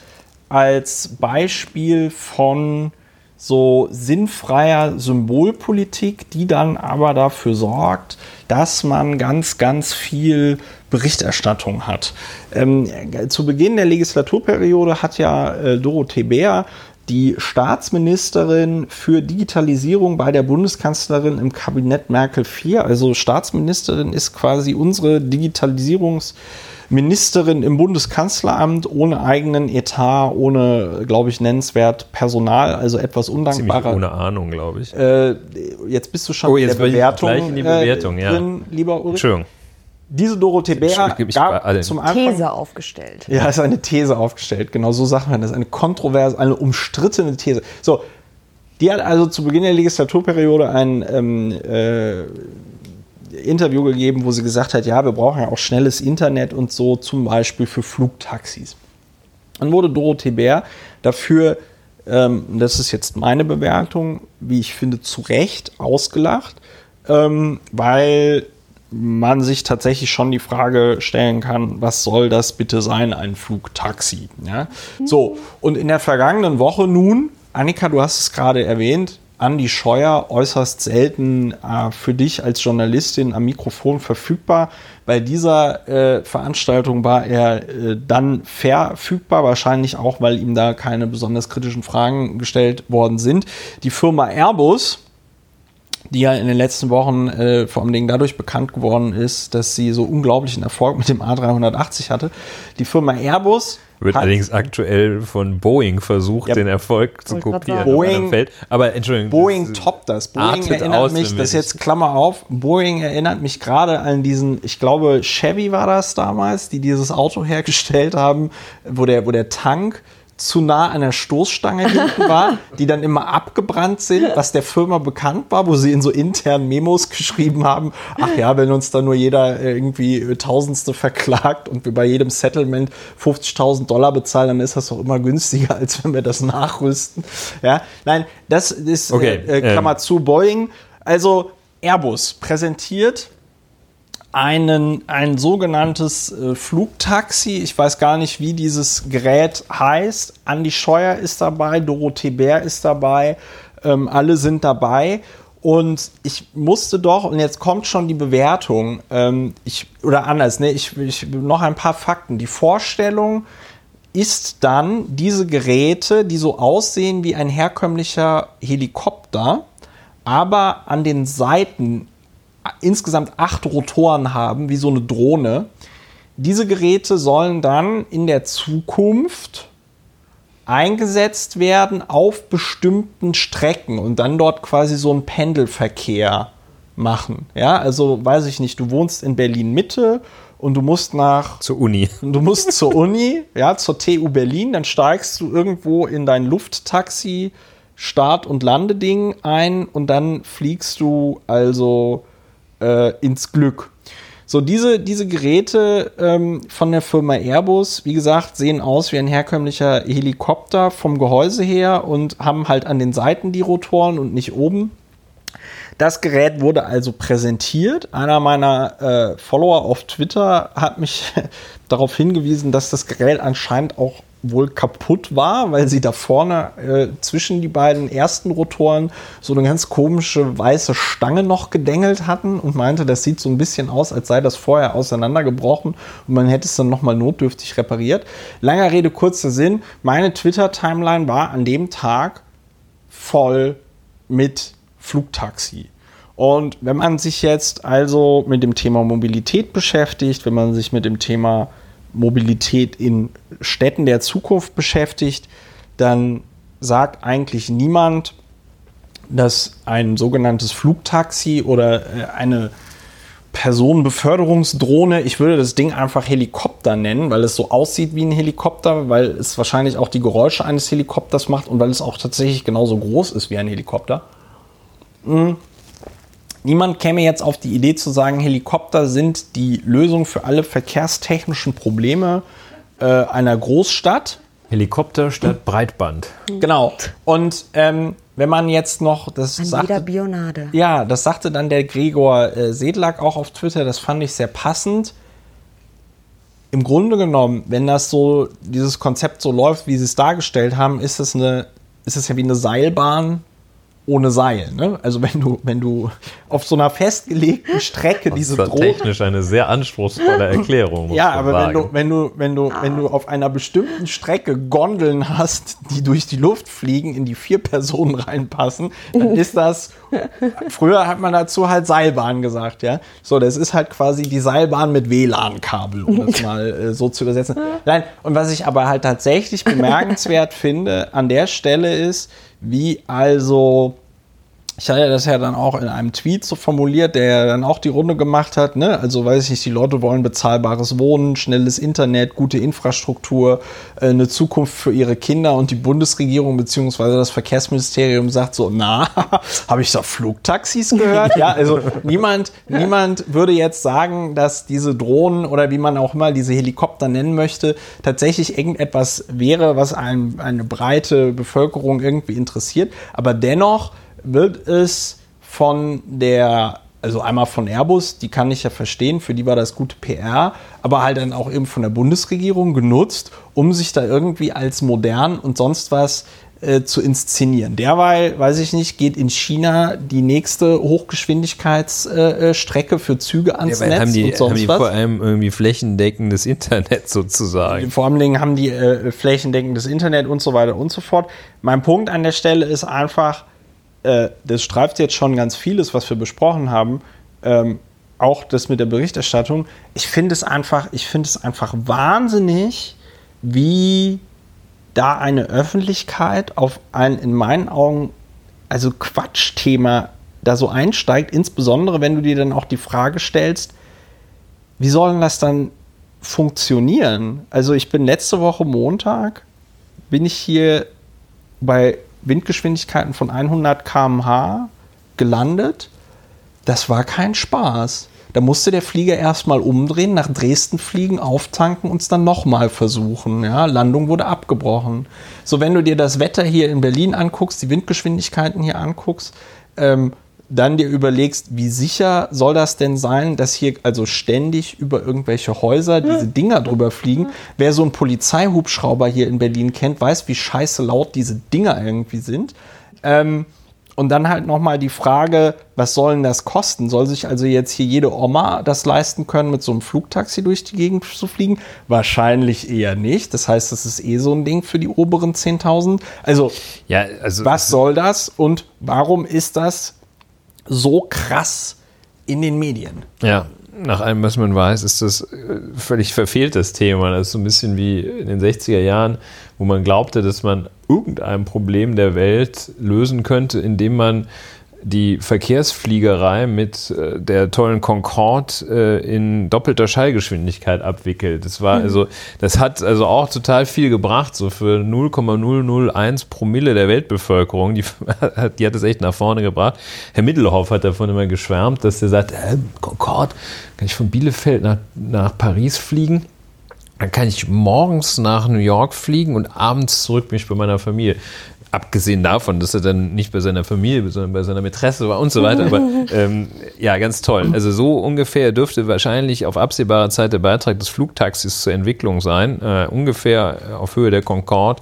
als Beispiel von so sinnfreier Symbolpolitik, die dann aber dafür sorgt, dass man ganz, ganz viel Berichterstattung hat. Ähm, zu Beginn der Legislaturperiode hat ja äh, Dorothee Bär die Staatsministerin für Digitalisierung bei der Bundeskanzlerin im Kabinett Merkel IV. Also Staatsministerin ist quasi unsere Digitalisierungsministerin im Bundeskanzleramt ohne eigenen Etat, ohne, glaube ich, nennenswert Personal, also etwas Ziemlich undankbarer. ohne Ahnung, glaube ich. Äh, jetzt bist du schon Oh, in jetzt der will ich Bewertung, gleich in die Bewertung, äh, ja. drin, lieber Ulrich. Entschuldigung. Diese Dorothee Bär gab zum Anfang These aufgestellt. ja, ist eine These aufgestellt. Genau so sagt man das. Eine kontroverse, eine umstrittene These. So, die hat also zu Beginn der Legislaturperiode ein ähm, äh, Interview gegeben, wo sie gesagt hat, ja, wir brauchen ja auch schnelles Internet und so, zum Beispiel für Flugtaxis. Dann wurde Dorothee Bär dafür, ähm, das ist jetzt meine Bewertung, wie ich finde, zu Recht ausgelacht, ähm, weil man sich tatsächlich schon die Frage stellen kann, was soll das bitte sein, ein Flugtaxi? Ja? So, und in der vergangenen Woche nun, Annika, du hast es gerade erwähnt, Andi Scheuer äußerst selten äh, für dich als Journalistin am Mikrofon verfügbar. Bei dieser äh, Veranstaltung war er äh, dann verfügbar, wahrscheinlich auch, weil ihm da keine besonders kritischen Fragen gestellt worden sind. Die Firma Airbus, die ja in den letzten Wochen äh, vor allem Dingen dadurch bekannt geworden ist, dass sie so unglaublichen Erfolg mit dem A380 hatte. Die Firma Airbus Wird hat- allerdings aktuell von Boeing versucht, Ja. den Erfolg zu kopieren. Boeing- Feld. Aber Entschuldigung. Boeing das- toppt das. Boeing erinnert aus, mich, das jetzt Klammer auf, Boeing erinnert mich gerade an diesen, ich glaube, Chevy war das damals, die dieses Auto hergestellt haben, wo der, wo der Tank zu nah an der Stoßstange hinten war, die dann immer abgebrannt sind, was der Firma bekannt war, wo sie in so internen Memos geschrieben haben, ach ja, wenn uns da nur jeder äh, irgendwie äh, Tausendste verklagt und wir bei jedem Settlement 50.000 Dollar bezahlen, dann ist das doch immer günstiger, als wenn wir das nachrüsten. Ja, nein, das ist Okay, äh, äh, Klammer ähm. zu Boeing. Also Airbus präsentiert einen, ein sogenanntes äh, Flugtaxi. Ich weiß gar nicht, wie dieses Gerät heißt. Andi Scheuer ist dabei, Dorothee Bär ist dabei, ähm, alle sind dabei. Und ich musste doch, und jetzt kommt schon die Bewertung, ähm, ich, oder anders, ne, ich, ich, noch ein paar Fakten. Die Vorstellung ist dann diese Geräte, die so aussehen wie ein herkömmlicher Helikopter, aber an den Seiten insgesamt acht Rotoren haben, wie so eine Drohne. Diese Geräte sollen dann in der Zukunft eingesetzt werden auf bestimmten Strecken und dann dort quasi so einen Pendelverkehr machen. Ja, also weiß ich nicht, du wohnst in Berlin Mitte und du musst nach Zur Uni. Du musst zur Uni, ja, zur TU Berlin, dann steigst du irgendwo in dein Lufttaxi Start- und Landeding ein und dann fliegst du also äh, ins Glück. So, diese, diese Geräte ähm, von der Firma Airbus, wie gesagt, sehen aus wie ein herkömmlicher Helikopter vom Gehäuse her und haben halt an den Seiten die Rotoren und nicht oben. Das Gerät wurde also präsentiert. Einer meiner äh, Follower auf Twitter hat mich darauf hingewiesen, dass das Gerät anscheinend auch wohl kaputt war, weil sie da vorne äh, zwischen die beiden ersten Rotoren so eine ganz komische weiße Stange noch gedengelt hatten und meinte, das sieht so ein bisschen aus, als sei das vorher auseinandergebrochen und man hätte es dann nochmal notdürftig repariert. Langer Rede, kurzer Sinn. Meine Twitter-Timeline war an dem Tag voll mit Flugtaxi. Und wenn man sich jetzt also mit dem Thema Mobilität beschäftigt, wenn man sich mit dem Thema Mobilität in Städten der Zukunft beschäftigt, dann sagt eigentlich niemand, dass ein sogenanntes Flugtaxi oder äh, eine Personenbeförderungsdrohne, ich würde das Ding einfach Helikopter nennen, weil es so aussieht wie ein Helikopter, weil es wahrscheinlich auch die Geräusche eines Helikopters macht und weil es auch tatsächlich genauso groß ist wie ein Helikopter. Niemand käme jetzt auf die Idee zu sagen, Helikopter sind die Lösung für alle verkehrstechnischen Probleme äh, einer Großstadt. Helikopter statt Breitband. Genau. Und ähm, wenn man jetzt noch das An sagte, Bionade. ja, das sagte dann der Gregor äh, Sedlak auch auf Twitter, das fand ich sehr passend. Im Grunde genommen, wenn das so, dieses Konzept so läuft, wie sie es dargestellt haben, ist es eine, ist es ja wie eine Seilbahn ohne Seil. Ne? Also wenn du, wenn du auf so einer festgelegten Strecke diese das war Drohne. technisch eine sehr anspruchsvolle Erklärung. Ja, aber wenn du, wenn du, wenn du, wenn du auf einer bestimmten Strecke Gondeln hast, die durch die Luft fliegen, in die vier Personen reinpassen, dann ist das. Früher hat man dazu halt Seilbahn gesagt, ja. So, das ist halt quasi die Seilbahn mit WLAN-Kabel, um das mal äh, so zu übersetzen. Nein, und was ich aber halt tatsächlich bemerkenswert finde an der Stelle ist, wie also ich hatte das ja dann auch in einem Tweet so formuliert, der dann auch die Runde gemacht hat. Ne? Also weiß ich nicht, die Leute wollen bezahlbares Wohnen, schnelles Internet, gute Infrastruktur, äh, eine Zukunft für ihre Kinder und die Bundesregierung bzw. das Verkehrsministerium sagt so, na, habe ich da Flugtaxis gehört? ja, also niemand, niemand würde jetzt sagen, dass diese Drohnen oder wie man auch immer diese Helikopter nennen möchte, tatsächlich irgendetwas wäre, was ein, eine breite Bevölkerung irgendwie interessiert. Aber dennoch wird es von der, also einmal von Airbus, die kann ich ja verstehen, für die war das gute PR, aber halt dann auch eben von der Bundesregierung genutzt, um sich da irgendwie als modern und sonst was äh, zu inszenieren. Derweil, weiß ich nicht, geht in China die nächste Hochgeschwindigkeitsstrecke äh, Strecke für Züge ans Ja, weil Netz haben die, und sonst haben die was. vor allem irgendwie flächendeckendes Internet sozusagen. Vor allen Dingen haben die äh, flächendeckendes Internet und so weiter und so fort. Mein Punkt an der Stelle ist einfach, äh, das streift jetzt schon ganz vieles, was wir besprochen haben. Ähm, auch das mit der Berichterstattung. Ich finde es einfach, ich finde es einfach wahnsinnig, wie da eine Öffentlichkeit auf ein in meinen Augen also Quatschthema da so einsteigt, insbesondere wenn du dir dann auch die Frage stellst, wie soll denn das dann funktionieren? Also ich bin letzte Woche Montag, bin ich hier bei Windgeschwindigkeiten von 100 km/h gelandet. Das war kein Spaß. Da musste der Flieger erstmal umdrehen, nach Dresden fliegen, auftanken und es dann nochmal versuchen. Ja, Landung wurde abgebrochen. So, wenn du dir das Wetter hier in Berlin anguckst, die Windgeschwindigkeiten hier anguckst, ähm, dann dir überlegst, wie sicher soll das denn sein, dass hier also ständig über irgendwelche Häuser diese Dinger drüber fliegen. Wer so einen Polizeihubschrauber hier in Berlin kennt, weiß, wie scheiße laut diese Dinger irgendwie sind. Ähm, und dann halt nochmal die Frage, was soll denn das kosten? Soll sich also jetzt hier jede Oma das leisten können, mit so einem Flugtaxi durch die Gegend zu fliegen? Wahrscheinlich eher nicht. Das heißt, das ist eh so ein Ding für die oberen 10.000. Also, Ja, also was soll das und warum ist das so krass in den Medien? Ja, nach allem, was man weiß, ist das äh, völlig verfehltes Thema. Das ist so ein bisschen wie in den 60er Jahren, wo man glaubte, dass man irgendein Problem der Welt lösen könnte, indem man die Verkehrsfliegerei mit äh, der tollen Concorde äh, in doppelter Schallgeschwindigkeit abwickelt. Das war also, das hat also auch total viel gebracht, so für 0,001 Promille der Weltbevölkerung. Die, hat- die hat es echt nach vorne gebracht. Herr Middelhoff hat davon immer geschwärmt, dass er sagt, äh, Concorde, kann ich von Bielefeld nach, nach Paris fliegen? Dann kann ich morgens nach New York fliegen und abends zurück mich bei meiner Familie. Abgesehen davon, dass er dann nicht bei seiner Familie, sondern bei seiner Mätresse war und so weiter. Aber ähm, ja, ganz toll. Also so ungefähr dürfte wahrscheinlich auf absehbare Zeit der Beitrag des Flugtaxis zur Entwicklung sein. Äh, ungefähr auf Höhe der Concorde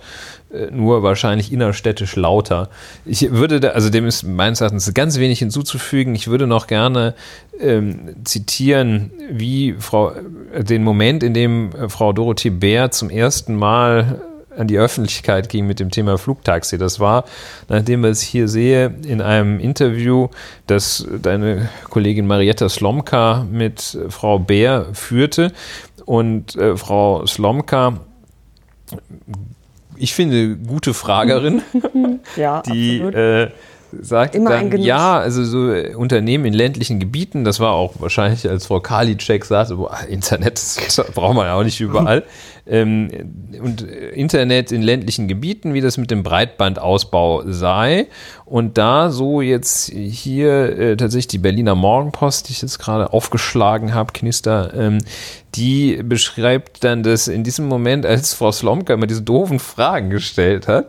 äh, nur wahrscheinlich innerstädtisch lauter. Ich würde da, also dem ist meines Erachtens ganz wenig hinzuzufügen. Ich würde noch gerne ähm, zitieren, wie Frau, äh, den Moment, in dem äh, Frau Dorothee Bär zum ersten Mal an die Öffentlichkeit ging mit dem Thema Flugtaxi. Das war, nachdem ich es hier sehe, in einem Interview, das deine Kollegin Marietta Slomka mit Frau Bär führte. Und äh, Frau Slomka, ich finde, gute Fragerin, ja, die äh, sagt Immer dann, ja, also so äh, Unternehmen in ländlichen Gebieten, das war auch wahrscheinlich, als Frau Karliczek sagte, boah, Internet das braucht man ja auch nicht überall. ähm, und äh, Internet in ländlichen Gebieten, wie das mit dem Breitbandausbau sei. Und da so jetzt hier äh, tatsächlich die Berliner Morgenpost, die ich jetzt gerade aufgeschlagen habe, Knister, ähm, die beschreibt dann, dass in diesem Moment, als Frau Slomka immer diese doofen Fragen gestellt hat,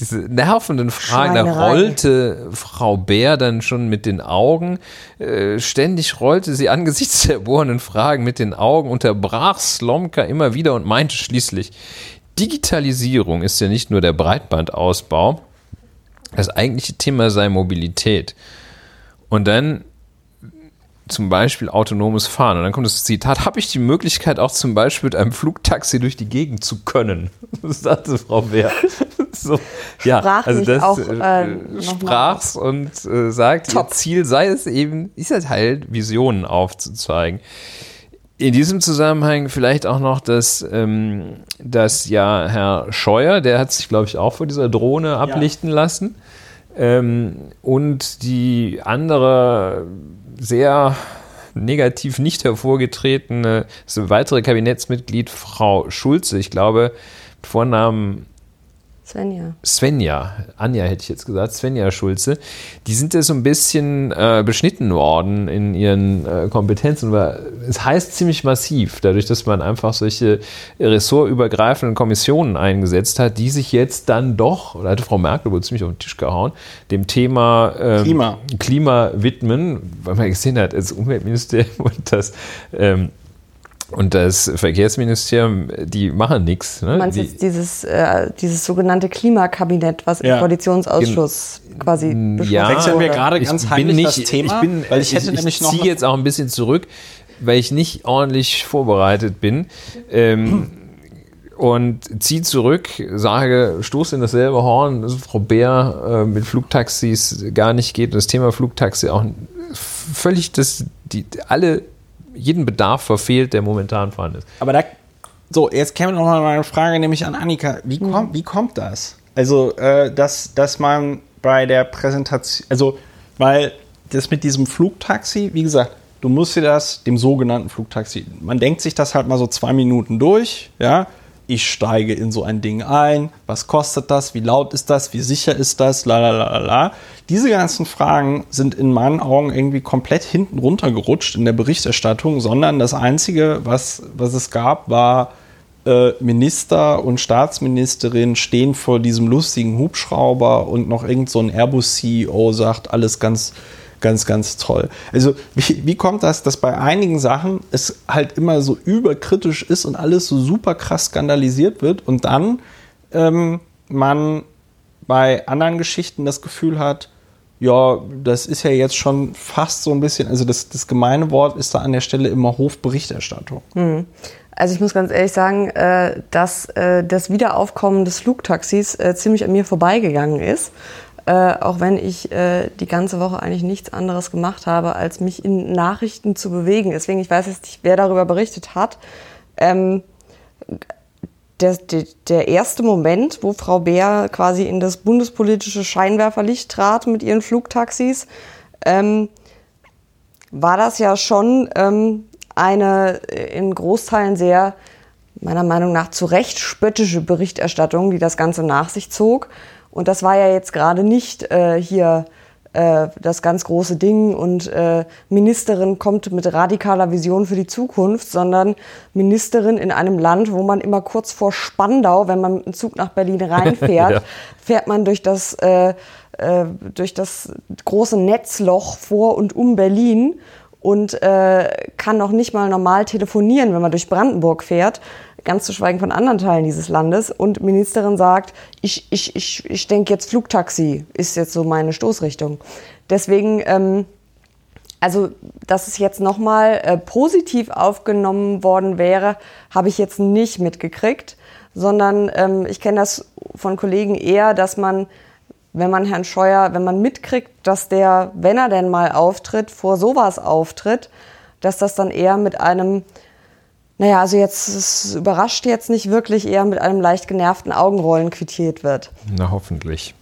diese nervenden Fragen, da rollte Frau Bär dann schon mit den Augen, äh, ständig rollte sie angesichts der bohrenden Fragen mit den Augen, unterbrach Slomka immer wieder und meinte schließlich, Digitalisierung ist ja nicht nur der Breitbandausbau, das eigentliche Thema sei Mobilität. Und dann zum Beispiel autonomes Fahren. Und dann kommt das Zitat, habe ich die Möglichkeit auch zum Beispiel mit einem Flugtaxi durch die Gegend zu können? Das sagte Frau Bär. So, ja, Sprach also das auch, äh, äh sprach's und äh, sagt, Top. ihr Ziel sei es eben, ist halt halt Visionen aufzuzeigen. In diesem Zusammenhang vielleicht auch noch, dass, ähm, dass ja Herr Scheuer, der hat sich, glaube ich, auch vor dieser Drohne ablichten ja. lassen. Ähm, und die andere sehr negativ nicht hervorgetretene, ist ein weitere Kabinettsmitglied, Frau Schulze, ich glaube, Vornamen Svenja. Svenja, Anja hätte ich jetzt gesagt, Svenja Schulze, die sind ja so ein bisschen äh, beschnitten worden in ihren äh, Kompetenzen, weil es heißt ziemlich massiv, dadurch, dass man einfach solche ressortübergreifenden Kommissionen eingesetzt hat, die sich jetzt dann doch, da hatte Frau Merkel wohl ziemlich auf den Tisch gehauen, dem Thema ähm, Klima. Klima widmen, weil man gesehen hat, das Umweltministerium und das ähm, und das Verkehrsministerium, die machen nichts. Ne? Du meinst die, jetzt dieses, äh, dieses sogenannte Klimakabinett, was ja. im Koalitionsausschuss Gen quasi besprochen ja, Wechseln wir gerade ganz heimlich nicht, das Thema, ich bin, weil ich hätte ich, nämlich noch ziehe jetzt auch ein bisschen zurück, weil ich nicht ordentlich vorbereitet bin. Ähm, und ziehe zurück, sage, stoße in dasselbe Horn, dass Frau Bär äh, mit Flugtaxis gar nicht geht und das Thema Flugtaxi auch völlig das, die, alle jeden Bedarf verfehlt, der momentan vorhanden ist. Aber da, so, jetzt käme noch mal eine Frage, nämlich an Annika. Wie, mhm. kommt, wie kommt das? Also, äh, dass, dass man bei der Präsentation, also, weil das mit diesem Flugtaxi, wie gesagt, du musst dir das, dem sogenannten Flugtaxi, man denkt sich das halt mal so zwei Minuten durch, ja, ich steige in so ein Ding ein, was kostet das, wie laut ist das, wie sicher ist das, la la la la. Diese ganzen Fragen sind in meinen Augen irgendwie komplett hinten runtergerutscht in der Berichterstattung, sondern das Einzige, was, was es gab, war äh, Minister und Staatsministerin stehen vor diesem lustigen Hubschrauber und noch irgend so ein Airbus-CEO sagt, alles ganz ganz, ganz toll. Also wie, wie kommt das, dass bei einigen Sachen es halt immer so überkritisch ist und alles so super krass skandalisiert wird und dann ähm, man bei anderen Geschichten das Gefühl hat, ja, das ist ja jetzt schon fast so ein bisschen, also das, das gemeine Wort ist da an der Stelle immer Hofberichterstattung. Hm. Also ich muss ganz ehrlich sagen, äh, dass äh, das Wiederaufkommen des Flugtaxis äh, ziemlich an mir vorbeigegangen ist äh, auch wenn ich äh, die ganze Woche eigentlich nichts anderes gemacht habe, als mich in Nachrichten zu bewegen. Deswegen, ich weiß jetzt nicht, wer darüber berichtet hat. Ähm, der, der, der erste Moment, wo Frau Beer quasi in das bundespolitische Scheinwerferlicht trat mit ihren Flugtaxis, ähm, war das ja schon ähm, eine in Großteilen sehr, meiner Meinung nach, zu Recht spöttische Berichterstattung, die das Ganze nach sich zog. Und das war ja jetzt gerade nicht äh, hier äh, das ganz große Ding und äh, Ministerin kommt mit radikaler Vision für die Zukunft, sondern Ministerin in einem Land, wo man immer kurz vor Spandau, wenn man mit dem Zug nach Berlin reinfährt, ja. fährt man durch das, äh, äh, durch das große Netzloch vor und um Berlin und äh, kann noch nicht mal normal telefonieren, wenn man durch Brandenburg fährt ganz zu schweigen von anderen Teilen dieses Landes. Und Ministerin sagt, ich, ich, ich, ich denke jetzt Flugtaxi ist jetzt so meine Stoßrichtung. Deswegen ähm, also, dass es jetzt nochmal äh, positiv aufgenommen worden wäre, habe ich jetzt nicht mitgekriegt, sondern ähm, ich kenne das von Kollegen eher, dass man, wenn man Herrn Scheuer, wenn man mitkriegt, dass der, wenn er denn mal auftritt, vor sowas auftritt, dass das dann eher mit einem, naja, also jetzt, es überrascht jetzt nicht wirklich, eher mit einem leicht genervten Augenrollen quittiert wird. Na, hoffentlich.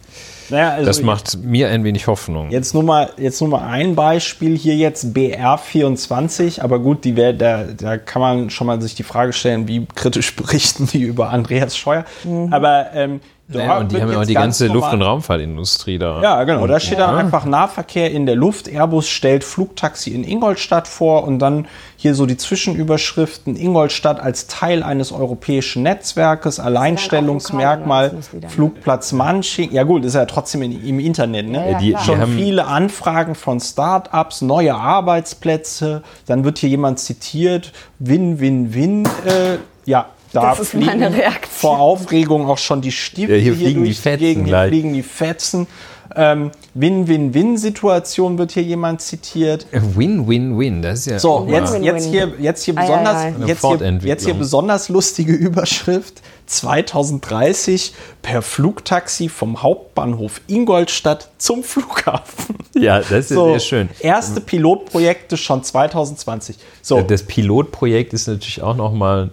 Naja, also Das macht mir ein wenig Hoffnung. Jetzt nur mal, jetzt nur mal ein Beispiel hier jetzt BR24, aber gut, die da, da kann man schon mal sich die Frage stellen, wie kritisch berichten die über Andreas Scheuer. Aber ähm, Ja, da und die haben ja auch die ganz ganze Luft- und Raumfahrtindustrie da. Ja, genau. Da steht dann einfach Nahverkehr in der Luft. Airbus stellt Flugtaxi in Ingolstadt vor und dann hier so die Zwischenüberschriften. Ingolstadt als Teil eines europäischen Netzwerkes, Alleinstellungsmerkmal? Flugplatz Manching. Ja gut, ist ja trotzdem in, im Internet. Ne? Ja, ja, die, die Schon haben, viele Anfragen von Start-ups, neue Arbeitsplätze. Dann wird hier jemand zitiert. Win, win, win. Äh, ja, da Das ist meine fliegen Reaktion. vor Aufregung auch schon die Stiefel Ja, hier fliegen die Fetzen Gegend. Hier fliegen die Fetzen. Ähm, Win-Win-Win-Situation wird hier jemand zitiert. Win-Win-Win, das ist ja. So, auch jetzt, jetzt hier, jetzt hier besonders, jetzt hier, jetzt hier besonders lustige Überschrift. 2030 per Flugtaxi vom Hauptbahnhof Ingolstadt zum Flughafen. Ja, das ist So, sehr schön. Erste Pilotprojekte schon 2020. So, Das Pilotprojekt ist natürlich auch nochmal ein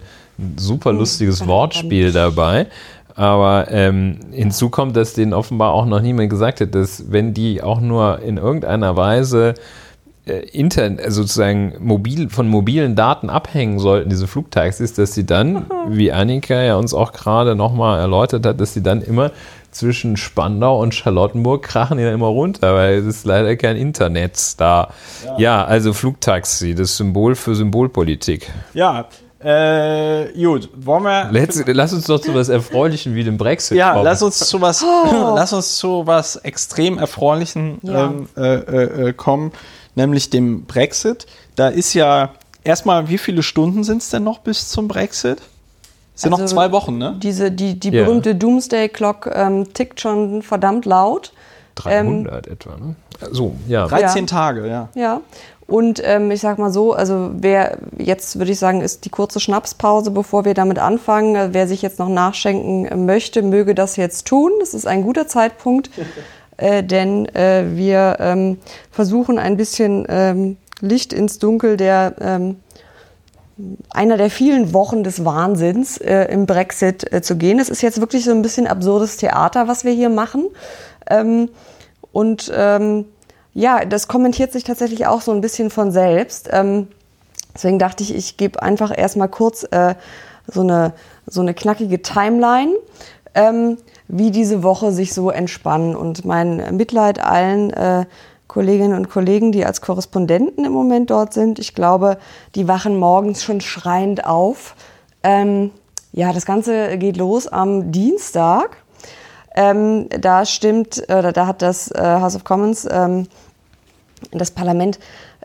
super Hm, lustiges Wortspiel dabei. Aber ähm, hinzu kommt, dass denen offenbar auch noch niemand gesagt hat, dass wenn die auch nur in irgendeiner Weise äh, intern, also sozusagen mobil, von mobilen Daten abhängen sollten, diese Flugtaxis, dass sie dann, wie Annika ja uns auch gerade nochmal erläutert hat, dass sie dann immer zwischen Spandau und Charlottenburg krachen die dann immer runter, weil es ist leider kein Internet da. Ja. also Flugtaxi, das Symbol für Symbolpolitik. ja, äh, gut, wollen wir. Let's, lass uns doch zu was Erfreulichem wie dem Brexit Ja, kommen. lass uns zu was, lass uns zu was extrem Erfreulichen Ja. ähm, äh, äh, äh, kommen, nämlich dem Brexit. Da ist ja erstmal, wie viele Stunden sind es denn noch bis zum Brexit? Es sind noch Also, zwei Wochen, ne? Diese, die, die Ja. berühmte Doomsday Clock ähm, tickt schon verdammt laut. 300 etwa, ne? So, ja. 13 ja. Tage, ja. Ja. Und ähm, ich sag mal so, also wer jetzt würde ich sagen, ist die kurze Schnapspause, bevor wir damit anfangen. Äh, Wer sich jetzt noch nachschenken äh, möchte, möge das jetzt tun. Das ist ein guter Zeitpunkt, äh, denn äh, wir ähm, versuchen ein bisschen ähm, Licht ins Dunkel der ähm, einer der vielen Wochen des Wahnsinns äh, im Brexit äh, zu gehen. Es ist jetzt wirklich so ein bisschen absurdes Theater, was wir hier machen. Ähm, und ähm, ja, das kommentiert sich tatsächlich auch so ein bisschen von selbst. Ähm, deswegen dachte ich, ich gebe einfach erstmal kurz äh, so, eine, so eine knackige Timeline, ähm, wie diese Woche sich so entspannen. Und mein Mitleid allen äh, Kolleginnen und Kollegen, die als Korrespondenten im Moment dort sind. Ich glaube, die wachen morgens schon schreiend auf. Ähm, ja, das Ganze geht los am Dienstag. Ähm, da stimmt, äh, da hat das äh, House of Commons, ähm, das Parlament,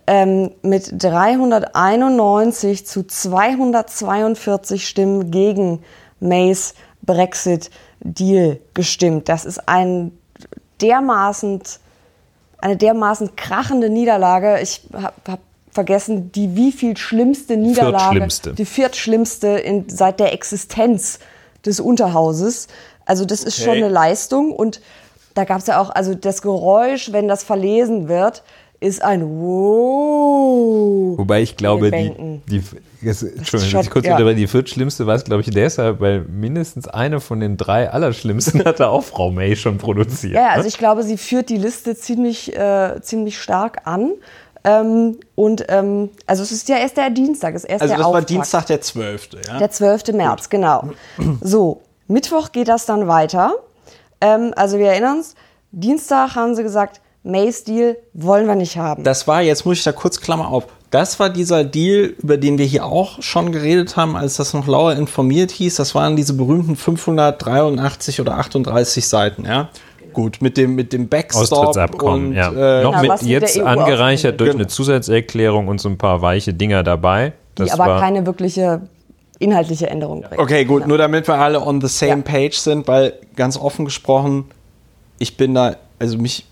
ähm, mit 391 zu 242 Stimmen gegen Mays Brexit-Deal gestimmt. Das ist ein dermaßen, eine dermaßen krachende Niederlage. Ich habe hab vergessen, die wie viel schlimmste Niederlage, Viertschlimmste. die viertschlimmste in, seit der Existenz des Unterhauses. Also das ist schon Okay. eine Leistung und da gab es ja auch, also das Geräusch, wenn das verlesen wird, ist ein Wow. Wobei ich glaube, die, die, das, Entschuldigung, dass ich kurz ja. unterbreche, die viertschlimmste war es, glaube ich, deshalb, weil mindestens eine von den drei Allerschlimmsten hatte auch Frau May schon produziert. Ja, ne? also ich glaube, sie führt die Liste ziemlich, äh, ziemlich stark an. Ähm, und ähm, also es ist ja erst der Dienstag, es ist erst Also der das war Auftakt. Dienstag der 12. Ja? Der 12. März, genau. So, Mittwoch geht das dann weiter. Ähm, also wir erinnern uns, Dienstag haben sie gesagt, Mays Deal wollen wir nicht haben. Das war, jetzt muss ich da kurz Klammer auf, das war dieser Deal, über den wir hier auch schon geredet haben, als das noch Lauer informiert hieß. Das waren diese berühmten 583 oder 38 Seiten, ja. Gut, mit dem, mit dem Backstop Austrittsabkommen, und, ja. äh, Noch mit jetzt EU angereichert durch Genau. eine Zusatzerklärung und so ein paar weiche Dinger dabei. die Das aber war, keine wirkliche inhaltliche Änderung bringt. Okay, gut, nur damit wir alle on the same Ja. page sind, weil ganz offen gesprochen, ich bin da, also mich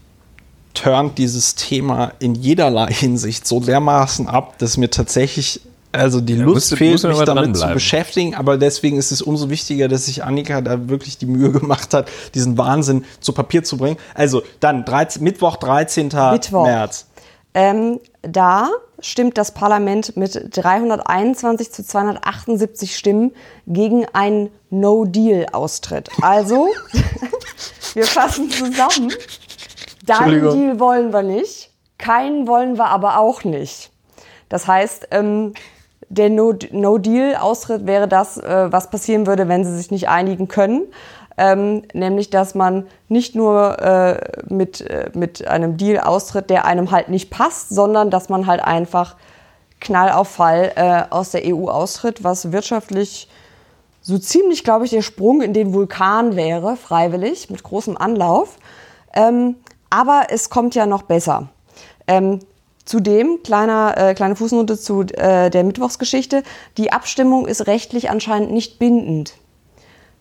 turnt dieses Thema in jederlei Hinsicht so dermaßen ab, dass mir tatsächlich also die Lust musst, fehlt, musst mich damit zu beschäftigen, aber deswegen ist es umso wichtiger, dass sich Annika da wirklich die Mühe gemacht hat, diesen Wahnsinn zu Papier zu bringen. Also dann 13, Mittwoch, 13. Mittwoch. März. Ähm, da stimmt das Parlament mit 321 zu 278 Stimmen gegen einen No-Deal-Austritt. Also, wir fassen zusammen. Deinen Deal wollen wir nicht, keinen wollen wir aber auch nicht. Das heißt, ähm, der No-Deal-Austritt no wäre das, äh, was passieren würde, wenn sie sich nicht einigen können. Ähm, nämlich, dass man nicht nur äh, mit, äh, mit einem Deal austritt, der einem halt nicht passt, sondern dass man halt einfach Knall auf Fall äh, aus der EU austritt, was wirtschaftlich so ziemlich, glaube ich, der Sprung in den Vulkan wäre, freiwillig, mit großem Anlauf. Ähm, aber es kommt ja noch besser. Ähm, Zudem, kleiner, äh, kleine Fußnote zu äh, der Mittwochsgeschichte, die Abstimmung ist rechtlich anscheinend nicht bindend.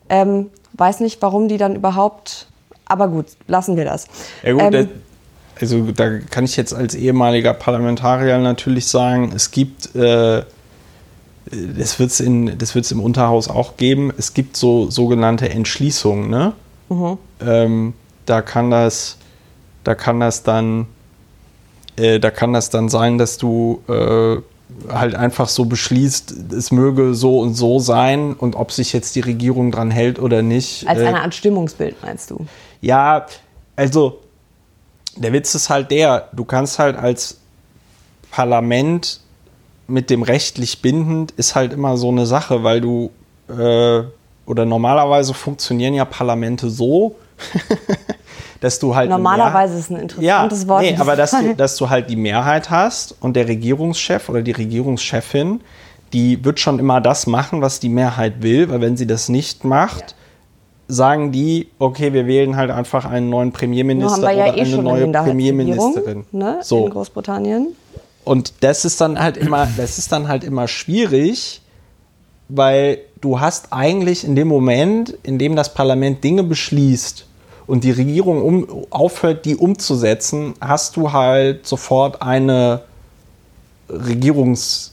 Ähm, weiß nicht, warum die dann überhaupt, aber gut, lassen wir das. Ja gut, ähm, also da kann ich jetzt als ehemaliger Parlamentarier natürlich sagen, es gibt, äh, das wird es im Unterhaus auch geben, es gibt so sogenannte Entschließungen, ne? Mhm. Ähm, da kann das, da kann das dann äh, da kann das dann sein, dass du äh, halt einfach so beschließt, es möge so und so sein und ob sich jetzt die Regierung dran hält oder nicht. Als äh, eine Art Stimmungsbild meinst du? Ja, also der Witz ist halt der, du kannst halt als Parlament mit dem rechtlich bindend ist halt immer so eine Sache, weil du äh, oder normalerweise funktionieren ja Parlamente so, dass du halt. Normalerweise ist ein interessantes ja, Wort. Nee, aber dass du, dass du halt die Mehrheit hast und der Regierungschef oder die Regierungschefin, die wird schon immer das machen, was die Mehrheit will, weil wenn sie das nicht macht, ja. sagen die, okay, wir wählen halt einfach einen neuen Premierminister oder ja eh eine neue Premierministerin. Ne, so. In Großbritannien. Und das ist dann halt immer, das ist dann halt immer schwierig, weil du hast eigentlich in dem Moment, in dem das Parlament Dinge beschließt, und die Regierung um, aufhört, die umzusetzen, hast du halt sofort eine Regierungs-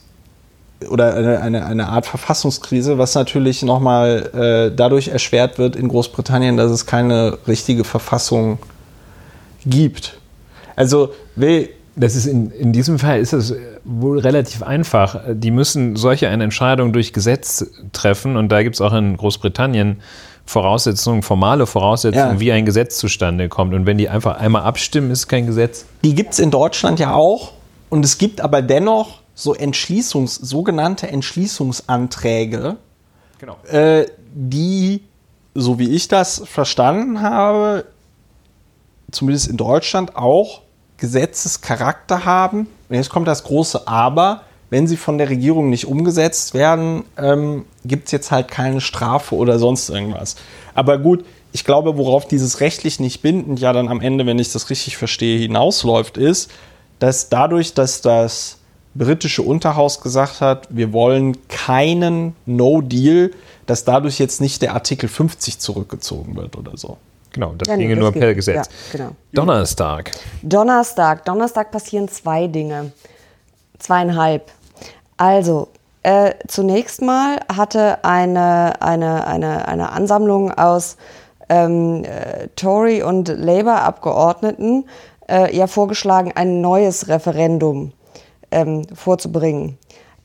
oder eine, eine, eine Art Verfassungskrise, was natürlich nochmal äh, dadurch erschwert wird in Großbritannien, dass es keine richtige Verfassung gibt. Also will. Das ist in, in diesem Fall ist es wohl relativ einfach. Die müssen solche eine Entscheidung durch Gesetz treffen und da gibt es auch in Großbritannien Voraussetzungen, formale Voraussetzungen, ja. wie ein Gesetz zustande kommt. Und wenn die einfach einmal abstimmen, ist kein Gesetz. Die gibt es in Deutschland ja auch. Und es gibt aber dennoch so Entschließungs, sogenannte Entschließungsanträge, genau. äh, die, so wie ich das verstanden habe, zumindest in Deutschland auch Gesetzescharakter haben. Und jetzt kommt das große Aber wenn sie von der Regierung nicht umgesetzt werden, ähm, gibt es jetzt halt keine Strafe oder sonst irgendwas. Aber gut, ich glaube, worauf dieses rechtlich nicht bindend ja dann am Ende, wenn ich das richtig verstehe, hinausläuft, ist, dass dadurch, dass das britische Unterhaus gesagt hat, wir wollen keinen No-Deal, dass dadurch jetzt nicht der Artikel 50 zurückgezogen wird oder so. Genau, das ja, ginge nur per Gesetz. Ja, genau. Donnerstag. Donnerstag. Donnerstag passieren zwei Dinge. Zweieinhalb. Also, äh, zunächst mal hatte eine, eine, eine, eine Ansammlung aus ähm, äh, Tory- und Labour-Abgeordneten äh, ja vorgeschlagen, ein neues Referendum ähm, vorzubringen.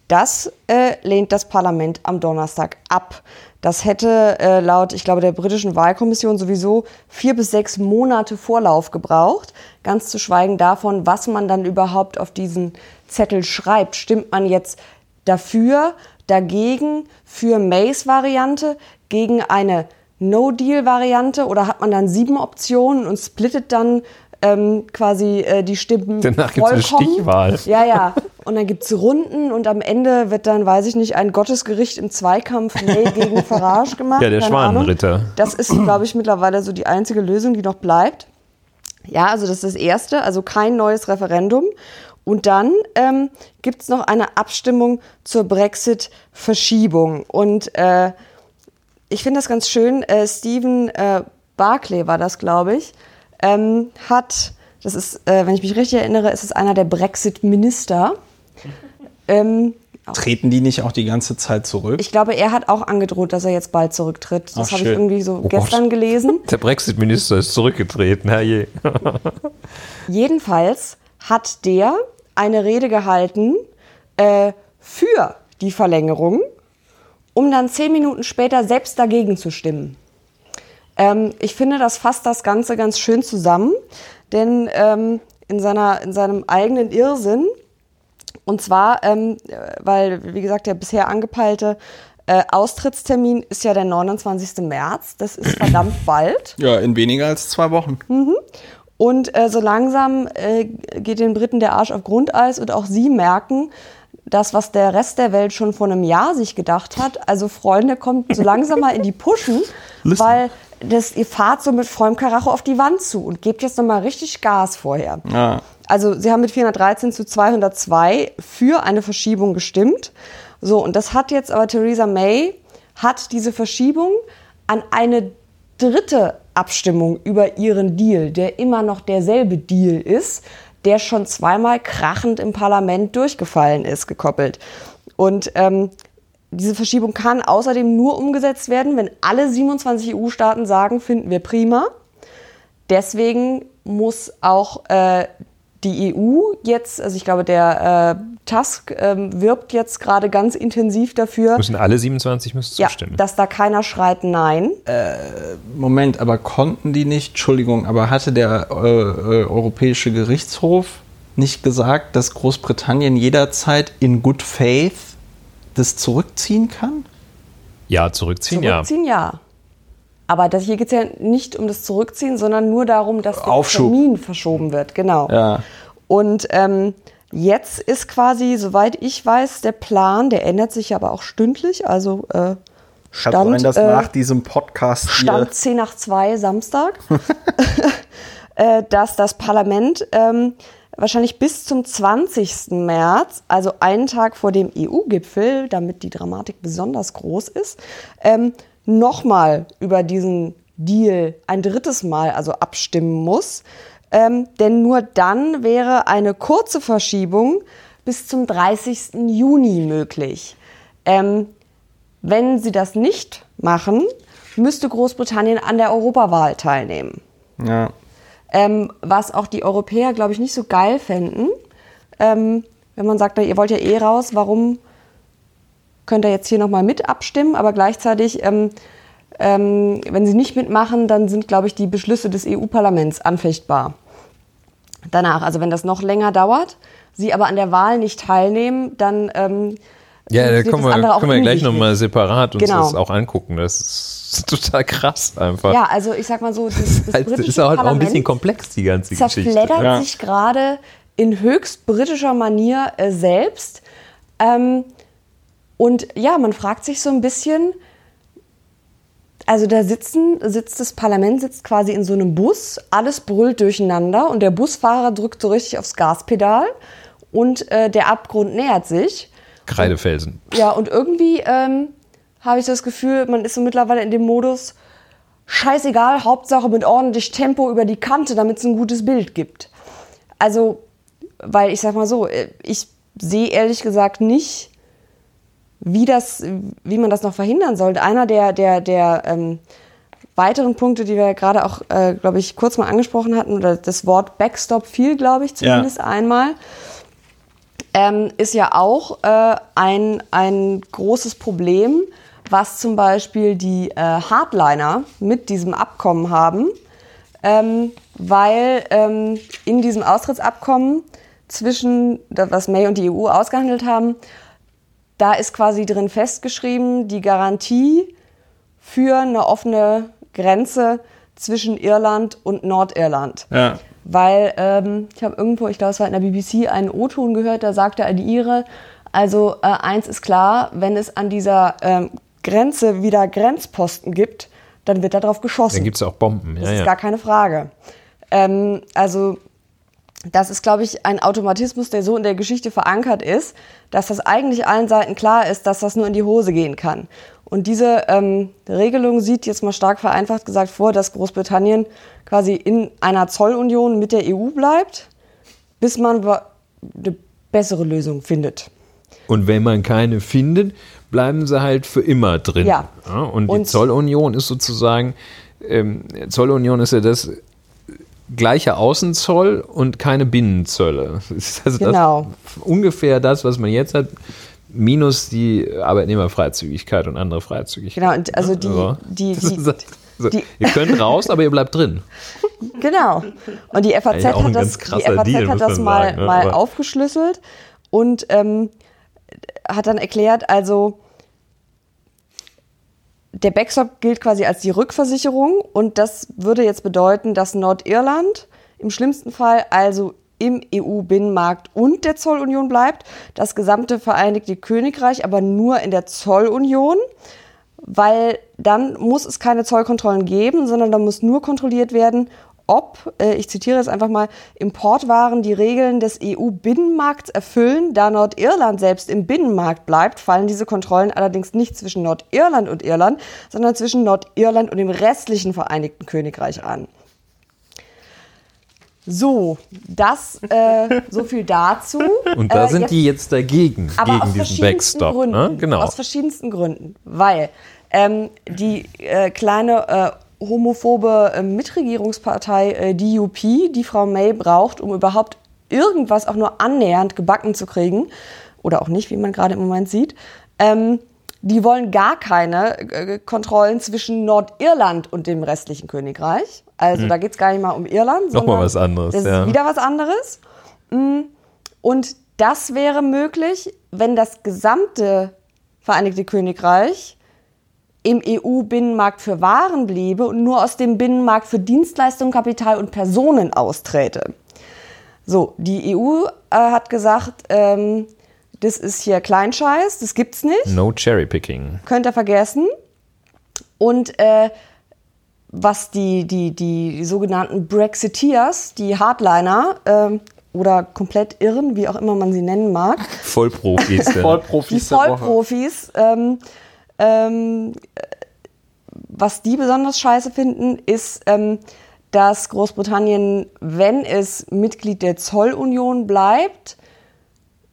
Das äh, lehnt das Parlament am Donnerstag ab. Das hätte äh, laut, ich glaube, der britischen Wahlkommission sowieso vier bis sechs Monate Vorlauf gebraucht. Ganz zu schweigen davon, was man dann überhaupt auf diesen Zettel schreibt. Stimmt man jetzt dafür, dagegen, für Mays Variante, gegen eine No-Deal-Variante oder hat man dann sieben Optionen und splittet dann ähm, quasi äh, die Stimmen Danach gibt es eine Stichwahl. Ja, ja. Und dann gibt es Runden und am Ende wird dann, weiß ich nicht, ein Gottesgericht im Zweikampf May gegen Farage gemacht. Ja, der Schwanenritter. Ahnung. Das ist, glaube ich, mittlerweile so die einzige Lösung, die noch bleibt. Ja, also das ist das Erste, also kein neues Referendum. Und dann ähm, gibt es noch eine Abstimmung zur Brexit-Verschiebung. Und äh, ich finde das ganz schön. Äh, Stephen äh, Barclay war das, glaube ich, ähm, hat, das ist, äh, wenn ich mich richtig erinnere, ist es einer der Brexit-Minister. Ähm, Treten die nicht auch die ganze Zeit zurück? ich glaube, er hat auch angedroht, dass er jetzt bald zurücktritt. Das habe ich irgendwie so Oh gestern Gott. gelesen. Der Brexit-Minister ist zurückgetreten, herrje. Jedenfalls hat der eine Rede gehalten äh, für die Verlängerung, um dann zehn Minuten später selbst dagegen zu stimmen. Ähm, ich finde, das fasst das Ganze ganz schön zusammen, denn ähm, in, seiner, in seinem eigenen Irrsinn, und zwar, ähm, äh, weil, wie gesagt, der bisher angepeilte äh, Austrittstermin ist ja der 29. März, das ist verdammt bald. Ja, in weniger als zwei Wochen. Und äh, so langsam äh, geht den Briten der Arsch auf Grundeis und auch sie merken, das, was der Rest der Welt schon vor einem Jahr sich gedacht hat. Also Freunde, kommt so langsam mal in die Puschen, Listen. weil das, ihr fahrt so mit vollem Karacho auf die Wand zu und gebt jetzt nochmal richtig Gas vorher. Ja. Also sie haben mit 413 zu 202 für eine Verschiebung gestimmt. So, und das hat jetzt aber Theresa May, hat diese Verschiebung an eine dritte Abstimmung über ihren Deal, der immer noch derselbe Deal ist, der schon zweimal krachend im Parlament durchgefallen ist, gekoppelt. Und ähm, diese Verschiebung kann außerdem nur umgesetzt werden, wenn alle 27 EU-Staaten sagen, finden wir prima. Deswegen muss auch äh, die EU jetzt, also ich glaube, der äh, Tusk ähm, wirbt jetzt gerade ganz intensiv dafür, Müssen alle 27 müssen ja, zustimmen. dass da keiner schreit Nein. Moment, aber konnten die nicht, Entschuldigung, aber hatte der äh, äh, Europäische Gerichtshof nicht gesagt, dass Großbritannien jederzeit in good faith das zurückziehen kann? ja, zurückziehen, ja. Zurückziehen, ja. Aber das, hier geht es ja nicht um das Zurückziehen, sondern nur darum, dass der Aufschub. Termin verschoben wird. Genau. Ja. Und ähm, jetzt ist quasi, soweit ich weiß, der Plan, der ändert sich aber auch stündlich. Also äh, Kann Stand, sein, dass äh, nach diesem Podcast Stand 10 nach 2 Samstag, äh, dass das Parlament ähm, wahrscheinlich bis zum 20. März, also einen Tag vor dem EU-Gipfel, damit die Dramatik besonders groß ist, ähm, nochmal über diesen Deal ein drittes Mal also abstimmen muss. Ähm, denn nur dann wäre eine kurze Verschiebung bis zum 30. Juni möglich. Ähm, wenn sie das nicht machen, müsste Großbritannien an der Europawahl teilnehmen. Ja. Ähm, was auch die Europäer, glaube ich, nicht so geil fänden. Ähm, wenn man sagt, ihr wollt ja eh raus, warum könnt ihr jetzt hier nochmal mit abstimmen? Aber gleichzeitig, ähm, ähm, wenn sie nicht mitmachen, dann sind, glaube ich, die Beschlüsse des EU-Parlaments anfechtbar. Danach, also wenn das noch länger dauert, sie aber an der Wahl nicht teilnehmen, dann ähm, Ja, da können wir, können wir gleich nochmal separat uns Genau. das auch angucken. Das ist total krass einfach. Ja, also ich sag mal so, das, das britische ist auch, halt auch ein bisschen komplex, die ganze Geschichte. zerfleddert Ja. sich gerade in höchst britischer Manier äh, selbst. Ähm, und ja, man fragt sich so ein bisschen, also da sitzen, sitzt das Parlament sitzt quasi in so einem Bus, alles brüllt durcheinander und der Busfahrer drückt so richtig aufs Gaspedal und äh, der Abgrund nähert sich. Kreidefelsen. Ja, und irgendwie ähm, habe ich das Gefühl, man ist so mittlerweile in dem Modus, scheißegal, Hauptsache mit ordentlich Tempo über die Kante, damit es ein gutes Bild gibt. Also, weil ich sag mal so, äh, ich sehe ehrlich gesagt nicht, wie, das, wie man das noch verhindern sollte. Einer der, der, der ähm, weiteren Punkte, die wir gerade auch, äh, glaube ich, kurz mal angesprochen hatten, oder das Wort Backstop fiel, glaube ich, zumindest einmal ähm, ist ja auch äh, ein, ein großes Problem, was zum Beispiel die äh, Hardliner mit diesem Abkommen haben, ähm, weil ähm, in diesem Austrittsabkommen zwischen, was May und die EU ausgehandelt haben, da ist quasi drin festgeschrieben, die Garantie für eine offene Grenze zwischen Irland und Nordirland. Ja. Weil ähm, ich habe irgendwo, ich glaube, es war in der BBC, einen O-Ton gehört, da sagte eine Ire, also äh, eins ist klar, wenn es an dieser ähm, Grenze wieder Grenzposten gibt, dann wird darauf geschossen. Dann gibt es auch Bomben. Das Ja, ist ja. gar keine Frage. Ähm, also das ist, glaube ich, ein Automatismus, der so in der Geschichte verankert ist, dass das eigentlich allen Seiten klar ist, dass das nur in die Hose gehen kann. Und diese ähm, Regelung sieht jetzt mal stark vereinfacht gesagt vor, dass Großbritannien quasi in einer Zollunion mit der EU bleibt, bis man eine bessere Lösung findet. Und wenn man keine findet, bleiben sie halt für immer drin. Ja. ja und die und Zollunion ist sozusagen, ähm, Zollunion ist ja das gleiche Außenzoll und keine Binnenzölle. Das ist also genau. das, ungefähr das, was man jetzt hat, minus die Arbeitnehmerfreizügigkeit und andere Freizügigkeit. Genau, und also die, also, die, die, also, die, ihr könnt raus, aber ihr bleibt drin. Genau. Und die FAZ hat das, die FAZ Deal, hat das mal, sagen, mal aufgeschlüsselt und ähm, hat dann erklärt, also der Backstop gilt quasi als die Rückversicherung und das würde jetzt bedeuten, dass Nordirland im schlimmsten Fall also im EU-Binnenmarkt und der Zollunion bleibt, das gesamte Vereinigte Königreich aber nur in der Zollunion, weil dann muss es keine Zollkontrollen geben, sondern da muss nur kontrolliert werden, ob, äh, ich zitiere es einfach mal, Importwaren die Regeln des EU-Binnenmarkts erfüllen. Da Nordirland selbst im Binnenmarkt bleibt, fallen diese Kontrollen allerdings nicht zwischen Nordirland und Irland, sondern zwischen Nordirland und dem restlichen Vereinigten Königreich an. So, das äh, so viel dazu. Und da äh, sind jetzt, die jetzt dagegen, aber gegen diesen Backstop. Gründen, ne? genau. Aus verschiedensten Gründen. Weil ähm, die äh, kleine äh, homophobe äh, Mitregierungspartei äh, DUP, die Frau May braucht, um überhaupt irgendwas auch nur annähernd gebacken zu kriegen, oder auch nicht, wie man gerade im Moment sieht, ähm, die wollen gar keine äh, Kontrollen zwischen Nordirland und dem restlichen Königreich. Also hm. da geht es gar nicht mal um Irland. Nochmal was anderes. Das ja. ist wieder was anderes. Mm, und das wäre möglich, wenn das gesamte Vereinigte Königreich im EU-Binnenmarkt für Waren bliebe und nur aus dem Binnenmarkt für Dienstleistungen, Kapital und Personen austräte. So, die EU äh, hat gesagt, ähm, das ist hier Kleinscheiß, das gibt's nicht. No cherry picking. Könnt ihr vergessen. Und äh, was die, die, die sogenannten Brexiteers, die Hardliner äh, oder komplett Irren, wie auch immer man sie nennen mag. Vollprofis. Vollprofis. Die Vollprofis. Ähm, ähm, was die besonders scheiße finden, ist, ähm, dass Großbritannien, wenn es Mitglied der Zollunion bleibt,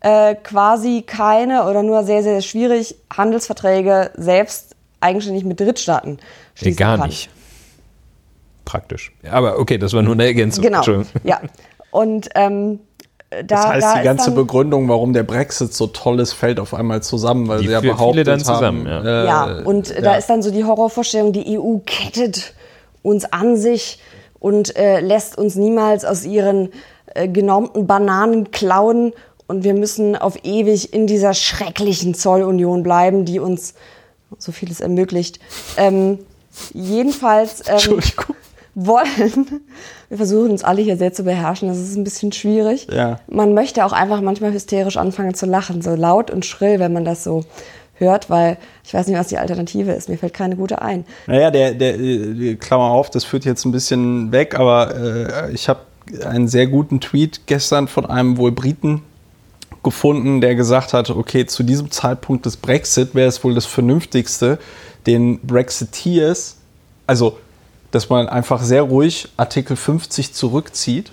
äh, quasi keine oder nur sehr, sehr schwierig Handelsverträge selbst eigenständig mit Drittstaaten schließen gar kann. nicht. Praktisch. Aber okay, das war nur eine Ergänzung. Genau. Ja. Und ähm, da, das heißt, da die ganze Begründung, warum der Brexit so toll ist, fällt auf einmal zusammen, weil sie ja behauptet dann zusammen, haben, ja. Äh, ja, und ja. da ist dann so die Horrorvorstellung, die EU kettet uns an sich und äh, lässt uns niemals aus ihren äh, genormten Bananen klauen und wir müssen auf ewig in dieser schrecklichen Zollunion bleiben, die uns so vieles ermöglicht. Ähm, jedenfalls ähm, wollen wir versuchen uns alle hier sehr zu beherrschen. Das ist ein bisschen schwierig. Ja. Man möchte auch einfach manchmal hysterisch anfangen zu lachen, so laut und schrill, wenn man das so hört, weil ich weiß nicht, was die Alternative ist. Mir fällt keine gute ein. Naja, der, der, Klammer auf, das führt jetzt ein bisschen weg, aber äh, ich habe einen sehr guten Tweet gestern von einem wohl Briten gefunden, der gesagt hat, okay, zu diesem Zeitpunkt des Brexit wäre es wohl das Vernünftigste, den Brexiteers, also dass man einfach sehr ruhig Artikel 50 zurückzieht,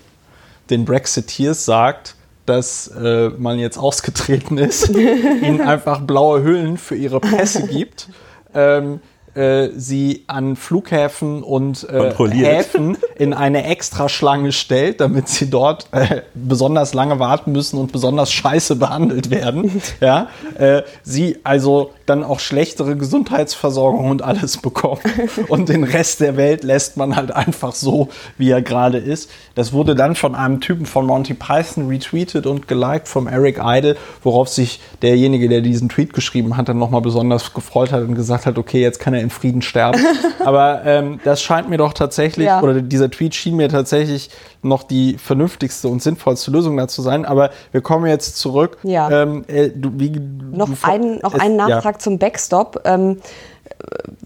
den Brexiteers sagt, dass äh, man jetzt ausgetreten ist, ihnen einfach blaue Hüllen für ihre Pässe gibt. Ähm, äh, sie an Flughäfen und äh, Häfen in eine Extraschlange stellt, damit sie dort äh, besonders lange warten müssen und besonders scheiße behandelt werden. ja, äh, sie also dann auch schlechtere Gesundheitsversorgung und alles bekommen. Und den Rest der Welt lässt man halt einfach so, wie er gerade ist. Das wurde dann von einem Typen von Monty Python retweetet und geliked vom Eric Idle, worauf sich derjenige, der diesen Tweet geschrieben hat, dann nochmal besonders gefreut hat und gesagt hat, okay, jetzt kann er in Frieden sterben. Aber ähm, das scheint mir doch tatsächlich, ja. oder dieser Tweet schien mir tatsächlich noch die vernünftigste und sinnvollste Lösung dazu sein. Aber wir kommen jetzt zurück. Ja. Ähm, äh, du, wie, noch, du, ein, noch einen Nachtrag ja. Zum Backstop. Ähm,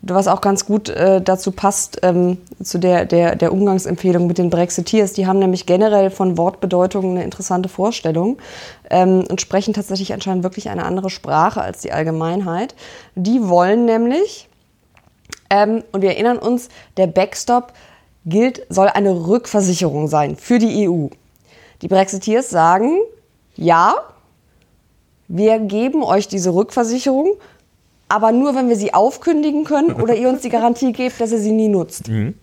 was auch ganz gut äh, dazu passt, ähm, zu der, der, der Umgangsempfehlung mit den Brexiteers. Die haben nämlich generell von Wortbedeutungen eine interessante Vorstellung ähm, und sprechen tatsächlich anscheinend wirklich eine andere Sprache als die Allgemeinheit. Die wollen nämlich, ähm, und wir erinnern uns, der Backstop gilt, soll eine Rückversicherung sein für die EU. Die Brexiteers sagen, ja, wir geben euch diese Rückversicherung, aber nur, wenn wir sie aufkündigen können oder ihr uns die Garantie gebt, dass ihr sie nie nutzt. Mhm.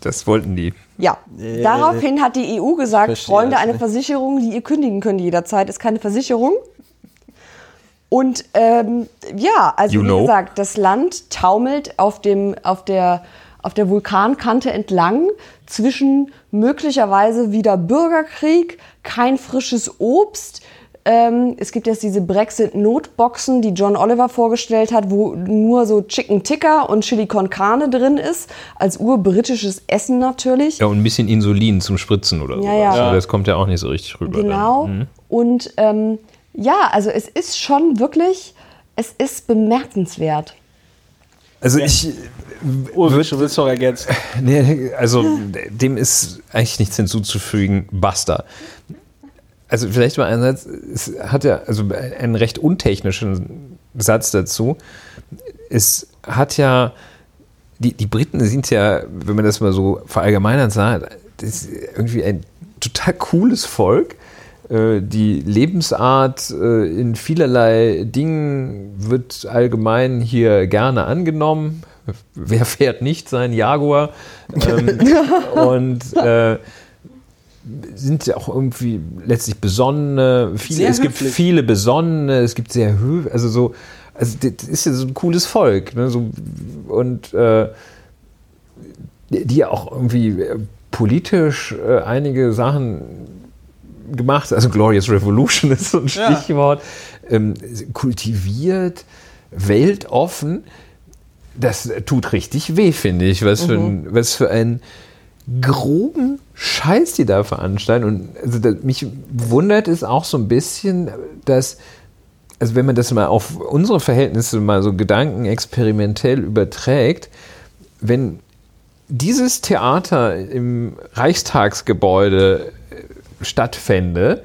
Das wollten die. Ja, äh, daraufhin hat die EU gesagt, Freunde, eine Versicherung, die ihr kündigen könnt jederzeit, ist keine Versicherung. Und ähm, ja, also you wie know. gesagt, das Land taumelt auf, dem, auf, der, auf der Vulkankante entlang zwischen möglicherweise wieder Bürgerkrieg, kein frisches Obst, ähm, es gibt jetzt diese Brexit-Notboxen, die John Oliver vorgestellt hat, wo nur so Chicken Ticker und Chili con Carne drin ist, als urbritisches Essen natürlich. Ja, und ein bisschen Insulin zum Spritzen oder so. Ja, ja. Also das kommt ja auch nicht so richtig rüber. Genau. Mhm. Und ähm, ja, also es ist schon wirklich, es ist bemerkenswert. Also ich. Ulrich, du willst doch ergänzen. Nee, also dem ist eigentlich nichts hinzuzufügen. Basta. Also vielleicht mal einerseits, es hat ja also einen recht untechnischen Satz dazu. Es hat ja, die, die Briten sind ja, wenn man das mal so verallgemeinern sagt, das ist irgendwie ein total cooles Volk. Äh, die Lebensart äh, in vielerlei Dingen wird allgemein hier gerne angenommen. Wer fährt nicht seinen Jaguar? Ähm, und äh, sind ja auch irgendwie letztlich besonnene, viele, es gibt viele besonnene, es gibt sehr höf, also so, also das ist ja so ein cooles Volk, ne, so, und äh, die ja auch irgendwie äh, politisch äh, einige Sachen gemacht, also Glorious Revolution ist so ein Stichwort, ja. ähm, kultiviert, weltoffen, das tut richtig weh, finde ich, was, mhm. für ein, was für ein groben Scheiß die da veranstalten. Und also das, mich wundert es auch so ein bisschen, dass, also wenn man das mal auf unsere Verhältnisse mal so gedankenexperimentell überträgt, wenn dieses Theater im Reichstagsgebäude stattfände,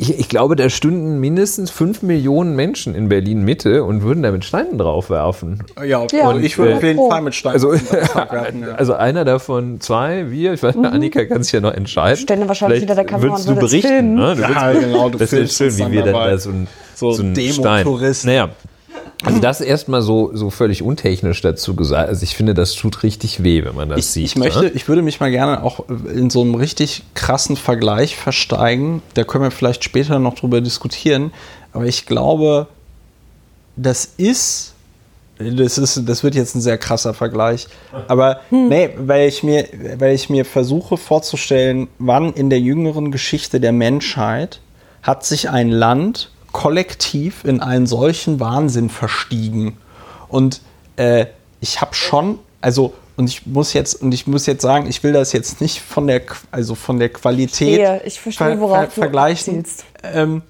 ich, ich, glaube, da stünden mindestens fünf Millionen Menschen in Berlin Mitte und würden da mit Steinen draufwerfen. Ja, ja. und ich würde auf jeden Fall mit Steinen also, werfen. Ja. Also einer davon, zwei, wir, ich weiß nicht, mhm. Annika kann sich ja noch entscheiden. Stände wahrscheinlich hinter der Kamera und du berichten. Ne? Du ja, genau, du das ist schön, wie wir dann da so ein, so, so ein Stein. Naja, also das erstmal so, so völlig untechnisch dazu gesagt. Also ich finde, das tut richtig weh, wenn man das ich, sieht. Ich möchte, ne? ich würde mich mal gerne auch in so einem richtig krassen Vergleich versteigen. Da können wir vielleicht später noch drüber diskutieren. Aber ich glaube, das ist, das ist, das wird jetzt ein sehr krasser Vergleich. Aber hm. nee, weil ich mir, weil ich mir versuche vorzustellen, wann in der jüngeren Geschichte der Menschheit hat sich ein Land kollektiv in einen solchen Wahnsinn verstiegen. Und äh, ich habe schon, also und ich muss jetzt und ich muss jetzt sagen, ich will das jetzt nicht von der also von der Qualität verstehe, ich verstehe, worauf ver vergleichen, ähm,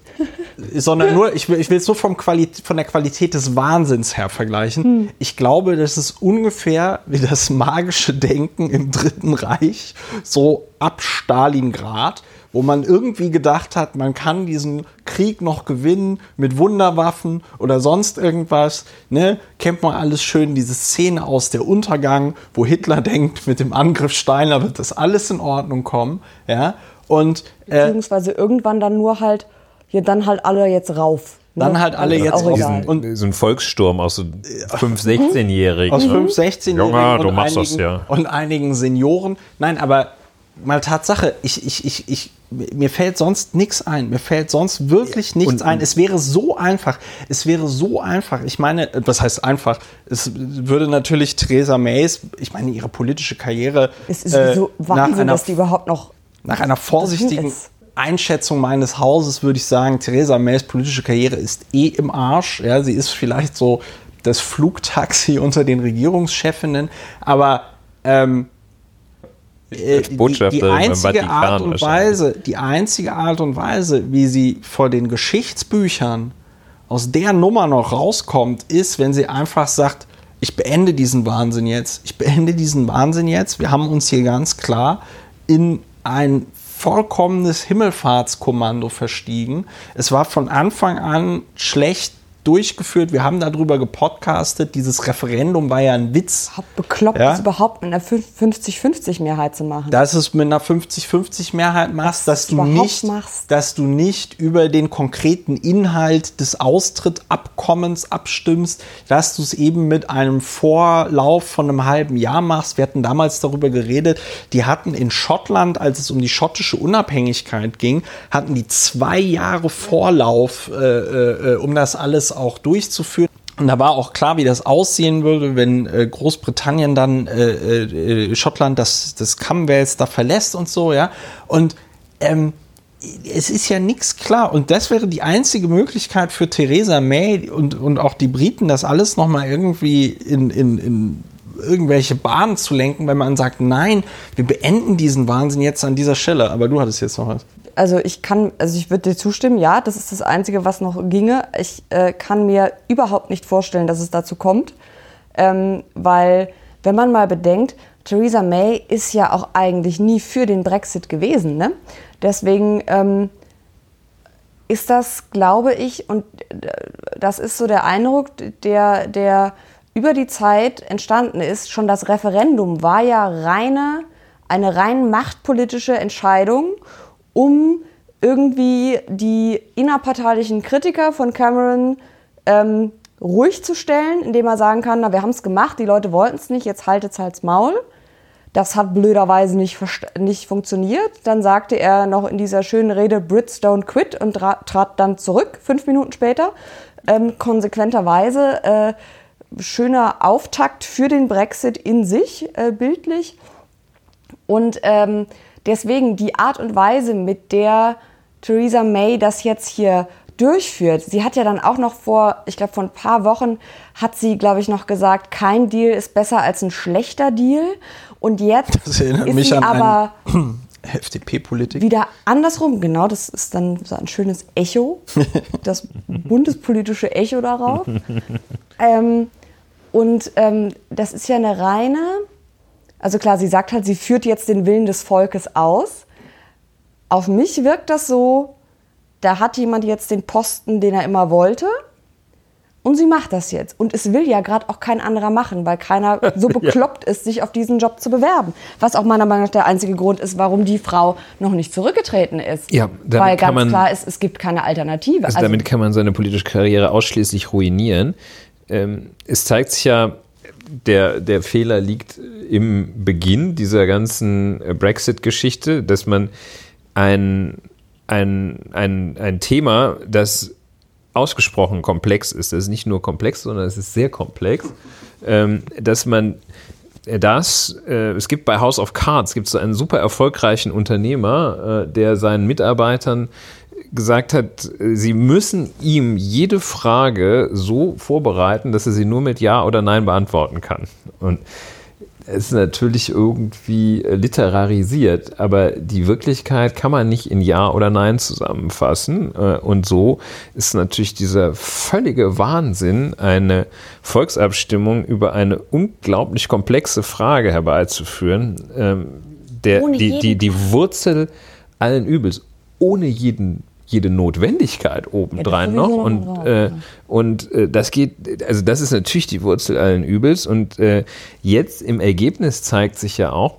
sondern nur ich will ich will es nur vom von der Qualität des Wahnsinns her vergleichen. Hm. Ich glaube, das ist ungefähr wie das magische Denken im Dritten Reich so ab Stalingrad wo man irgendwie gedacht hat, man kann diesen Krieg noch gewinnen mit Wunderwaffen oder sonst irgendwas. Ne? Kennt man alles schön, diese Szene aus der Untergang, wo Hitler denkt, mit dem Angriff Steiner wird das alles in Ordnung kommen. Ja? Und, äh, Beziehungsweise irgendwann dann nur halt, ja, dann halt alle jetzt rauf. Ne? Dann halt alle jetzt rauf. Und so ein Volkssturm aus so 5-, 16-Jährigen. Aus 5-, 16-Jährigen. Junge, du machst einigen, das ja. Und einigen Senioren. Nein, aber mal Tatsache, ich, ich, ich, ich mir fällt sonst nichts ein. Mir fällt sonst wirklich nichts und, ein. Es wäre so einfach. Es wäre so einfach. Ich meine, was heißt einfach? Es würde natürlich Theresa Mays, ich meine, ihre politische Karriere. Es ist äh, so Wahnsinn, einer, dass die überhaupt noch. Nach einer vorsichtigen Einschätzung meines Hauses würde ich sagen, Theresa Mays politische Karriere ist eh im Arsch. Ja, sie ist vielleicht so das Flugtaxi unter den Regierungschefinnen. Aber ähm, äh, die, die, einzige Art und Weise, die einzige Art und Weise, wie sie vor den Geschichtsbüchern aus der Nummer noch rauskommt, ist, wenn sie einfach sagt, ich beende diesen Wahnsinn jetzt. Ich beende diesen Wahnsinn jetzt. Wir haben uns hier ganz klar in ein vollkommenes Himmelfahrtskommando verstiegen. Es war von Anfang an schlecht durchgeführt. Wir haben darüber gepodcastet. Dieses Referendum war ja ein Witz. Bekloppt ja? ist überhaupt mit einer 50-50-Mehrheit zu machen. Dass es mit einer 50-50-Mehrheit machst, dass du, nicht, machst. dass du nicht über den konkreten Inhalt des Austrittabkommens abstimmst, dass du es eben mit einem Vorlauf von einem halben Jahr machst. Wir hatten damals darüber geredet, die hatten in Schottland, als es um die schottische Unabhängigkeit ging, hatten die zwei Jahre Vorlauf, äh, äh, um das alles auch durchzuführen. Und da war auch klar, wie das aussehen würde, wenn äh, Großbritannien dann äh, äh, Schottland das, das Commonwealth da verlässt und so, ja. Und ähm, es ist ja nichts klar. Und das wäre die einzige Möglichkeit für Theresa May und, und auch die Briten, das alles nochmal irgendwie in, in, in irgendwelche Bahnen zu lenken, wenn man sagt, nein, wir beenden diesen Wahnsinn jetzt an dieser Stelle. Aber du hattest jetzt noch was also ich kann, also ich würde dir zustimmen, ja, das ist das Einzige, was noch ginge. Ich äh, kann mir überhaupt nicht vorstellen, dass es dazu kommt, ähm, weil wenn man mal bedenkt, Theresa May ist ja auch eigentlich nie für den Brexit gewesen. Ne? Deswegen ähm, ist das, glaube ich, und äh, das ist so der Eindruck, der, der über die Zeit entstanden ist, schon das Referendum war ja reine, eine rein machtpolitische Entscheidung um irgendwie die innerparteilichen Kritiker von Cameron ähm, ruhig zu stellen, indem er sagen kann, na, wir haben es gemacht, die Leute wollten es nicht, jetzt haltet's halt's Maul. Das hat blöderweise nicht, nicht funktioniert. Dann sagte er noch in dieser schönen Rede, Brits don't quit und trat dann zurück, fünf Minuten später. Ähm, konsequenterweise äh, schöner Auftakt für den Brexit in sich, äh, bildlich. Und ähm, Deswegen die Art und Weise, mit der Theresa May das jetzt hier durchführt. Sie hat ja dann auch noch vor, ich glaube vor ein paar Wochen hat sie, glaube ich, noch gesagt, kein Deal ist besser als ein schlechter Deal. Und jetzt das erinnert ist mich sie an aber FDP-Politik. Wieder andersrum, genau, das ist dann so ein schönes Echo, das bundespolitische Echo darauf. ähm, und ähm, das ist ja eine reine also klar, sie sagt halt, sie führt jetzt den Willen des Volkes aus. Auf mich wirkt das so, da hat jemand jetzt den Posten, den er immer wollte. Und sie macht das jetzt. Und es will ja gerade auch kein anderer machen, weil keiner so bekloppt ja. ist, sich auf diesen Job zu bewerben. Was auch meiner Meinung nach der einzige Grund ist, warum die Frau noch nicht zurückgetreten ist. Ja, weil ganz man, klar ist, es gibt keine Alternative. Also, also damit kann man seine politische Karriere ausschließlich ruinieren. Ähm, es zeigt sich ja, der, der Fehler liegt im Beginn dieser ganzen äh, Brexit-Geschichte, dass man ein, ein, ein, ein Thema, das ausgesprochen komplex ist, das ist nicht nur komplex, sondern es ist sehr komplex, ähm, dass man das, äh, es gibt bei House of Cards, gibt es einen super erfolgreichen Unternehmer, äh, der seinen Mitarbeitern gesagt hat, sie müssen ihm jede Frage so vorbereiten, dass er sie nur mit Ja oder Nein beantworten kann. Und es ist natürlich irgendwie literarisiert, aber die Wirklichkeit kann man nicht in Ja oder Nein zusammenfassen. Äh, und so ist natürlich dieser völlige Wahnsinn, eine Volksabstimmung über eine unglaublich komplexe Frage herbeizuführen, ähm, der, die, die, die Wurzel allen Übels, ohne jeden jede Notwendigkeit obendrein ja, noch. Und, äh, und äh, das geht, also das ist natürlich die Wurzel allen Übels. Und äh, jetzt im Ergebnis zeigt sich ja auch,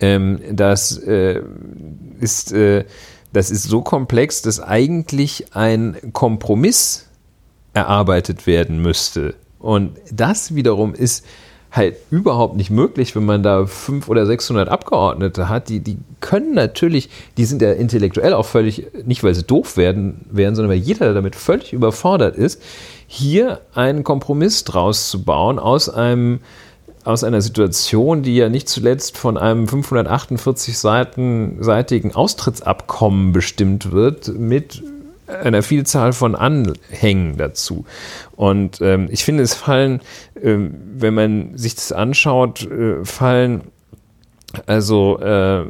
ähm, dass äh, ist, äh, das ist so komplex, dass eigentlich ein Kompromiss erarbeitet werden müsste. Und das wiederum ist halt überhaupt nicht möglich, wenn man da 500 oder 600 Abgeordnete hat. Die, die können natürlich, die sind ja intellektuell auch völlig, nicht weil sie doof werden, werden, sondern weil jeder damit völlig überfordert ist, hier einen Kompromiss draus zu bauen aus einem aus einer Situation, die ja nicht zuletzt von einem 548 Seiten, seitigen Austrittsabkommen bestimmt wird, mit einer Vielzahl von Anhängen dazu. Und ähm, ich finde, es fallen, ähm, wenn man sich das anschaut, äh, fallen, also äh,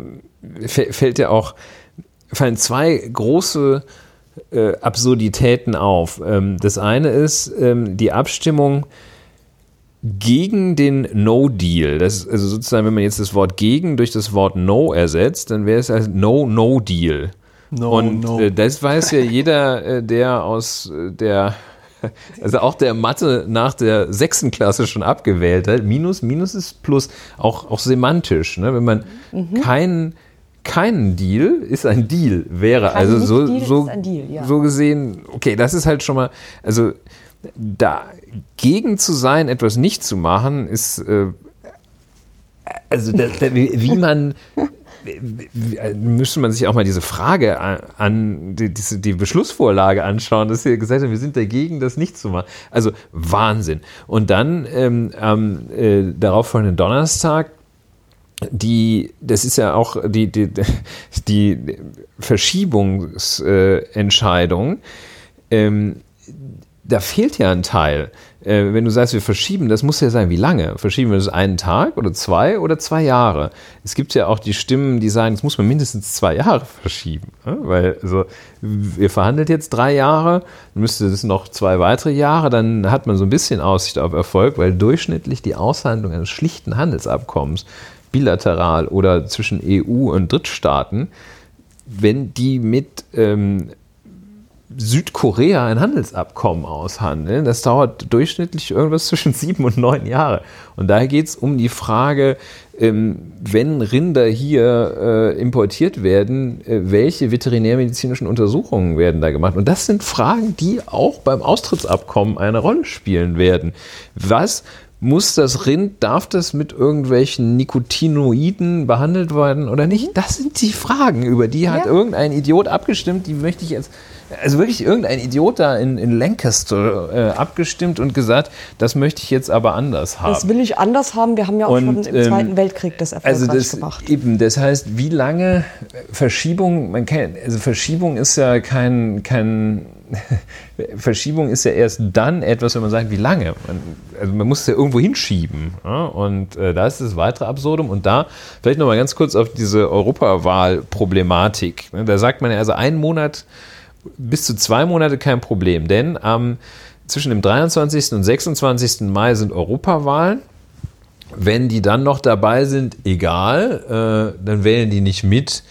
fällt ja auch, fallen zwei große äh, Absurditäten auf. Ähm, das eine ist ähm, die Abstimmung gegen den No-Deal. Das also sozusagen, wenn man jetzt das Wort gegen durch das Wort No ersetzt, dann wäre es als No-No-Deal. No, Und no. Äh, das weiß ja jeder, äh, der aus äh, der, also auch der Mathe nach der sechsten Klasse schon abgewählt hat. Minus, Minus ist Plus, auch, auch semantisch. Ne? Wenn man keinen keinen Deal ist ein Deal wäre. Kein also so, Nicht-Deal so, ist ein Deal, ja. so gesehen, okay, das ist halt schon mal, also dagegen zu sein, etwas nicht zu machen, ist äh, also da, da, wie man müsste man sich auch mal diese Frage an, die, diese, die Beschlussvorlage anschauen, dass wir gesagt haben, wir sind dagegen, das nicht zu machen. Also Wahnsinn. Und dann ähm, am äh, darauffolgenden Donnerstag die, das ist ja auch die, die, die Verschiebungsentscheidung, ähm, da fehlt ja ein Teil. Äh, wenn du sagst, wir verschieben, das muss ja sein, wie lange? Verschieben wir das einen Tag oder zwei oder zwei Jahre? Es gibt ja auch die Stimmen, die sagen, das muss man mindestens zwei Jahre verschieben. ne? Weil, also, ihr verhandelt jetzt drei Jahre, müsste das noch zwei weitere Jahre, dann hat man so ein bisschen Aussicht auf Erfolg, weil durchschnittlich die Aushandlung eines schlichten Handelsabkommens, bilateral oder zwischen EU und Drittstaaten, wenn die mit ähm, Südkorea ein Handelsabkommen aushandeln. Das dauert durchschnittlich irgendwas zwischen sieben und neun Jahre. Und daher geht es um die Frage, ähm, wenn Rinder hier äh, importiert werden, äh, welche veterinärmedizinischen Untersuchungen werden da gemacht? Und das sind Fragen, die auch beim Austrittsabkommen eine Rolle spielen werden. Was muss das Rind, darf das mit irgendwelchen Nicotinoiden behandelt werden oder nicht? Das sind die Fragen, über die hat Ja. irgendein Idiot abgestimmt, die möchte ich jetzt, also wirklich irgendein Idiot da in, in Lancaster äh, abgestimmt und gesagt, das möchte ich jetzt aber anders haben. Das will ich anders haben. Wir haben ja auch Und, schon im ähm, Zweiten Weltkrieg das erfolgreich Also das gemacht. eben, das heißt, wie lange Verschiebung, man kann, also Verschiebung ist ja kein, kein Verschiebung ist ja erst dann etwas, wenn man sagt, wie lange. Man, also man muss es ja irgendwo hinschieben. Ja? Und äh, da ist das weitere Absurdum. Und da vielleicht nochmal ganz kurz auf diese Europawahl-Problematik. Da sagt man ja, also einen Monat bis zu zwei Monate kein Problem, denn am zwischen dem 23. und 26. Mai sind Europawahlen. Wenn die dann noch dabei sind, egal, äh, dann wählen die nicht mit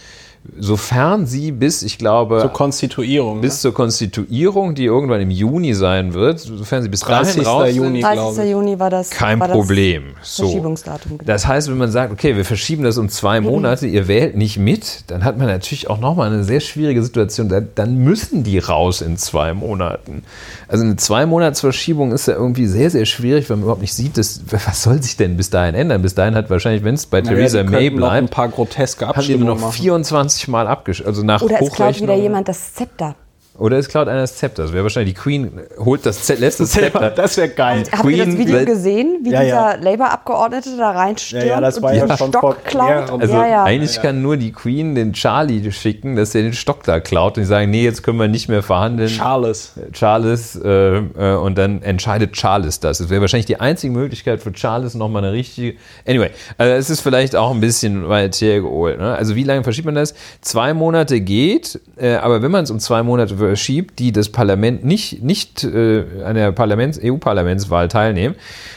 sofern sie bis, ich glaube. Zur Konstituierung. Bis ne? zur Konstituierung, die irgendwann im Juni sein wird, sofern sie bis 30. Dahin Juni, 30. Juni war das. Kein war Problem. Das. Verschiebungsdatum. Genau. Das heißt, wenn man sagt, okay, wir verschieben das um zwei Monate, ihr wählt nicht mit, dann hat man natürlich auch nochmal eine sehr schwierige Situation. Dann müssen die raus in zwei Monaten. Also eine zwei Monats Verschiebung ist ja irgendwie sehr, sehr schwierig, weil man überhaupt nicht sieht, dass, was soll sich denn bis dahin ändern? Bis dahin hat wahrscheinlich, wenn es bei Na, Theresa May bleibt, ein paar groteske Abstimmungen haben wir noch 24 20 Mal abgeschrieben. Also nach Oder es klaut wieder jemand das Zepter. Oder es klaut einer das Zepter. Das wäre wahrscheinlich die Queen, holt das Z lässt das Zepter. Das wäre geil. Habt ihr das Video gesehen, wie Ja, ja. dieser Labour-Abgeordnete da reinstürmt Ja, ja, das und war diesen ja schon vor Stock klaut? Also ja, ja. eigentlich kann nur die Queen den Charlie schicken, dass er den Stock da klaut und die sagen, nee, jetzt können wir nicht mehr verhandeln. Charles. Charles äh, äh, und dann entscheidet Charles das. Das wäre wahrscheinlich die einzige Möglichkeit für Charles nochmal eine richtige. Anyway, also es ist vielleicht auch ein bisschen weit hergeholt. Ne? Also wie lange verschiebt man das? Zwei Monate geht, äh, aber wenn man es um zwei Monate verschiebt, die das Parlament nicht, nicht äh, an der Parlaments EU-Parlamentswahl teilnehmen,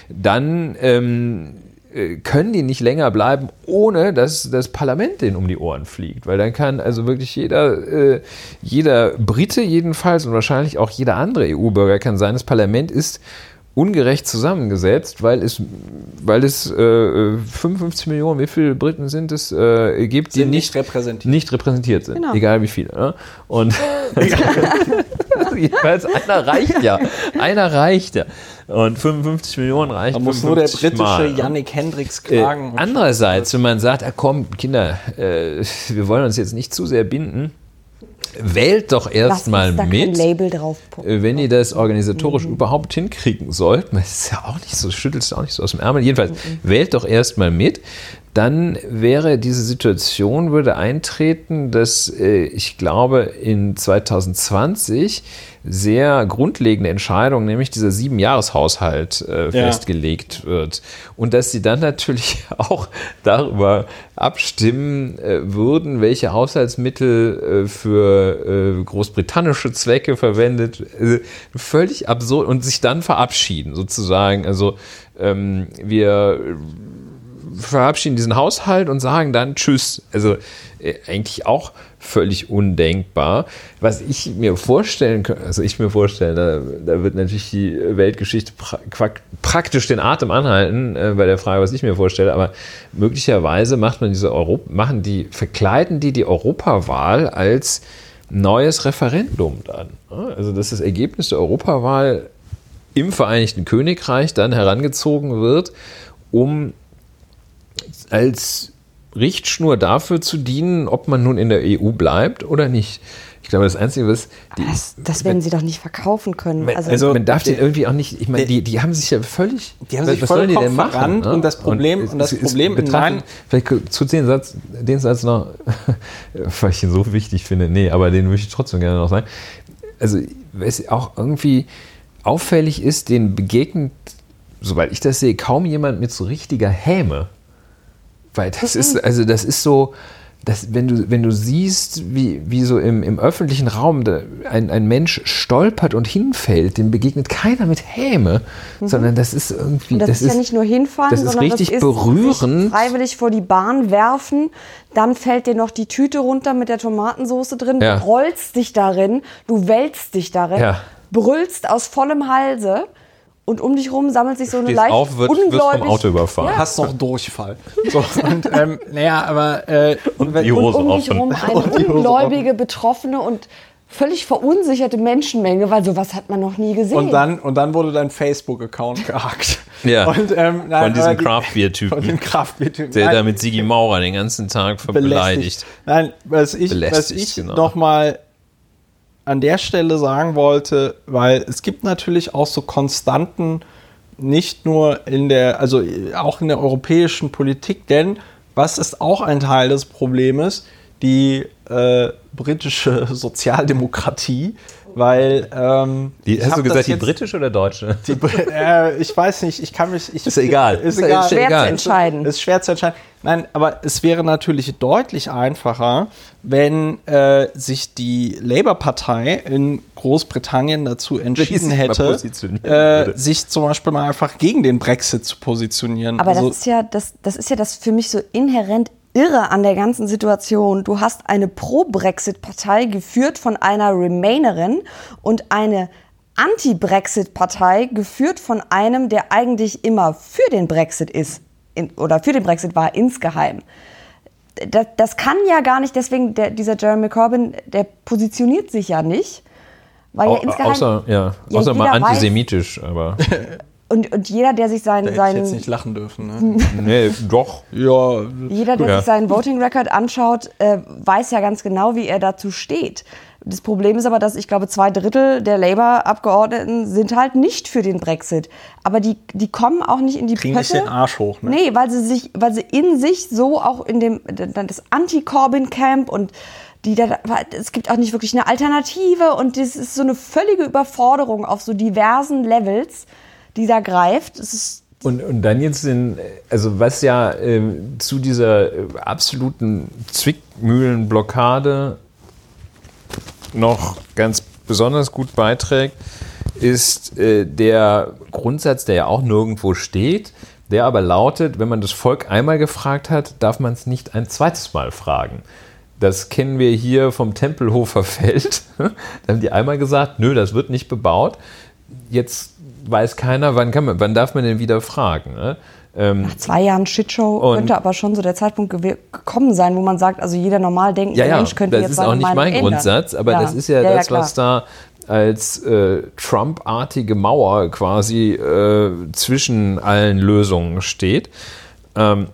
dann ähm, äh, können die nicht länger bleiben, ohne dass das Parlament denen um die Ohren fliegt. Weil dann kann also wirklich jeder, äh, jeder Brite jedenfalls und wahrscheinlich auch jeder andere EU-Bürger kann sein, das Parlament ist ungerecht zusammengesetzt, weil es, weil es äh, 55 Millionen, wie viele Briten sind es, äh, gibt, die Sind nicht, nicht repräsentiert. nicht repräsentiert sind. Genau. Egal wie viele. Ne? Und jedenfalls einer reicht ja. Einer reicht ja. Und 55 Millionen reicht. Da muss nur der 55 britische Mal, ne? Yannick Hendricks Äh, klagen. und- andererseits, wenn man sagt, ah, komm, Kinder, äh, wir wollen uns jetzt nicht zu sehr binden, wählt doch erstmal mit. Äh, Wenn ihr das organisatorisch überhaupt hinkriegen sollt, das ist ja auch nicht so, schüttelt es auch nicht so aus dem Ärmel. Jedenfalls, wählt doch erstmal mit. Dann wäre diese Situation, würde eintreten, dass äh, ich glaube in 2020 sehr grundlegende Entscheidung, nämlich dieser Siebenjahreshaushalt äh, ja. festgelegt wird. Und dass sie dann natürlich auch darüber abstimmen äh, würden, welche Haushaltsmittel äh, für äh, großbritannische Zwecke verwendet. Völlig absurd und sich dann verabschieden sozusagen. Also ähm, wir verabschieden diesen Haushalt und sagen dann Tschüss. Also äh, eigentlich auch völlig undenkbar. Was ich mir vorstellen könnte, also ich mir vorstellen, da, da, wird natürlich die Weltgeschichte pra praktisch den Atem anhalten äh, bei der Frage, was ich mir vorstelle, aber möglicherweise macht man diese Europa, machen die, verkleiden die die Europawahl als neues Referendum dann. Also dass das Ergebnis der Europawahl im Vereinigten Königreich dann herangezogen wird, um als Richtschnur dafür zu dienen, ob man nun in der EU bleibt oder nicht. Ich glaube, das Einzige, was. Die, das, das werden sie doch nicht verkaufen können. Also, also man darf den irgendwie auch nicht. Ich meine, die, die haben sich ja völlig. Die haben sich was vollkommen die denn machen? Ne? Und das Problem, und, und das Problem in meinen. Vielleicht zu den Satz, den Satz noch, weil ich ihn so wichtig finde. Nee, aber den würde ich trotzdem gerne noch sagen. Also, was auch irgendwie auffällig ist, den begegnet, soweit ich das sehe, kaum jemand mit so richtiger Häme. Weil das ist, also das ist so, dass, wenn, du, wenn du siehst, wie, wie so im, im öffentlichen Raum ein, ein Mensch stolpert und hinfällt, dem begegnet keiner mit Häme, mhm. sondern das ist irgendwie. Und das, das ist, ja nicht nur hinfallen, das ist richtig das ist berührend. freiwillig vor die Bahn werfen, dann fällt dir noch die Tüte runter mit der Tomatensauce drin, ja. du rollst dich darin, du wälzt dich darin, ja. brüllst aus vollem Halse und um dich rum sammelt sich so eine leicht auf, wird, ungläubig... vom Auto überfahren. Ja. Hast noch Durchfall. So, und, ähm, naja, aber... Äh, und, die Hose und um dich rum eine ungläubige, betroffene und völlig verunsicherte Menschenmenge, weil sowas hat man noch nie gesehen. Und dann, und dann wurde dein Facebook-Account gehackt. Ja, und, ähm, nein, von diesem Craftbeer-Typen. Von dem Craftbeer-Typen. Der nein, da mit Sigi Maurer den ganzen Tag beleidigt. Nein, was ich, was ich genau. noch mal an der Stelle sagen wollte, weil es gibt natürlich auch so Konstanten, nicht nur in der, also auch in der europäischen Politik, denn was ist auch ein Teil des Problems? Die äh, britische Sozialdemokratie, weil ähm, die, hast du gesagt die britische oder deutsche? Die, äh, ich weiß nicht, ich kann mich. Ich, ist egal. Ist, ist egal. Schwer egal. zu entscheiden. Ist, ist schwer zu entscheiden. Nein, aber es wäre natürlich deutlich einfacher, wenn äh, sich die Labour-Partei in Großbritannien dazu entschieden hätte, äh, sich zum Beispiel mal einfach gegen den Brexit zu positionieren. Aber also, das ist ja das, das ist ja das für mich so inhärent Irre an der ganzen Situation. Du hast eine Pro-Brexit-Partei geführt von einer Remainerin und eine Anti-Brexit-Partei geführt von einem, der eigentlich immer für den Brexit ist in, oder für den Brexit war insgeheim. Das, das kann ja gar nicht, deswegen der, dieser Jeremy Corbyn, der positioniert sich ja nicht. Weil ja insgeheim, außer ja, ja außer mal antisemitisch, weiß, aber. Und, und jeder, der sich seinen. Da seinen jetzt nicht lachen dürfen. Ne? nee, doch. Ja. Jeder, der ja. sich seinen Voting Record anschaut, äh, weiß ja ganz genau, wie er dazu steht. Das Problem ist aber, dass ich glaube, zwei Drittel der Labour-Abgeordneten sind halt nicht für den Brexit. Aber die, die kommen auch nicht in die Kriegen Pötte. den Arsch hoch, ne? Nee, weil sie sich, weil sie in sich so auch in dem, das Anti-Corbyn-Camp und die da, es gibt auch nicht wirklich eine Alternative und das ist so eine völlige Überforderung auf so diversen Levels die da greift. und, und dann jetzt in, also was ja äh, zu dieser äh, absoluten Zwickmühlenblockade noch ganz besonders gut beiträgt, ist äh, der Grundsatz, der ja auch nirgendwo steht, der aber lautet, wenn man das Volk einmal gefragt hat, darf man es nicht ein zweites Mal fragen. Das kennen wir hier vom Tempelhofer Feld. da haben die einmal gesagt, nö, das wird nicht bebaut. Jetzt weiß keiner, wann, kann man, wann darf man denn wieder fragen. Ne? Ähm, Nach zwei Jahren Shitshow könnte aber schon so der Zeitpunkt gekommen sein, wo man sagt, also jeder normal denkende ja, ja, Mensch könnte jetzt sagen, Das ist auch nicht mein ändern. Grundsatz, aber ja. das ist ja, das, was da als äh, Trump-artige Mauer quasi äh, zwischen allen Lösungen steht. Ähm,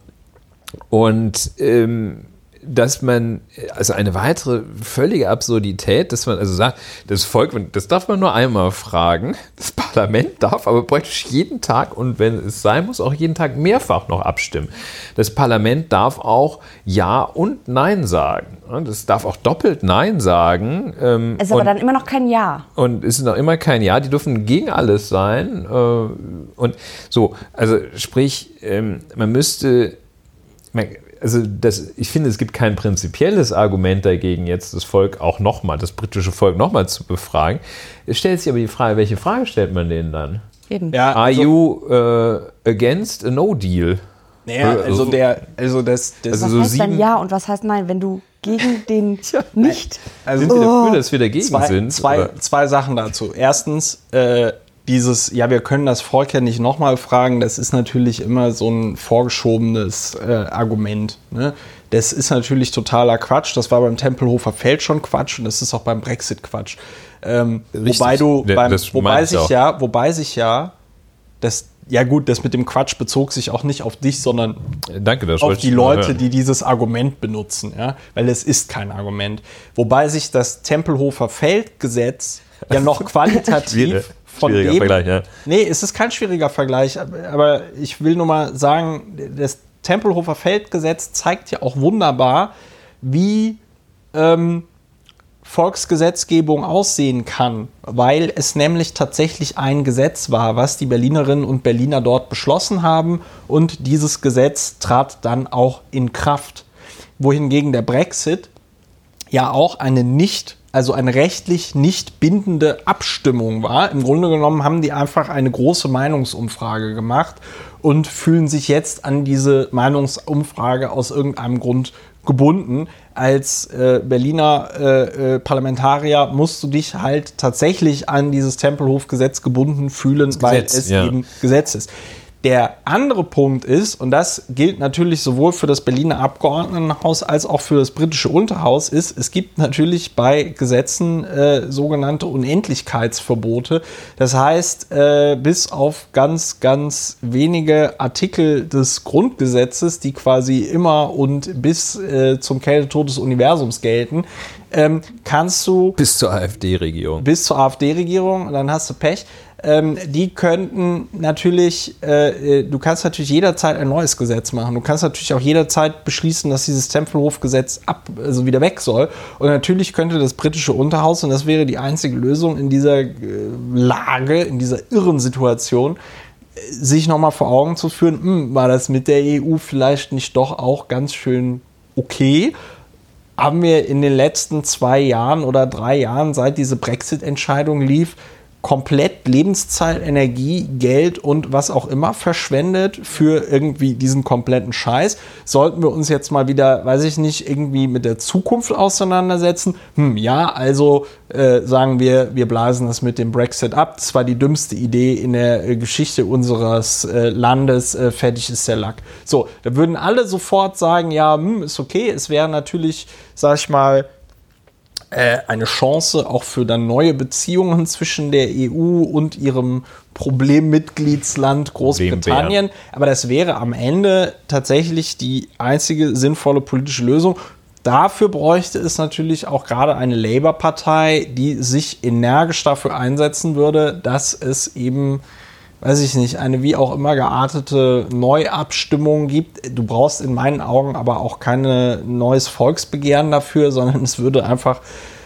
und ähm, dass man, also eine weitere völlige Absurdität, dass man also sagt, das Volk, das darf man nur einmal fragen, das Parlament darf aber praktisch jeden Tag und wenn es sein muss, auch jeden Tag mehrfach noch abstimmen. Das Parlament darf auch Ja und Nein sagen. Es darf auch doppelt Nein sagen. Ähm, ist aber und, dann immer noch kein Ja. Und es ist noch immer kein Ja. Die dürfen gegen alles sein. Äh, und so, also sprich, ähm, man müsste, also das, ich finde, es gibt kein prinzipielles Argument dagegen, jetzt das Volk auch nochmal, das britische Volk nochmal zu befragen. Es stellt sich aber die Frage, welche Frage stellt man denen dann? Eben. Ja, Are also, you uh, against a No Deal? Naja, also, also der, also das, das also was so heißt dann ja und was heißt nein, wenn du gegen den nicht? Also sind Sie dafür, dass wir dagegen zwei, sind? Zwei, zwei Sachen dazu. Erstens, äh, dieses, ja, wir können das Volk ja nicht nochmal fragen, das ist natürlich immer so ein vorgeschobenes äh, Argument. Ne? Das ist natürlich totaler Quatsch. Das war beim Tempelhofer Feld schon Quatsch und das ist auch beim Brexit Quatsch. Ähm, wobei du, beim, wobei sich ja, wobei sich ja, das, ja gut, das mit dem Quatsch bezog sich auch nicht auf dich, sondern Danke, auf die Leute, die dieses Argument benutzen, ja, weil es ist kein Argument. Wobei sich das Tempelhofer Feldgesetz ja noch qualitativ von schwieriger dem, Vergleich, ja. Nee, es ist kein schwieriger Vergleich, aber ich will nur mal sagen, das Tempelhofer Feldgesetz zeigt ja auch wunderbar, wie ähm, Volksgesetzgebung aussehen kann, weil es nämlich tatsächlich ein Gesetz war, was die Berlinerinnen und Berliner dort beschlossen haben und dieses Gesetz trat dann auch in Kraft. Wohingegen der Brexit ja auch eine nicht also eine rechtlich nicht bindende Abstimmung war. Im Grunde genommen haben die einfach eine große Meinungsumfrage gemacht und fühlen sich jetzt an diese Meinungsumfrage aus irgendeinem Grund gebunden. Als äh, Berliner äh, äh, Parlamentarier musst du dich halt tatsächlich an dieses Tempelhofgesetz gebunden fühlen, Gesetz, weil es ja. eben Gesetz ist. Der andere Punkt ist, und das gilt natürlich sowohl für das Berliner Abgeordnetenhaus als auch für das britische Unterhaus, ist, es gibt natürlich bei Gesetzen äh, sogenannte Unendlichkeitsverbote. Das heißt, äh, bis auf ganz, ganz wenige Artikel des Grundgesetzes, die quasi immer und bis äh, zum Kältetod des Universums gelten, ähm, kannst du. Bis zur AfD-Regierung. Bis zur AfD-Regierung, dann hast du Pech ähm, die könnten natürlich, äh, äh, du kannst natürlich jederzeit ein neues Gesetz machen. Du kannst natürlich auch jederzeit beschließen, dass dieses Tempelhofgesetz ab, also wieder weg soll. Und natürlich könnte das britische Unterhaus, und das wäre die einzige Lösung in dieser äh, Lage, in dieser irren Situation, äh, sich nochmal vor Augen zu führen, mh, hm, war das mit der EU vielleicht nicht doch auch ganz schön okay? Haben wir in den letzten zwei Jahren oder drei Jahren, seit diese Brexit-Entscheidung lief, komplett Lebenszeit, Energie, Geld und was auch immer verschwendet für irgendwie diesen kompletten Scheiß. Sollten wir uns jetzt mal wieder, weiß ich nicht, irgendwie mit der Zukunft auseinandersetzen? Hm, ja, also äh, sagen wir, wir blasen das mit dem Brexit ab. Das war die dümmste Idee in der äh, Geschichte unseres äh, Landes. Äh, fertig ist der Lack. So, da würden alle sofort sagen, ja, hm, ist okay. Es wäre natürlich, sag ich mal, äh, eine Chance auch für dann neue Beziehungen zwischen der EU und ihrem Problemmitgliedsland Großbritannien. Aber das wäre am Ende tatsächlich die einzige sinnvolle politische Lösung. Dafür bräuchte es natürlich auch gerade eine Labour-Partei, die sich energisch dafür einsetzen würde, dass es eben weiß ich nicht, eine wie auch immer geartete Neuabstimmung gibt. Du brauchst in meinen Augen aber auch kein neues Volksbegehren dafür, sondern es würde einfach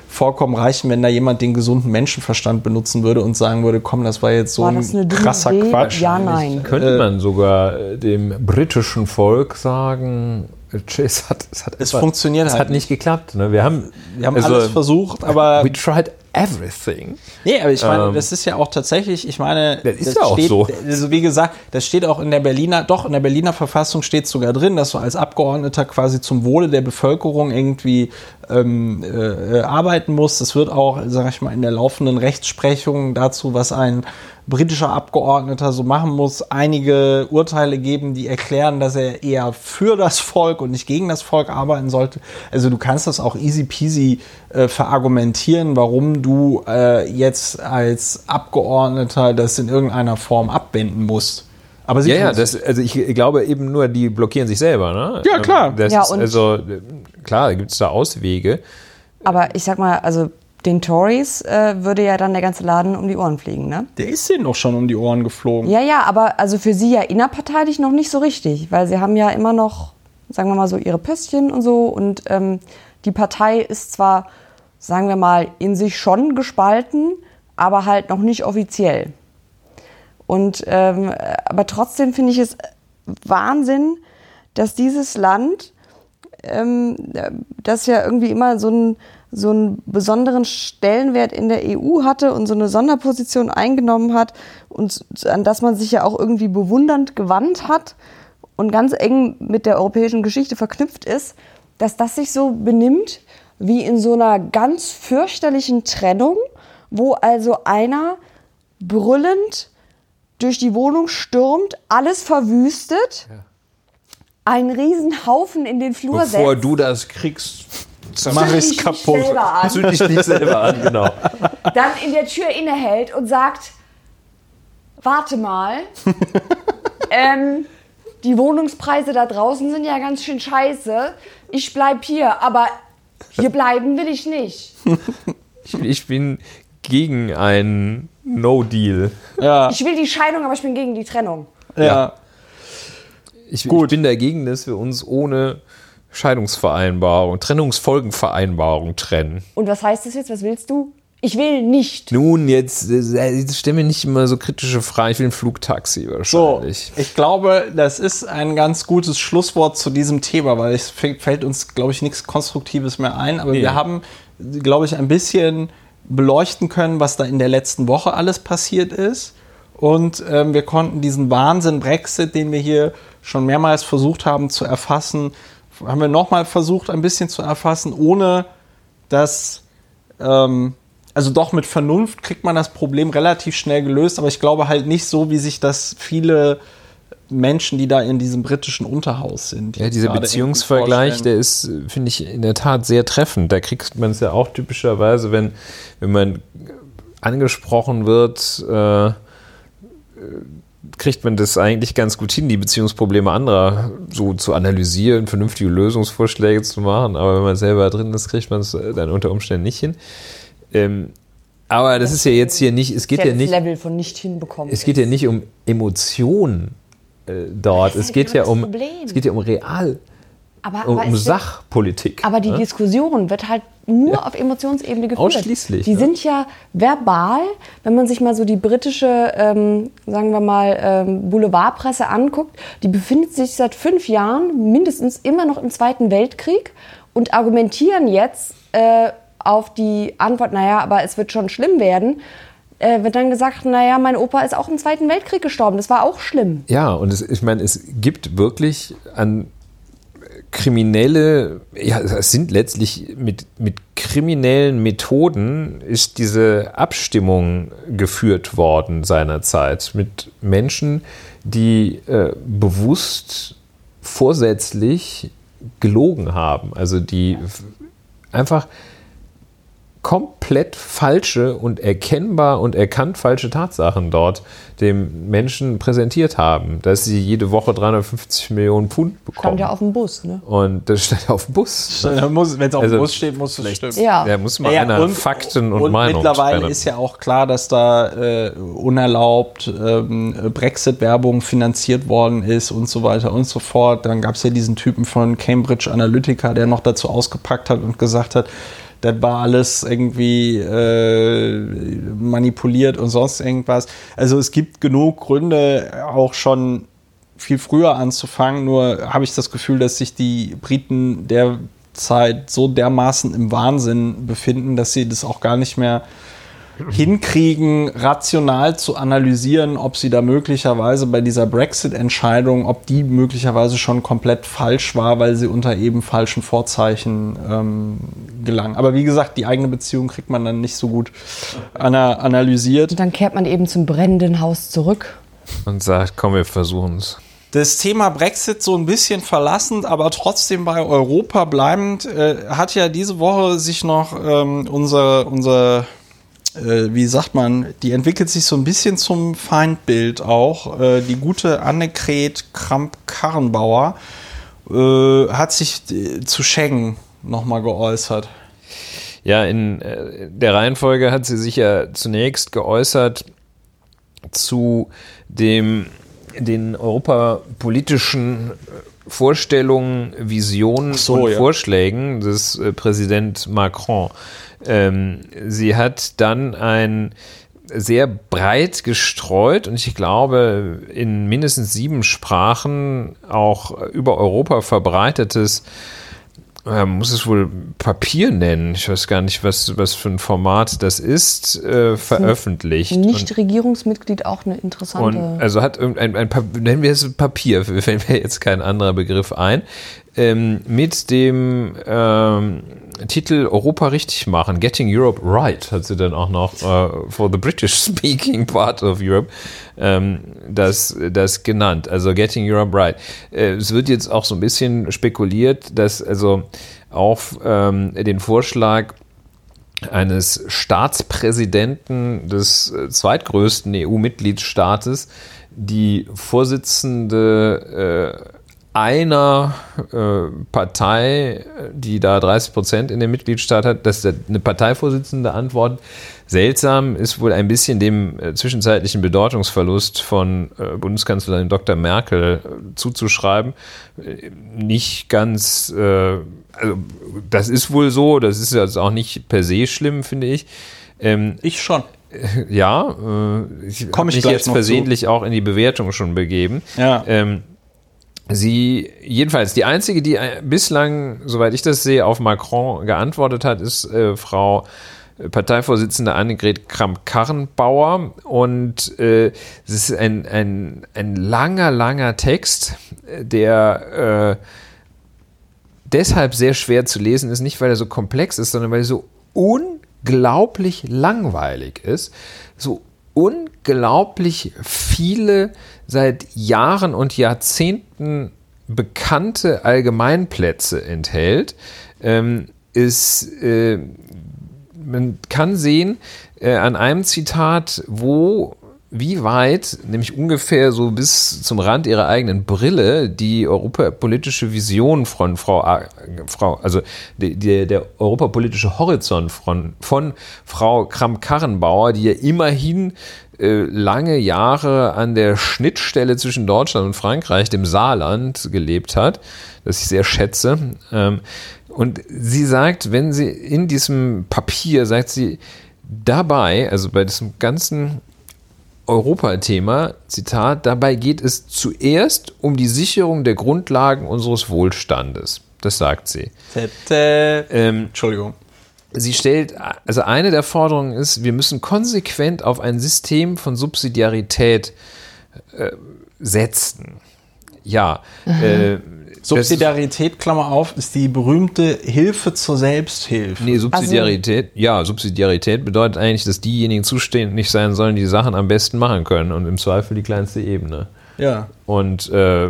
vollkommen reichen, wenn da jemand den gesunden Menschenverstand benutzen würde und sagen würde, komm, das war jetzt so war ein krasser Idee? Quatsch. Ja, nein. Könnte äh, man sogar äh, dem britischen Volk sagen, es hat, es hat, es funktioniert es halt hat nicht geklappt. Ne? Wir haben, wir haben also, alles versucht, aber we tried everything. Nee, aber ich meine, ähm, das ist ja auch tatsächlich, ich meine, das ist das ja auch steht, so. Also wie gesagt, das steht auch in der Berliner, doch, in der Berliner Verfassung steht sogar drin, dass du als Abgeordneter quasi zum Wohle der Bevölkerung irgendwie ähm, äh, arbeiten musst. Es wird auch, sag ich mal, in der laufenden Rechtsprechung dazu, was ein britischer Abgeordneter so machen muss, einige Urteile geben, die erklären, dass er eher für das Volk und nicht gegen das Volk arbeiten sollte. Also du kannst das auch easy peasy äh, verargumentieren, warum du äh, jetzt als Abgeordneter das in irgendeiner Form abwenden musst. Aber sie Ja, ja, das, also ich glaube eben nur, die blockieren sich selber, ne? Ja, klar. Das Ja, ist also, äh, klar, gibt es da Auswege. Aber ich sag mal, also den Tories äh, würde ja dann der ganze Laden um die Ohren fliegen, ne? Der ist denen doch schon um die Ohren geflogen. Ja, ja, aber also für sie ja innerparteilich noch nicht so richtig, weil sie haben ja immer noch, sagen wir mal so, ihre Pöstchen und so und ähm, die Partei ist zwar, sagen wir mal, in sich schon gespalten, aber halt noch nicht offiziell. Und ähm, aber trotzdem finde ich es Wahnsinn, dass dieses Land, ähm, das ja irgendwie immer so einen, so einen besonderen Stellenwert in der EU hatte und so eine Sonderposition eingenommen hat und an das man sich ja auch irgendwie bewundernd gewandt hat und ganz eng mit der europäischen Geschichte verknüpft ist, dass das sich so benimmt wie in so einer ganz fürchterlichen Trennung, wo also einer brüllend durch die Wohnung stürmt, alles verwüstet, einen riesen Haufen in den Flur Bevor setzt. du das kriegst, Mach ich's kaputt. zünd dich nicht selber an, genau. dann in der Tür innehält und sagt, warte mal, ähm, die Wohnungspreise da draußen sind ja ganz schön scheiße. Ich bleib hier, aber hier bleiben will ich nicht. Ich, ich bin gegen einen No-Deal. Ja, Ich will die Scheidung, aber ich bin gegen die Trennung. ja. Ich, ich bin dagegen, dass wir uns ohne Scheidungsvereinbarung, Trennungsfolgenvereinbarung trennen. Und was heißt das jetzt? Was willst du? Ich will nicht. Nun, jetzt, äh, jetzt stell mir nicht immer so kritische Fragen. Ich will ein Flugtaxi So, wahrscheinlich. ich glaube, das ist ein ganz gutes Schlusswort zu diesem Thema, weil es fällt fällt uns, glaube ich, nichts Konstruktives mehr ein. Aber Nee. wir haben, glaube ich, ein bisschen beleuchten können, was da in der letzten Woche alles passiert ist. Und ähm, wir konnten diesen Wahnsinn Brexit, den wir hier schon mehrmals versucht haben zu erfassen, haben wir nochmal versucht, ein bisschen zu erfassen, ohne dass ähm, also doch mit Vernunft kriegt man das Problem relativ schnell gelöst, aber ich glaube halt nicht so, wie sich das viele Menschen, die da in diesem britischen Unterhaus sind. Ja, dieser Beziehungsvergleich, der ist, finde ich, in der Tat sehr treffend. Da kriegt man es ja auch typischerweise, wenn, wenn man angesprochen wird, äh, kriegt man das eigentlich ganz gut hin, die Beziehungsprobleme anderer so zu analysieren, vernünftige Lösungsvorschläge zu machen. Aber wenn man selber drin ist, kriegt man es äh, dann unter Umständen nicht hin. Ähm, aber das ist ja jetzt hier nicht, es geht Ja, das nicht, Level von nicht hinbekommen. es geht ja nicht um Emotionen äh, dort. Das Es geht ja das um, Problem. es geht ja um Real, aber, um, aber es wird- Sachpolitik. Aber die ne? Diskussion wird halt nur auf Emotionsebene geführt. Ausschließlich, Die ne? sind ja verbal, wenn man sich mal so die britische, ähm, sagen wir mal, ähm, Boulevardpresse anguckt, die befindet sich seit fünf Jahren mindestens immer noch im Zweiten Weltkrieg und argumentieren jetzt äh, auf die Antwort, naja, aber es wird schon schlimm werden, äh, wird dann gesagt, naja, mein Opa ist auch im Zweiten Weltkrieg gestorben, das war auch schlimm. Ja, und es, ich meine, es gibt wirklich an kriminelle, ja, es sind letztlich mit, mit kriminellen Methoden ist diese Abstimmung geführt worden seinerzeit mit Menschen, die äh, bewusst vorsätzlich gelogen haben, also die einfach komplett falsche und erkennbar und erkannt falsche Tatsachen dort dem Menschen präsentiert haben, dass sie jede Woche 350 Millionen Pfund bekommen. Stand ja auf dem Bus, ne? und das steht auf dem Bus. Wenn es auf Also, dem Bus steht, muss es stimmen. Ja. Da muss mal Ja, einer und- Fakten und, und Meinung mittlerweile trennen. ist ja auch klar, dass da äh, unerlaubt ähm, Brexit-Werbung finanziert worden ist und so weiter und so fort. Dann gab es ja diesen Typen von Cambridge Analytica, der noch dazu ausgepackt hat und gesagt hat, das war alles irgendwie äh, manipuliert und sonst irgendwas. Also es gibt genug Gründe, auch schon viel früher anzufangen. Nur habe ich das Gefühl, dass sich die Briten derzeit so dermaßen im Wahnsinn befinden, dass sie das auch gar nicht mehr hinkriegen, rational zu analysieren, ob sie da möglicherweise bei dieser Brexit-Entscheidung, ob die möglicherweise schon komplett falsch war, weil sie unter eben falschen Vorzeichen ähm, gelangen. Aber wie gesagt, die eigene Beziehung kriegt man dann nicht so gut ana analysiert. Und dann kehrt man eben zum brennenden Haus zurück. und sagt, komm, wir versuchen es. das Thema Brexit so ein bisschen verlassend, aber trotzdem bei Europa bleibend, äh, hat ja diese Woche sich noch ähm, unser, unser äh, wie sagt man, die entwickelt sich so ein bisschen zum Feindbild auch. Äh, die gute Annegret Kramp-Karrenbauer äh, hat sich äh, zu Schengen nochmal geäußert. Ja, in äh, der Reihenfolge hat sie sich ja zunächst geäußert zu dem, den europapolitischen Vorstellungen, Visionen so, und ja. Vorschlägen des äh, Präsident Macron. Ähm, sie hat dann ein sehr breit gestreut und ich glaube in mindestens sieben Sprachen auch über Europa verbreitetes äh, muss es wohl Papier nennen, ich weiß gar nicht, was, was für ein Format das ist, äh, veröffentlicht. Und- Nicht-Regierungsmitglied auch eine interessante. und also hat irgendein, ein, nennen wir es Papier, fällt mir jetzt kein anderer Begriff ein, ähm, mit dem ähm, Titel Europa richtig machen, Getting Europe Right, hat sie dann auch noch äh, for the British Speaking Part of Europe ähm, das, das genannt, also Getting Europe Right. Äh, es wird jetzt auch so ein bisschen spekuliert, dass also auf ähm, den Vorschlag eines Staatspräsidenten des äh, zweitgrößten EU-Mitgliedstaates die Vorsitzende äh, einer äh, Partei, die da 30 Prozent in dem Mitgliedstaat hat, dass eine Parteivorsitzende antwortet. Seltsam ist wohl ein bisschen dem äh, zwischenzeitlichen Bedeutungsverlust von äh, Bundeskanzlerin Dr. Merkel äh, zuzuschreiben. Äh, nicht ganz, äh, also das ist wohl so, das ist jetzt auch nicht per se schlimm, finde ich. Ähm, Ich schon. ja, äh, ich Komm habe ich mich jetzt versehentlich auch in die Bewertung schon begeben. Ja. Ähm, sie, jedenfalls, die einzige, die äh, bislang, soweit ich das sehe, auf Macron geantwortet hat, ist äh, Frau äh, Parteivorsitzende Annegret Kramp-Karrenbauer. Und äh, es ist ein, ein, ein langer, langer Text, äh, der äh, deshalb sehr schwer zu lesen ist, nicht weil er so komplex ist, sondern weil er so unglaublich langweilig ist, so unglaublich viele seit Jahren und Jahrzehnten bekannte Allgemeinplätze enthält, ähm, ist, äh, man kann sehen äh, an einem Zitat, wo wie weit, nämlich ungefähr so bis zum Rand ihrer eigenen Brille, die europapolitische Vision von Frau, Frau also die, die, der europapolitische Horizont von, von Frau Kramp-Karrenbauer, die ja immerhin äh, lange Jahre an der Schnittstelle zwischen Deutschland und Frankreich, dem Saarland, gelebt hat, das ich sehr schätze. Ähm, und sie sagt, wenn sie in diesem Papier, sagt sie, dabei, also bei diesem ganzen Europathema, Zitat, dabei geht es zuerst um die Sicherung der Grundlagen unseres Wohlstandes. Das sagt sie. Ähm, Entschuldigung. sie stellt, also eine der Forderungen ist, wir müssen konsequent auf ein System von Subsidiarität äh, setzen. Ja, äh, Subsidiarität, Klammer auf, ist die berühmte Hilfe zur Selbsthilfe. Nee, Subsidiarität, ja, Subsidiarität bedeutet eigentlich, dass diejenigen zuständig sein sollen, die die Sachen am besten machen können und im Zweifel die kleinste Ebene. Ja. Und äh,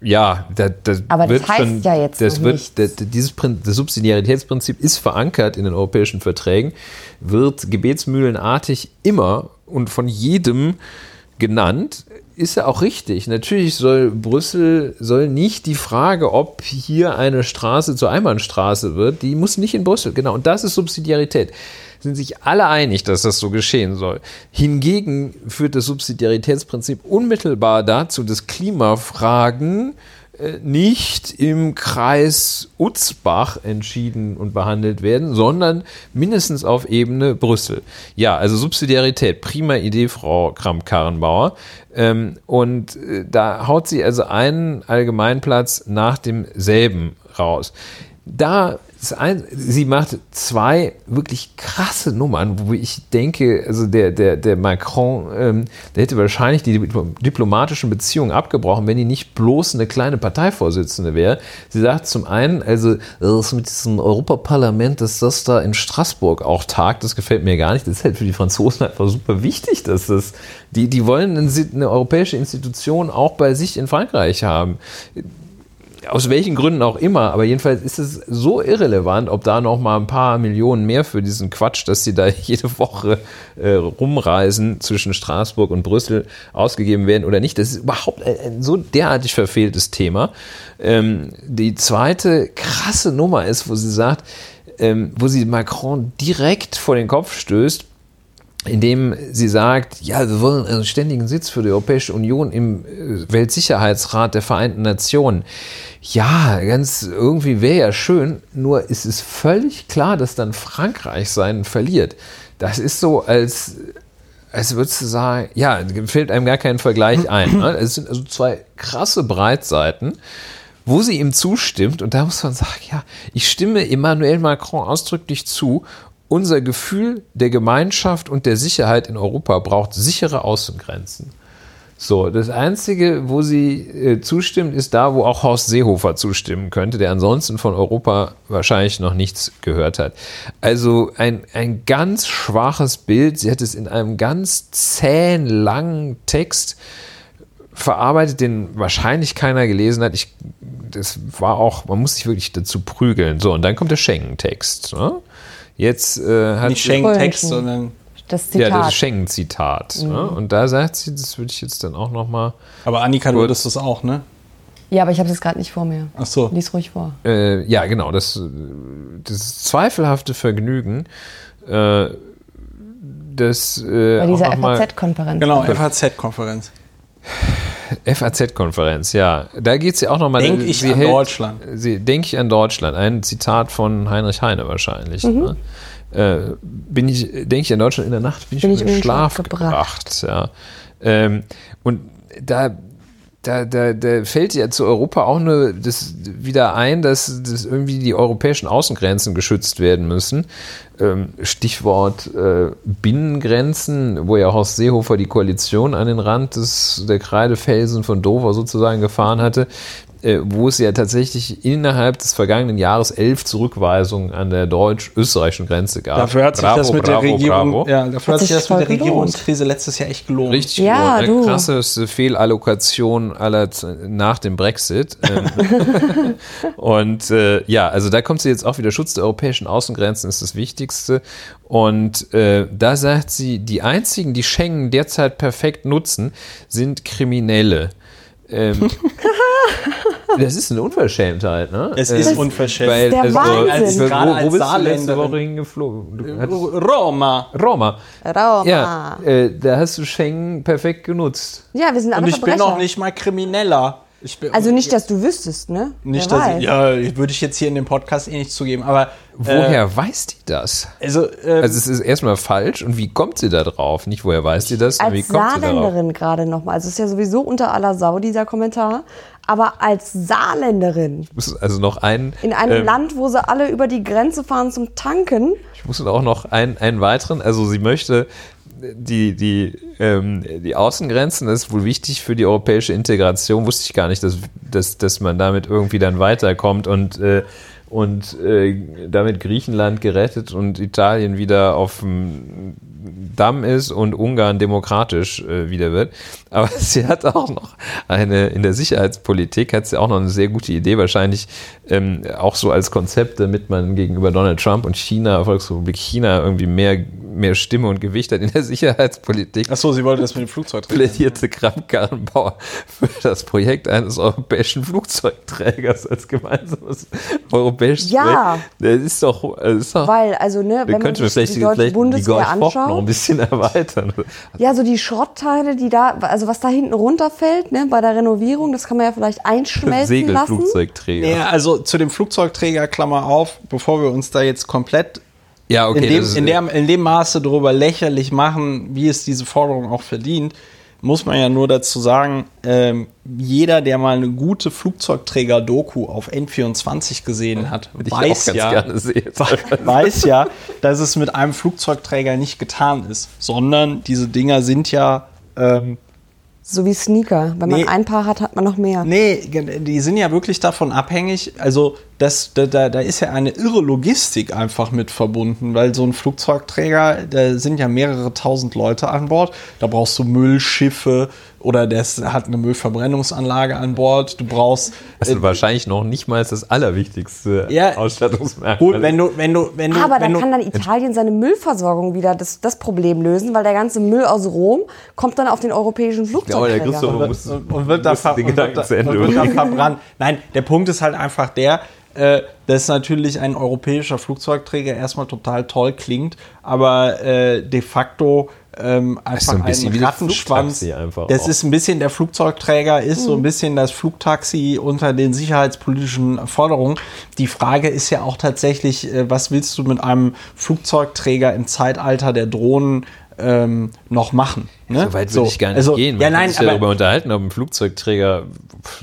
ja, da, das Aber das wird heißt schon, ja jetzt das noch wird, das, dieses das Subsidiaritätsprinzip ist verankert in den europäischen Verträgen, wird gebetsmühlenartig immer und von jedem genannt. Ist ja auch richtig. Natürlich soll Brüssel soll nicht die Frage, ob hier eine Straße zur Einbahnstraße wird, die muss nicht in Brüssel. Genau. Und das ist Subsidiarität. Sind sich alle einig, dass das so geschehen soll. Hingegen führt das Subsidiaritätsprinzip unmittelbar dazu, dass Klimafragen äh, nicht im Kreis Utzbach entschieden und behandelt werden, sondern mindestens auf Ebene Brüssel. Ja, also Subsidiarität, prima Idee, Frau Kramp-Karrenbauer. Ähm, und äh, da haut sie also einen Allgemeinplatz nach demselben raus. Da ein, sie macht zwei wirklich krasse Nummern, wo ich denke, also der, der, der Macron, ähm, der hätte wahrscheinlich die diplomatischen Beziehungen abgebrochen, wenn die nicht bloß eine kleine Parteivorsitzende wäre. Sie sagt zum einen, also das mit diesem Europaparlament, dass das da in Straßburg auch tagt, das gefällt mir gar nicht. Das ist halt für die Franzosen einfach super wichtig, dass das, die, die wollen eine, eine europäische Institution auch bei sich in Frankreich haben aus welchen Gründen auch immer, aber jedenfalls ist es so irrelevant, ob da noch mal ein paar Millionen mehr für diesen Quatsch, dass sie da jede Woche äh, rumreisen zwischen Straßburg und Brüssel ausgegeben werden oder nicht. Das ist überhaupt ein, ein so derartig verfehltes Thema. Ähm, die zweite krasse Nummer ist, wo sie sagt, ähm, wo sie Macron direkt vor den Kopf stößt, indem sie sagt, ja, wir wollen einen ständigen Sitz für die Europäische Union im äh, Weltsicherheitsrat der Vereinten Nationen. Ja, ganz irgendwie wäre ja schön, nur ist es völlig klar, dass dann Frankreich seinen verliert. Das ist so, als, als würdest du sagen, ja, fällt einem gar kein Vergleich ein. Ne? Es sind also zwei krasse Breitseiten wo sie ihm zustimmt. Und da muss man sagen, ja, ich stimme Emmanuel Macron ausdrücklich zu unser Gefühl der Gemeinschaft und der Sicherheit in Europa braucht sichere Außengrenzen. So, das Einzige, wo sie äh, zustimmt, ist da, wo auch Horst Seehofer zustimmen könnte, der ansonsten von Europa wahrscheinlich noch nichts gehört hat. Also ein, ein ganz schwaches Bild. Sie hat es in einem ganz zähen, langen Text verarbeitet, den wahrscheinlich keiner gelesen hat. Ich, das war auch, man muss sich wirklich dazu prügeln. So, und dann kommt der Schengen-Text. Ne? Jetzt äh, hat Nicht Schengen-Text, sondern. Das Zitat. Ja, das Schengen-Zitat. Mhm. Ne? Und da sagt sie, das würde ich jetzt dann auch nochmal. Aber Annika, du würdest das auch, ne? Ja, aber ich habe es gerade nicht vor mir. Ach so. Lies ruhig vor. Äh, ja, genau. Das, das zweifelhafte Vergnügen, äh, das. Äh, Bei dieser FAZ-Konferenz. Genau, FAZ-Konferenz. FAZ-Konferenz, ja. Da geht es ja auch nochmal. Denke ich sie an hält, Deutschland. Sie, denke ich an Deutschland. Ein Zitat von Heinrich Heine wahrscheinlich. Ne? Äh, bin ich, denke ich an Deutschland in der Nacht, bin, Bin ich ich in den Schlaf Schlaf gebracht. Ja. Ähm, und da, da, da, da fällt ja zu Europa auch nur das wieder ein, dass, dass irgendwie die europäischen Außengrenzen geschützt werden müssen. Ähm, Stichwort äh, Binnengrenzen, wo ja Horst Seehofer die Koalition an den Rand des, der Kreidefelsen von Dover sozusagen gefahren hatte, äh, wo es ja tatsächlich innerhalb des vergangenen Jahres elf Zurückweisungen an der deutsch-österreichischen Grenze gab. Dafür hat sich Bravo, das mit bravo, der Regierung, bravo. ja, dafür hat, Hat sich das mit der gelohnt. Regierungskrise letztes Jahr echt gelohnt. Richtig Ja, gut, du. ne? krasseste Fehlallokation aller nach dem Brexit. Ähm, und äh, ja, also da kommt sie jetzt auch wieder, Schutz der europäischen Außengrenzen ist das Wichtigste. Und äh, da sagt sie, die einzigen, die Schengen derzeit perfekt nutzen, sind Kriminelle. Ähm, das ist eine Unverschämtheit, ne? Es Äh, ist unverschämt. Weil, der also, Wahnsinn. als, wo, als wo bist du letzte. Woche hingeflogen? Du hattest, Roma. Roma. Roma. Ja, äh, da hast du Schengen perfekt genutzt. Ja, wir sind alle Und ich bin Verbrecher. noch nicht mal Krimineller. Ich bin, Also nicht, dass du wüsstest, ne? nicht, Wer dass weiß. ich, ja, würde ich jetzt hier in dem Podcast eh nicht zugeben, aber Woher weiß die das? also, äh, Also es ist erstmal falsch und wie kommt sie da drauf? Nicht woher weiß sie das, sondern wie Als kommt? Saarländerin gerade nochmal. Also es ist ja sowieso unter aller Sau, dieser Kommentar. Aber als Saarländerin Ich muss also noch einen, in einem ähm, Land, wo sie alle über die Grenze fahren zum Tanken. ich muss auch noch einen, einen weiteren, also sie möchte die, die, ähm, die Außengrenzen, ist wohl wichtig für die europäische Integration, wusste ich gar nicht, dass, dass, dass man damit irgendwie dann weiterkommt und äh, und äh, damit Griechenland gerettet und Italien wieder auf dem Damm ist und Ungarn demokratisch äh, wieder wird. Aber sie hat auch noch eine, in der Sicherheitspolitik hat sie auch noch eine sehr gute Idee, wahrscheinlich ähm, auch so als Konzept, damit man gegenüber Donald Trump und China, Volksrepublik China, irgendwie mehr, mehr Stimme und Gewicht hat in der Sicherheitspolitik achso, sie wollte das mit dem Flugzeug plädierte Kramp-Karrenbauer für das Projekt eines europäischen Flugzeugträgers als gemeinsames europäisches Ja. Projekt. Das ist doch, das ist doch Weil, also, ne, wenn man sich vielleicht, die die Bundeswehr Foch noch ein bisschen erweitern. Ja, so die Schrottteile, die da, also was da hinten runterfällt, ne, bei der Renovierung, das kann man ja vielleicht einschmelzen lassen. Segelflugzeugträger. Ja, also zu dem Flugzeugträger, Klammer auf, bevor wir uns da jetzt komplett Ja, okay. in, dem, in, dem, in dem Maße darüber lächerlich machen, wie es diese Forderung auch verdient, muss man ja nur dazu sagen, ähm, jeder, der mal eine gute Flugzeugträger-Doku auf N24 gesehen hat, weiß ja, weiß ja, dass es mit einem Flugzeugträger nicht getan ist, sondern diese Dinger sind ja ähm, So wie Sneaker. Wenn man Nee. ein Paar hat, hat man noch mehr. Nee, die sind ja wirklich davon abhängig. Also das, da, da, da ist ja eine irre Logistik einfach mit verbunden, weil so ein Flugzeugträger, da sind ja mehrere tausend Leute an Bord. Da brauchst du Müllschiffe oder das hat eine Müllverbrennungsanlage an Bord. Du brauchst. Das ist äh, wahrscheinlich noch nicht mal das allerwichtigste ja, Ausstattungsmerkmal. Gut, wenn du, wenn du, wenn du. Aber wenn da du, kann dann Italien seine Müllversorgung wieder das, das Problem lösen, weil der ganze Müll aus Rom kommt dann auf den europäischen Flugzeugträger. Ja, der Christoph muss, und, und wird da, ver und wird da, und wird da verbrannt. Nein, der Punkt ist halt einfach der, äh, dass natürlich ein europäischer Flugzeugträger erstmal total toll klingt, aber äh, de facto ähm, einfach ein, bisschen ein Rattenschwanz. das auch. ist ein bisschen der Flugzeugträger, ist mhm. so ein bisschen das Flugtaxi unter den sicherheitspolitischen Forderungen. Die Frage ist ja auch tatsächlich, äh, was willst du mit einem Flugzeugträger im Zeitalter der Drohnen ähm, noch machen. Ne? So weit würde so. ich gar nicht also, gehen. Man ja, nein, kann sich ja darüber unterhalten, ob ein Flugzeugträger,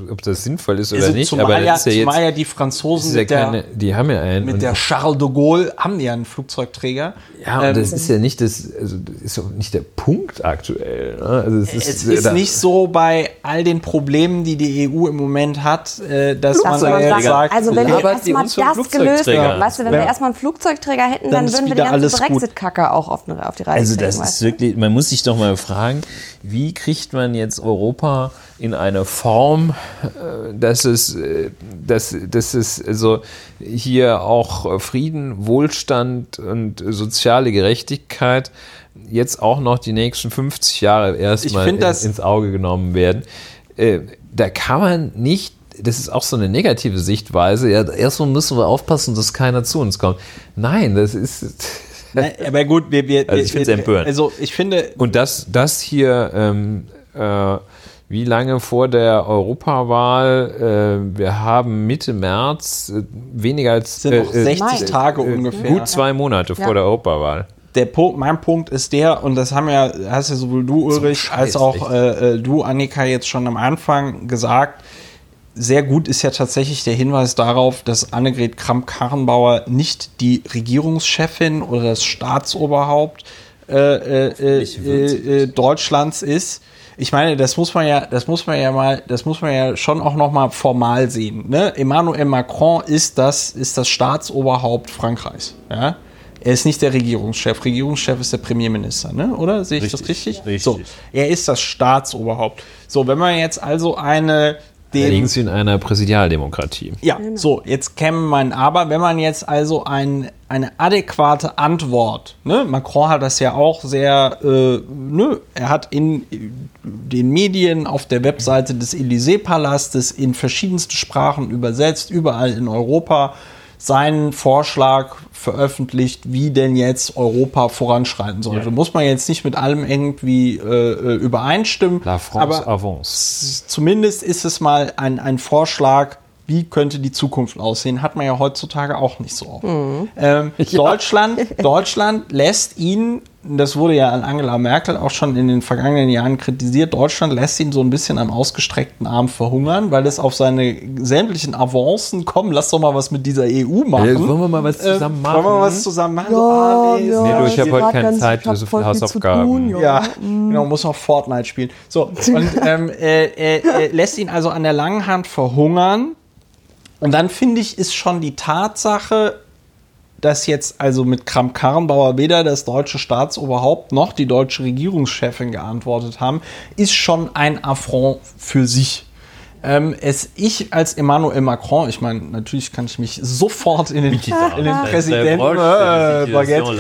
ob das sinnvoll ist oder nicht. Zumal aber ja, ist ja jetzt, ja die Franzosen ja mit keine, der, die haben ja einen. Mit der Charles de Gaulle haben die ja einen Flugzeugträger. Ja, und ähm, das ist ja nicht das, also das ist nicht der Punkt aktuell. Ne? Also es ist, es ist nicht so bei all den Problemen, die die EU im Moment hat, äh, dass man da sagt, also wenn wir erstmal das gelöst haben, weißt du, wenn wir erstmal einen Flugzeugträger hätten, dann, dann würden wir die ganze Brexit-Kacke auch auf, auf die Reise Also das ist wirklich, man muss sich doch mal fragen, wie kriegt man jetzt Europa in eine Form, äh, dass es, äh, dass, dass es also hier auch Frieden, Wohlstand und soziale Gerechtigkeit jetzt auch noch die nächsten 50 Jahre erstmal in, ins Auge genommen werden. Äh, da kann man nicht das ist auch so eine negative Sichtweise. Ja, erstmal müssen wir aufpassen, dass keiner zu uns kommt. Nein, das ist. Aber gut, wir, wir, also ich finde es empörend. Also ich finde. Und das, das hier, ähm, äh, wie lange vor der Europawahl? Äh, wir haben Mitte März, äh, weniger als sind noch 60 äh, Tage äh, ungefähr. Gut zwei Monate ja. vor der Europawahl. Der Punkt, mein Punkt ist der, und das haben ja, hast ja sowohl du, Ulrich, so als auch äh, du, Annika, jetzt schon am Anfang gesagt, sehr gut ist ja tatsächlich der Hinweis darauf, dass Annegret Kramp-Karrenbauer nicht die Regierungschefin oder das Staatsoberhaupt äh, äh, äh, äh, Deutschlands ist. Ich meine, das muss man ja, das muss man ja mal, das muss man ja schon auch noch mal formal sehen. Ne? Emmanuel Macron ist das, ist das Staatsoberhaupt Frankreichs. Ja? Er ist nicht der Regierungschef. Regierungschef ist der Premierminister, ne? oder? Sehe ich richtig, das richtig? Richtig. So, er ist das Staatsoberhaupt. So, wenn man jetzt also eine dem, Allerdings in einer Präsidialdemokratie. Ja, genau. so, jetzt käme mein Aber, wenn man jetzt also ein, eine adäquate Antwort, ne, Macron hat das ja auch sehr, äh, ne, er hat in den Medien auf der Webseite des Élysée-Palastes in verschiedenste Sprachen übersetzt, überall in Europa seinen Vorschlag veröffentlicht, wie denn jetzt Europa voranschreiten sollte. Ja. Muss man jetzt nicht mit allem irgendwie äh, äh übereinstimmen. La France aber avance. Zumindest ist es mal ein, ein Vorschlag, wie könnte die Zukunft aussehen, hat man ja heutzutage auch nicht so oft. Mhm. Ähm, ja. Deutschland, Deutschland lässt ihn das wurde ja an Angela Merkel auch schon in den vergangenen Jahren kritisiert, Deutschland lässt ihn so ein bisschen am ausgestreckten Arm verhungern, weil es auf seine sämtlichen Avancen kommt, lass doch mal was mit dieser EU machen. Ja, wollen wir mal was zusammen machen? Äh, wollen wir was zusammen machen? Ja, so, ah, nee, ja, nee, du, ich habe heute keine Zeit für so viele Hausaufgaben. Tun, ja, ja mhm. genau, muss noch Fortnite spielen. So, und ähm, äh, äh, äh, lässt ihn also an der langen Hand verhungern. Und dann finde ich, ist schon die Tatsache, dass jetzt also mit Kramp-Karrenbauer weder das deutsche Staatsoberhaupt noch die deutsche Regierungschefin geantwortet haben, ist schon ein Affront für sich. Ähm, es ich als Emmanuel Macron, ich meine, natürlich kann ich mich sofort in den, in den Präsidenten äh, Baguette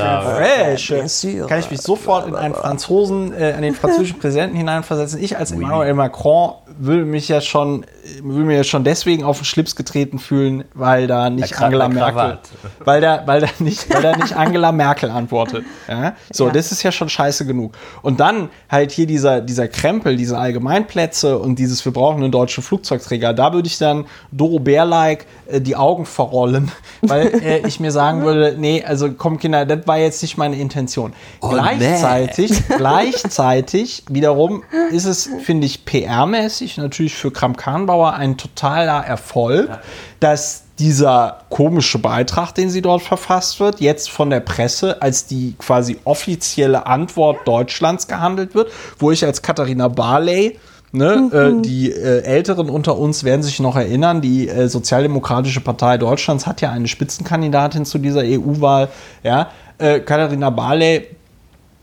kann ich mich sofort in einen Franzosen, äh, an den französischen Präsidenten hineinversetzen. Ich als Emmanuel Macron will mich ja schon, will mir ja schon deswegen auf den Schlips getreten fühlen, weil da nicht Angela Merkel, weil da, weil da nicht, weil da nicht Angela Merkel antwortet. Ja? So, ja. das ist ja schon scheiße genug. Und dann halt hier dieser, dieser Krempel, diese Allgemeinplätze und dieses, wir brauchen einen deutschen Flugzeugträger, da würde ich dann Doro Bär-like äh, die Augen verrollen, weil äh, ich mir sagen würde, nee, also komm Kinder, das war jetzt nicht meine Intention. Oh, gleichzeitig, nee. gleichzeitig wiederum ist es, finde ich, PR-mäßig natürlich für Kram-Karrenbauer ein totaler Erfolg, ja. dass dieser komische Beitrag, den sie dort verfasst wird, jetzt von der Presse als die quasi offizielle Antwort Deutschlands gehandelt wird, wo ich als Katharina Barley Ne? Äh, die äh, Älteren unter uns werden sich noch erinnern, die äh, Sozialdemokratische Partei Deutschlands hat ja eine Spitzenkandidatin zu dieser EU-Wahl. Ja? Äh, Katharina Barley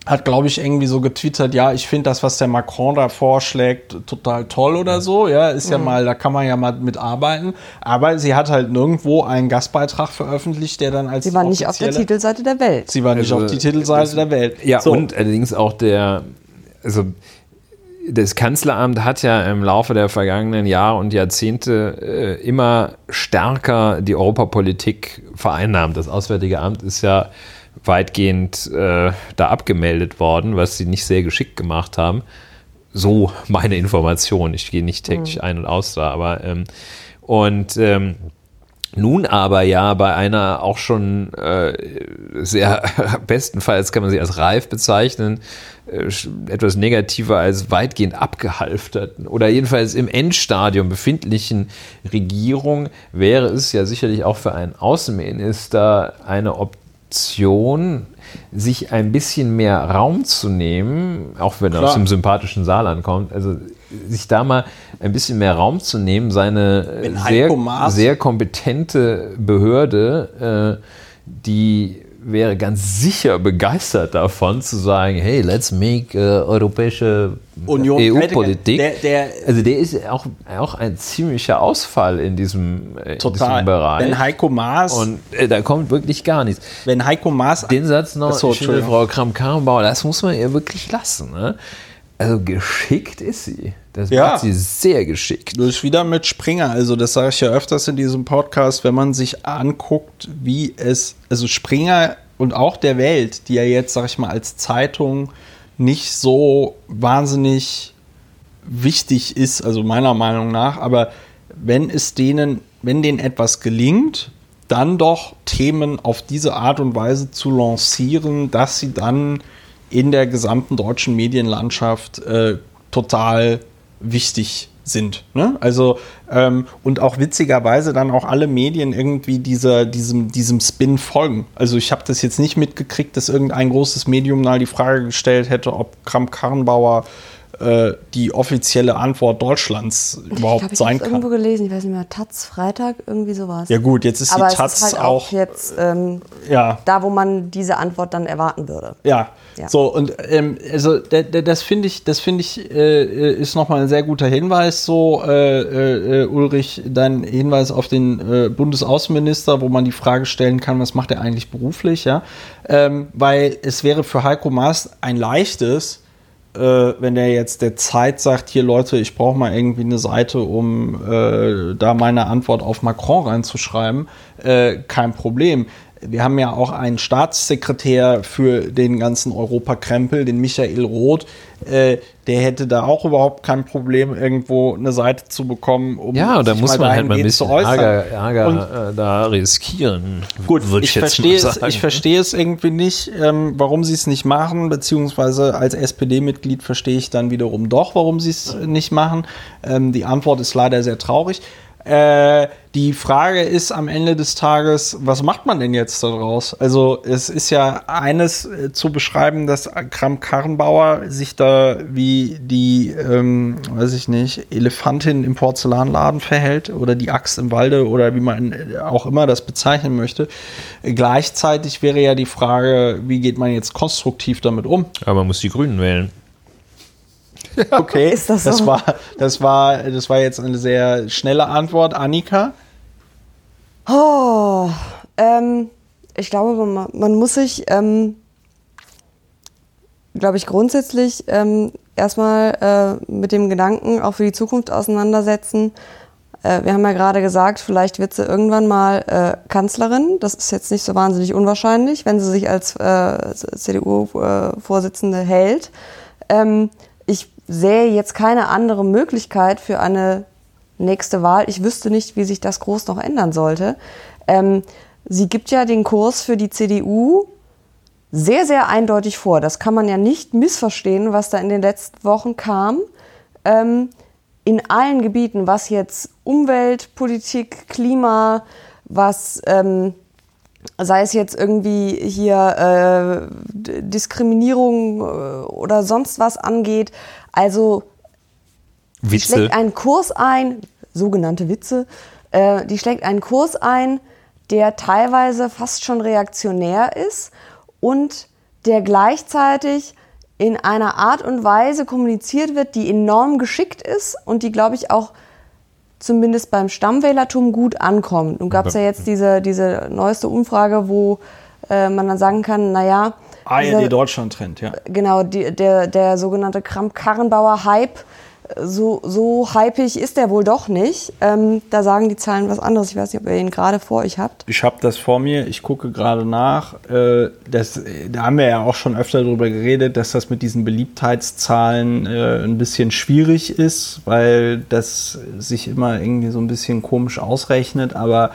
hat, glaube ich, irgendwie so getwittert, ja, ich finde das, was der Macron da vorschlägt, total toll oder so. Ja, ist ja mal, da kann man ja mal mitarbeiten. Aber sie hat halt nirgendwo einen Gastbeitrag veröffentlicht, der dann als Sie war nicht auf der Titelseite der Welt. Sie war nicht Also, auf die Titelseite der Welt. Ja, So. und allerdings auch der, also das Kanzleramt hat ja im Laufe der vergangenen Jahre und Jahrzehnte äh, immer stärker die Europapolitik vereinnahmt. Das Auswärtige Amt ist ja weitgehend äh, da abgemeldet worden, was sie nicht sehr geschickt gemacht haben. So meine Information. Ich gehe nicht täglich ein und aus da, aber ähm, und ähm, nun aber ja bei einer auch schon äh, sehr bestenfalls kann man sie als reif bezeichnen, äh, etwas negativer als weitgehend abgehalfterten oder jedenfalls im Endstadium befindlichen Regierung wäre es ja sicherlich auch für einen Außenminister eine Option, sich ein bisschen mehr Raum zu nehmen, auch wenn er Klar. aus dem sympathischen Saarland kommt, also sich da mal ein bisschen mehr Raum zu nehmen, seine äh, sehr, sehr kompetente Behörde, äh, die wäre ganz sicher begeistert davon zu sagen, hey, let's make äh, europäische Union- EU-Politik. Der- also der ist auch, auch ein ziemlicher Ausfall in diesem, äh, in diesem Bereich. Wenn Heiko Maas, und äh, da kommt wirklich gar nichts. wenn Heiko Maas Den Satz noch, Entschuldigung. Frau Kramp-Karrenbauer, das muss man ihr wirklich lassen. Ne? Also geschickt ist sie. Das Ja. macht sie sehr geschickt. Das ist wieder mit Springer. Also, das sage ich ja öfters in diesem Podcast, wenn man sich anguckt, wie es, also Springer und auch der Welt, die ja jetzt, sag ich mal, als Zeitung nicht so wahnsinnig wichtig ist, also meiner Meinung nach, aber wenn es denen, wenn denen etwas gelingt, dann doch Themen auf diese Art und Weise zu lancieren, dass sie dann in der gesamten deutschen Medienlandschaft äh, total wichtig sind. Ne? Also ähm, und auch witzigerweise dann auch alle Medien irgendwie dieser, diesem, diesem Spin folgen. Also ich habe das jetzt nicht mitgekriegt, dass irgendein großes Medium mal die Frage gestellt hätte, ob Kramp-Karrenbauer äh, die offizielle Antwort Deutschlands Ich überhaupt glaube, ich sein habe irgendwo kann. gelesen, ich weiß nicht mehr, Taz, Freitag, irgendwie sowas. Ja gut, jetzt ist Aber die es Taz ist halt auch, auch jetzt ähm, ja, da, wo man diese Antwort dann erwarten würde. Ja, Ja. so und ähm, also da- da- das finde ich, das finde ich äh, ist nochmal ein sehr guter Hinweis. So äh, äh, Ulrich, dein Hinweis auf den äh, Bundesaußenminister, wo man die Frage stellen kann, was macht er eigentlich beruflich, ja? Ähm, weil es wäre für Heiko Maas ein leichtes, äh, wenn der jetzt der Zeit sagt, hier Leute, ich brauche mal irgendwie eine Seite, um äh, da meine Antwort auf Macron reinzuschreiben, äh, kein Problem. Wir haben ja auch einen Staatssekretär für den ganzen Europakrempel, den Michael Roth. Äh, der hätte da auch überhaupt kein Problem, irgendwo eine Seite zu bekommen, um Ja, da muss man halt mal ein bisschen. Ärger, Ärger äh, da riskieren. Gut, würd ich jetzt verstehe, es, sagen. ich verstehe es irgendwie nicht, ähm, warum sie es nicht machen, beziehungsweise als SPD-Mitglied verstehe ich dann wiederum doch, warum sie es nicht machen. Ähm, die Antwort ist leider sehr traurig. Äh, die Frage ist am Ende des Tages, was macht man denn jetzt daraus? Also es ist ja eines äh, zu beschreiben, dass Kram-Karrenbauer sich da wie die, ähm, weiß ich nicht, Elefantin im Porzellanladen verhält oder die Axt im Walde oder wie man äh, auch immer das bezeichnen möchte. Gleichzeitig wäre ja die Frage, wie geht man jetzt konstruktiv damit um? Aber man muss die Grünen wählen. Okay, Ist das so? war, das war, das war jetzt eine sehr schnelle Antwort, Annika. Oh, ähm, ich glaube, man, man muss sich, ähm, glaube ich, grundsätzlich ähm, erstmal äh, mit dem Gedanken auch für die Zukunft auseinandersetzen. Äh, wir haben ja gerade gesagt, vielleicht wird sie irgendwann mal äh, Kanzlerin. Das ist jetzt nicht so wahnsinnig unwahrscheinlich, wenn sie sich als äh, CDU-Vorsitzende hält. Ähm, sehe jetzt keine andere Möglichkeit für eine nächste Wahl. Ich wüsste nicht, wie sich das groß noch ändern sollte. Ähm, sie gibt ja den Kurs für die CDU sehr, sehr eindeutig vor. Das kann man ja nicht missverstehen, was da in den letzten Wochen kam. Ähm, in allen Gebieten, was jetzt Umwelt, Politik, Klima, was ähm, sei es jetzt irgendwie hier äh, Diskriminierung äh, oder sonst was angeht. Also Die Witze. schlägt einen Kurs ein, sogenannte Witze, äh, die schlägt einen Kurs ein, der teilweise fast schon reaktionär ist und der gleichzeitig in einer Art und Weise kommuniziert wird, die enorm geschickt ist und die, glaube ich, auch zumindest beim Stammwählertum gut ankommt. Nun gab es ja jetzt diese, diese neueste Umfrage, wo äh, man dann sagen kann, naja, dieser- ARD Deutschland-Trend, ja. genau, die, der, der sogenannte Kramp-Karrenbauer-Hype, so, so hypig ist der wohl doch nicht. Ähm, da sagen die Zahlen was anderes. Ich weiß nicht, ob ihr ihn gerade vor euch habt. Ich habe das vor mir, ich gucke gerade nach. Äh, das, da haben wir ja auch schon öfter darüber geredet, dass das mit diesen Beliebtheitszahlen äh, ein bisschen schwierig ist, weil das sich immer irgendwie so ein bisschen komisch ausrechnet. Aber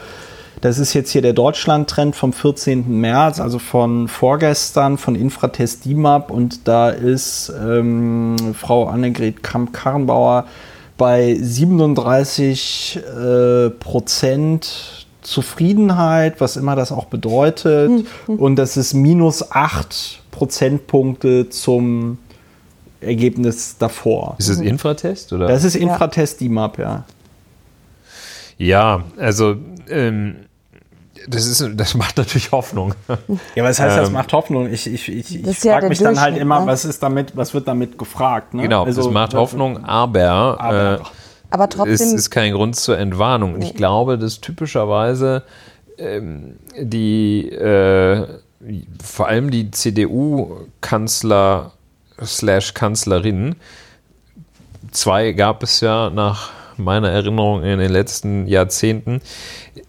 das ist jetzt hier der Deutschland-Trend vom 14. März, also von vorgestern, von Infratest DIMAP. Und da ist ähm, Frau Annegret Kramp-Karrenbauer bei 37 äh, Prozent Zufriedenheit, was immer das auch bedeutet. Und das ist minus 8 Prozentpunkte zum Ergebnis davor. Ist das Infratest? Oder? Das ist Infratest DIMAP, ja. Ja, also ähm, das, ist, das macht natürlich Hoffnung. Ja, was heißt, das Ähm, macht Hoffnung? Ich, ich, ich, ich ist ja frage der mich dann halt immer, ne? was ist damit, was wird damit gefragt? Ne? Genau, Also, das macht Hoffnung, aber, Aber- äh, Aber es trotzdem, ist kein Grund zur Entwarnung. Und ich glaube, dass typischerweise ähm, die, äh, vor allem die CDU-Kanzler slash Kanzlerin, zwei gab es ja nach meiner Erinnerung in den letzten Jahrzehnten,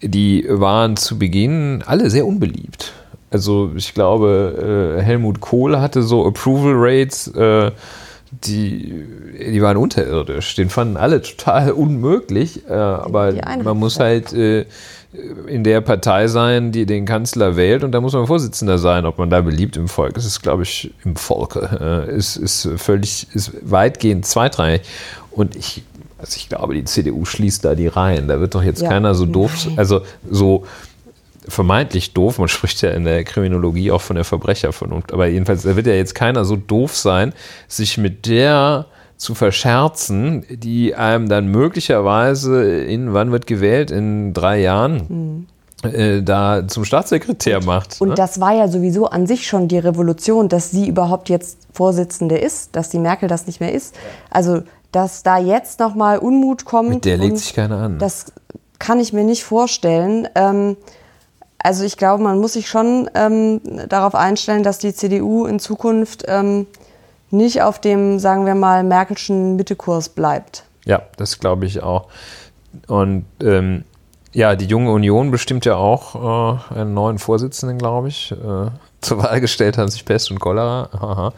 die waren zu Beginn alle sehr unbeliebt. Also ich glaube, äh, Helmut Kohl hatte so Approval Rates, äh, die, die waren unterirdisch. Den fanden alle total unmöglich. Äh, aber man muss halt in der Partei sein, die den Kanzler wählt und da muss man Vorsitzender sein, ob man da beliebt im Volk ist. ist, glaube ich, im Volke. Ist, ist völlig, ist weitgehend zweitrangig. Und ich, also ich glaube, die CDU schließt da die Reihen. Da wird doch jetzt Ja. keiner so doof, also so vermeintlich doof, man spricht ja in der Kriminologie auch von der Verbrechervernunft, aber jedenfalls, da wird ja jetzt keiner so doof sein, sich mit der zu verscherzen, die einem dann möglicherweise in, wann wird gewählt, in drei Jahren, äh, da zum Staatssekretär macht. und ne? das war ja sowieso an sich schon die Revolution, dass sie überhaupt jetzt Vorsitzende ist, dass die Merkel das nicht mehr ist. Also, dass da jetzt nochmal Unmut kommt. Mit der legt sich keiner an. Das kann ich mir nicht vorstellen. Ähm, also ich glaube, man muss sich schon ähm, darauf einstellen, dass die CDU in Zukunft ähm, nicht auf dem, sagen wir mal, Merkelschen Mittekurs bleibt. Ja, das glaube ich auch. Und ähm, ja, die junge Union bestimmt ja auch äh, einen neuen Vorsitzenden, glaube ich. Äh, zur Wahl gestellt haben sich Pest und Cholera. Haha.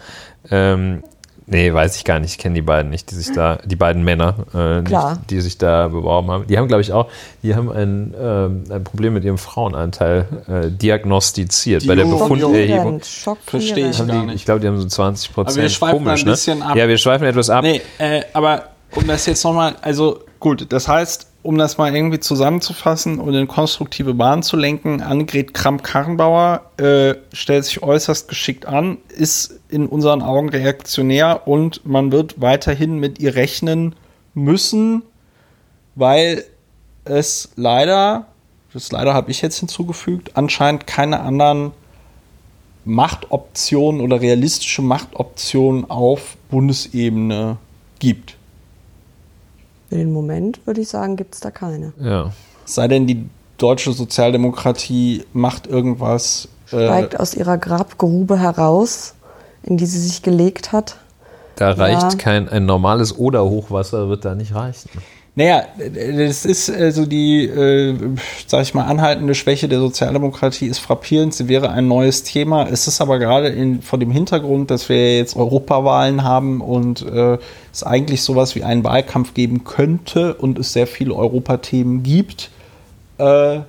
Nee, weiß ich gar nicht. Ich kenne die beiden nicht, die sich da, die beiden Männer, äh, Klar. nicht, die sich da beworben haben. Die haben, glaube ich, auch, die haben ein, ähm, ein Problem mit ihrem Frauenanteil äh, diagnostiziert Die bei der. Befunderhebung. Schockierend, Verstehe ich. Gar die, nicht. ich glaube, die haben so 20 Prozent. Aber wir schweifen Komisch, ein bisschen ne? ab. Ja, wir schweifen etwas ab. Nee, äh, aber um das jetzt nochmal, also gut, das heißt, um das mal irgendwie zusammenzufassen und in konstruktive Bahn zu lenken, Annegret Kramp-Karrenbauer äh, stellt sich äußerst geschickt an, ist in unseren Augen reaktionär und man wird weiterhin mit ihr rechnen müssen, weil es leider, das leider habe ich jetzt hinzugefügt, anscheinend keine anderen Machtoptionen oder realistische Machtoptionen auf Bundesebene gibt. Für den Moment würde ich sagen, gibt es da keine. Ja. Sei denn, die deutsche Sozialdemokratie macht irgendwas. Äh, Steigt aus ihrer Grabgrube heraus, in die sie sich gelegt hat. Da reicht Ja. kein ein normales Oder-Hochwasser wird da nicht reichen. Naja, das ist also die, äh, sag ich mal, anhaltende Schwäche der Sozialdemokratie ist frappierend. Sie wäre ein neues Thema. Es ist aber gerade in, vor dem Hintergrund, dass wir jetzt Europawahlen haben und äh, es eigentlich sowas wie einen Wahlkampf geben könnte und es sehr viele Europathemen gibt, äh,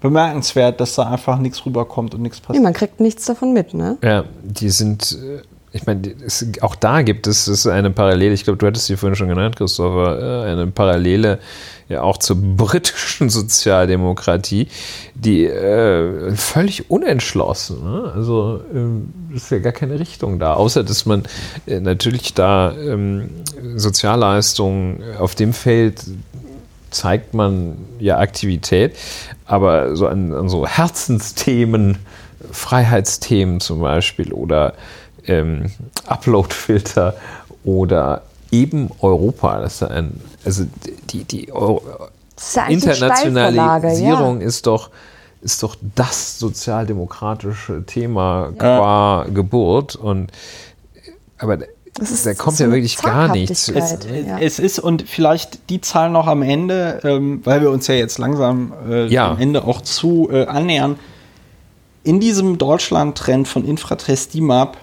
bemerkenswert, dass da einfach nichts rüberkommt und nichts Nee, passiert. man kriegt nichts davon mit, ne? Ja, die sind, äh, ich meine, auch da gibt es, es eine Parallele, ich glaube, du hattest sie vorhin schon genannt, Christopher, äh, eine Parallele ja auch zur britischen Sozialdemokratie, die äh, völlig unentschlossen, ne? also äh, ist ja gar keine Richtung da, außer dass man äh, natürlich da ähm, Sozialleistungen auf dem Feld zeigt man ja Aktivität, aber so an, an so Herzensthemen, Freiheitsthemen zum Beispiel oder ähm, Uploadfilter oder eben Europa. Das ist ein, also die, die Euro ist Internationalisierung ja. ist doch ist doch das sozialdemokratische Thema qua Geburt und aber da kommt ja wirklich gar nichts. Es, ja. es, ist und vielleicht die Zahl noch am Ende, ähm, weil wir uns ja jetzt langsam äh, ja. am Ende auch zu äh, annähern. In diesem Deutschland-Trend von Infratest DIMAP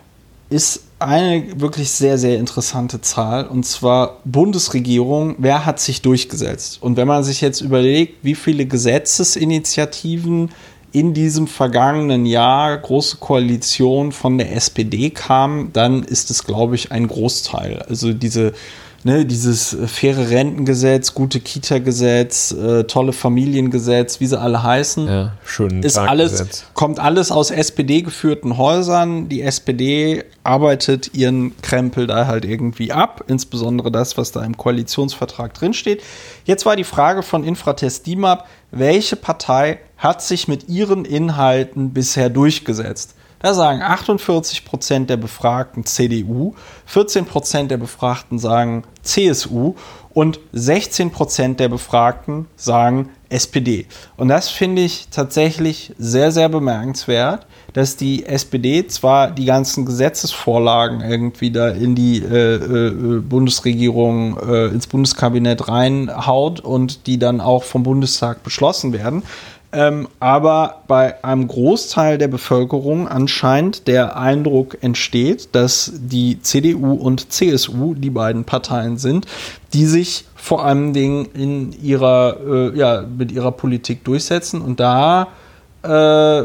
ist eine wirklich sehr, sehr interessante Zahl und zwar Bundesregierung. Wer hat sich durchgesetzt? Und wenn man sich jetzt überlegt, wie viele Gesetzesinitiativen in diesem vergangenen Jahr große Koalition von der SPD kamen, dann ist es, glaube ich, ein Großteil. Also diese ne, dieses äh, faire Rentengesetz, gute Kita-Gesetz, äh, tolle Familiengesetz, wie sie alle heißen, ja, schön ist alles, kommt alles aus SPD-geführten Häusern. Die SPD arbeitet ihren Krempel da halt irgendwie ab, insbesondere das, was da im Koalitionsvertrag drinsteht. Jetzt war die Frage von Infratest DIMAP, welche Partei hat sich mit ihren Inhalten bisher durchgesetzt? Da sagen 48 Prozent der Befragten CDU, 14 Prozent der Befragten sagen CSU und 16 Prozent der Befragten sagen SPD. Und das finde ich tatsächlich sehr, sehr bemerkenswert, dass die SPD zwar die ganzen Gesetzesvorlagen irgendwie da in die äh, äh, Bundesregierung, äh, ins Bundeskabinett reinhaut und die dann auch vom Bundestag beschlossen werden, ähm, aber bei einem Großteil der Bevölkerung anscheinend der Eindruck entsteht, dass die CDU und CSU die beiden Parteien sind, die sich vor allen Dingen in ihrer, äh, ja, mit ihrer Politik durchsetzen. Und da äh,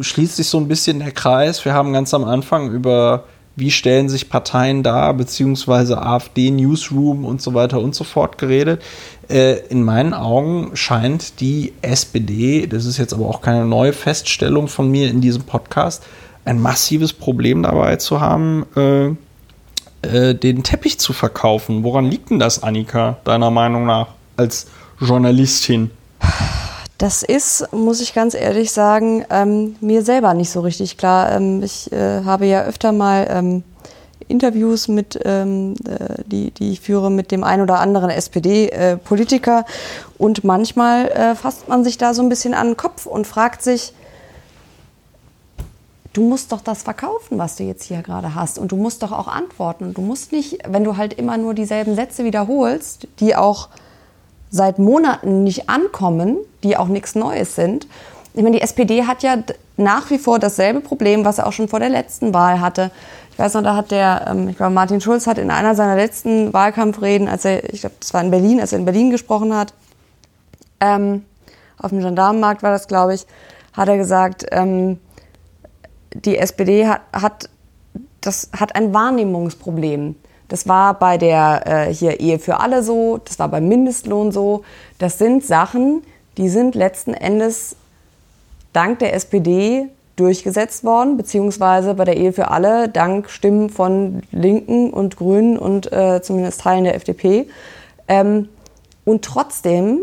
schließt sich so ein bisschen der Kreis. Wir haben ganz am Anfang über wie stellen sich Parteien dar, beziehungsweise AfD, Newsroom und so weiter und so fort geredet. Äh, in meinen Augen scheint die SPD, das ist jetzt aber auch keine neue Feststellung von mir in diesem Podcast, ein massives Problem dabei zu haben, äh, äh, den Teppich zu verkaufen. Woran liegt denn das, Annika, deiner Meinung nach, als Journalistin? Das ist, muss ich ganz ehrlich sagen, ähm, mir selber nicht so richtig klar. Ähm, ich äh, habe ja öfter mal ähm, Interviews mit, ähm, äh, die, die ich führe mit dem ein oder anderen SPD-Politiker. Äh, und manchmal äh, fasst man sich da so ein bisschen an den Kopf und fragt sich, du musst doch das verkaufen, was du jetzt hier gerade hast. Und du musst doch auch antworten. Und du musst nicht, wenn du halt immer nur dieselben Sätze wiederholst, die auch seit Monaten nicht ankommen, die auch nichts Neues sind. Ich meine, die SPD hat ja nach wie vor dasselbe Problem, was er auch schon vor der letzten Wahl hatte. Ich weiß noch, da hat der, ähm, ich glaube, Martin Schulz hat in einer seiner letzten Wahlkampfreden, als er, ich glaube, das war in Berlin, als er in Berlin gesprochen hat, ähm, auf dem Gendarmenmarkt war das, glaube ich, hat er gesagt, ähm, die SPD hat, hat, das hat ein Wahrnehmungsproblem. Das war bei der äh, hier Ehe für alle so, das war beim Mindestlohn so. Das sind Sachen, die sind letzten Endes dank der SPD durchgesetzt worden, beziehungsweise bei der Ehe für alle dank Stimmen von Linken und Grünen und äh, zumindest Teilen der FDP. Ähm, und trotzdem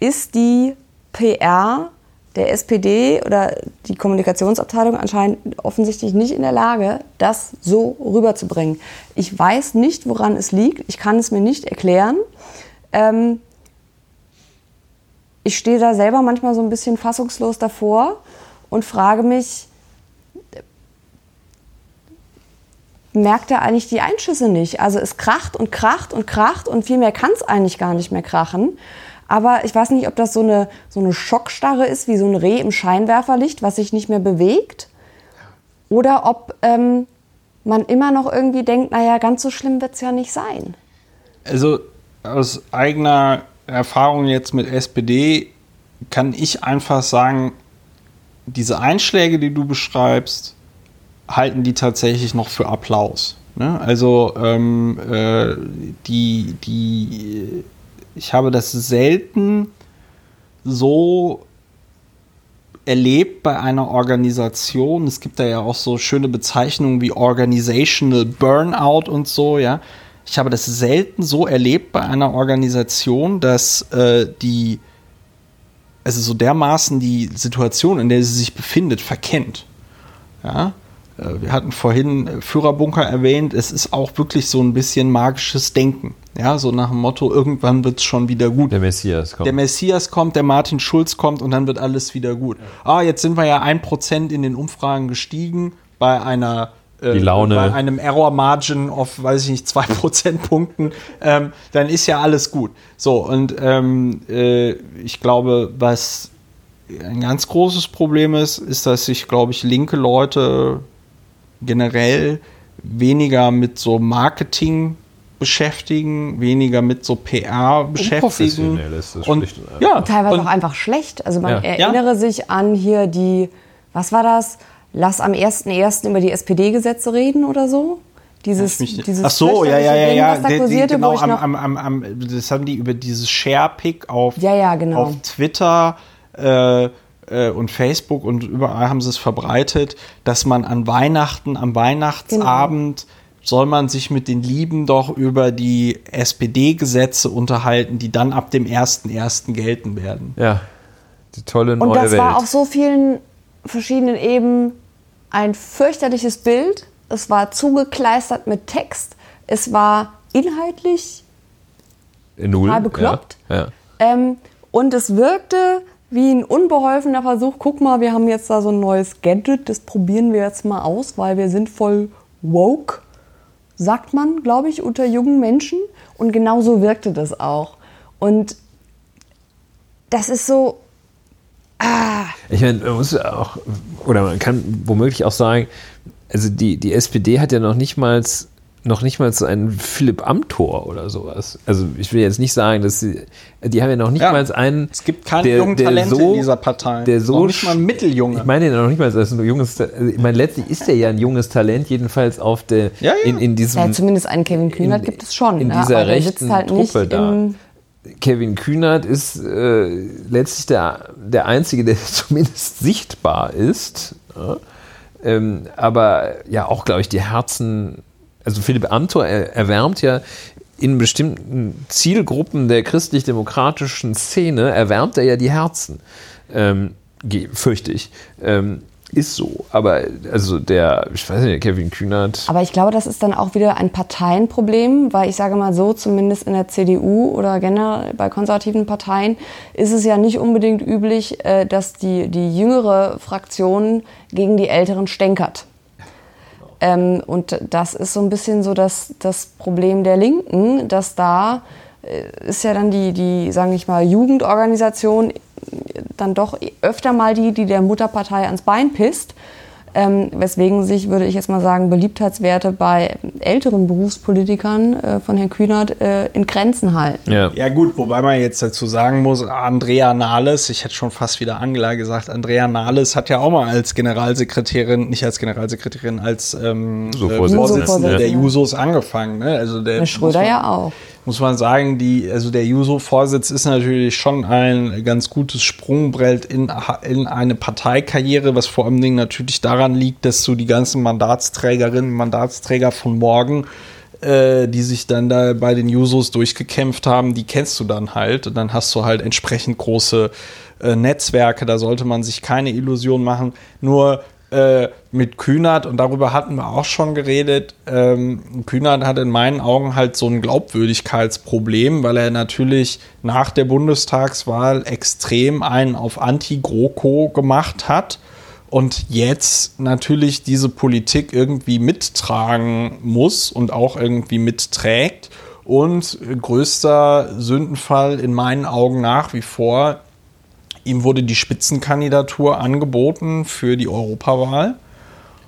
ist die PR der SPD oder die Kommunikationsabteilung anscheinend offensichtlich nicht in der Lage, das so rüberzubringen. Ich weiß nicht, woran es liegt. Ich kann es mir nicht erklären. Ähm, ich stehe da selber manchmal so ein bisschen fassungslos davor und frage mich, merkt er eigentlich die Einschüsse nicht? Also es kracht und kracht und kracht und viel mehr kann es eigentlich gar nicht mehr krachen. Aber ich weiß nicht, ob das so eine, so eine Schockstarre ist, wie so ein Reh im Scheinwerferlicht, was sich nicht mehr bewegt. Oder ob ähm, man immer noch irgendwie denkt, naja, ganz so schlimm wird es ja nicht sein. Also aus eigener Erfahrung jetzt mit SPD kann ich einfach sagen, diese Einschläge, die du beschreibst, halten die tatsächlich noch für Applaus. Ne? Also ähm, äh, die, die, ich habe das selten so erlebt bei einer Organisation. Es gibt da ja auch so schöne Bezeichnungen wie Organizational Burnout und so, ja. Ich habe das selten so erlebt bei einer Organisation, dass äh, die, also so dermaßen die Situation, in der sie sich befindet, verkennt. Ja. Äh, wir hatten vorhin äh, Führerbunker erwähnt. Es ist auch wirklich so ein bisschen magisches Denken. Ja, so nach dem Motto, irgendwann wird es schon wieder gut. Der Messias kommt. Der Messias kommt, der Martin Schulz kommt und dann wird alles wieder gut. Ah, jetzt sind wir ja ein Prozent in den Umfragen gestiegen bei einer äh, die Laune. bei einem Error Margin auf, weiß ich nicht, zwei Prozentpunkten, ähm, dann ist ja alles gut. So, und ähm, äh, ich glaube, was ein ganz großes Problem ist, ist, dass sich, glaube ich, linke Leute generell weniger mit so Marketing beschäftigen, weniger mit so PR beschäftigen. Ist das und, schlicht, ja, Teilweise und, auch einfach schlecht. Also man Ja. erinnere sich an hier die, was war das? Lass am 1.1. über die SPD-Gesetze reden oder so. Dieses, mich, dieses ach so, ja, ja, ja, ja. da kursierte, genau, am, am, am, am, das haben die über dieses Share-Pick auf, Ja, ja, genau. auf Twitter äh, äh, und Facebook und überall haben sie es verbreitet, dass man an Weihnachten, am Weihnachtsabend soll man sich mit den Lieben doch über die SPD-Gesetze unterhalten, die dann ab dem 1.1. gelten werden. Ja, die tolle neue Und das Welt. war auf so vielen verschiedenen Ebenen ein fürchterliches Bild. Es war zugekleistert mit Text. Es war inhaltlich Null. total bekloppt. Ja, ja. Ähm, und es wirkte wie ein unbeholfener Versuch, guck mal, wir haben jetzt da so ein neues Gadget, das probieren wir jetzt mal aus, weil wir sind voll woke, sagt man, glaube ich, unter jungen Menschen. Und genau so wirkte das auch. Und das ist so, Ich meine, man muss auch, oder man kann womöglich auch sagen, also die, die SPD hat ja noch nicht mal noch nicht mal so einen Philipp Amthor oder sowas. Also ich will jetzt nicht sagen, dass sie, die haben ja noch nicht Ja, mal einen. Es gibt keine jungen Talente in dieser Partei. Der so Auch nicht mal ein Mitteljunge. Ich meine ja noch nicht mal als ein junges. Also Ich meine letztlich ist er ja ein junges Talent, jedenfalls auf der Ja, ja. in in diesem ja, zumindest einen Kevin Kühnert in- gibt es schon. in ne? dieser Aber der rechten halt Truppe da. Kevin Kühnert ist äh, letztlich der, der Einzige, der zumindest sichtbar ist. Ja? Ähm, aber ja, auch, glaube ich, die Herzen. Also Philipp Amthor er, erwärmt ja in bestimmten Zielgruppen der christlich-demokratischen Szene, erwärmt er ja die Herzen. Ähm, fürchte ich. Ähm, ist so. Aber also der, ich weiß nicht, Kevin Kühnert. Aber ich glaube, das ist dann auch wieder ein Parteienproblem, weil ich sage mal so, zumindest in der CDU oder generell bei konservativen Parteien ist es ja nicht unbedingt üblich, äh, dass die, die jüngere Fraktion gegen die älteren stänkert. Ähm, und das ist so ein bisschen so das, das Problem der Linken, dass da äh, ist ja dann die, die sagen ich mal, Jugendorganisation dann doch öfter mal die, die der Mutterpartei ans Bein pisst. Ähm, weswegen sich, würde ich jetzt mal sagen, Beliebtheitswerte bei älteren Berufspolitikern äh, von Herrn Kühnert äh, in Grenzen halten. Ja. Ja gut, wobei man jetzt dazu sagen muss, Andrea Nahles, ich hätte schon fast wieder Angela gesagt, Andrea Nahles hat ja auch mal als Generalsekretärin, nicht als Generalsekretärin, als ähm, äh, Juso-Vorsitzende. Vorsitzende der. Jusos angefangen. Ne? Also der, Herr Schröder ja auch. Muss man sagen, die, also der Juso-Vorsitz ist natürlich schon ein ganz gutes Sprungbrett in, in eine Parteikarriere, was vor allem Dingen natürlich daran liegt, dass du die ganzen Mandatsträgerinnen und Mandatsträger von morgen äh, die sich dann da bei den Jusos durchgekämpft haben, die kennst du dann halt. Und dann hast du halt entsprechend große äh, Netzwerke, da sollte man sich keine Illusion machen. Nur äh, mit Kühnert, und darüber hatten wir auch schon geredet, ähm, Kühnert hat in meinen Augen halt so ein Glaubwürdigkeitsproblem, weil er natürlich nach der Bundestagswahl extrem einen auf Anti-GroKo gemacht hat und jetzt natürlich diese Politik irgendwie mittragen muss und auch irgendwie mitträgt. Und größter Sündenfall in meinen Augen nach wie vor, ihm wurde die Spitzenkandidatur angeboten für die Europawahl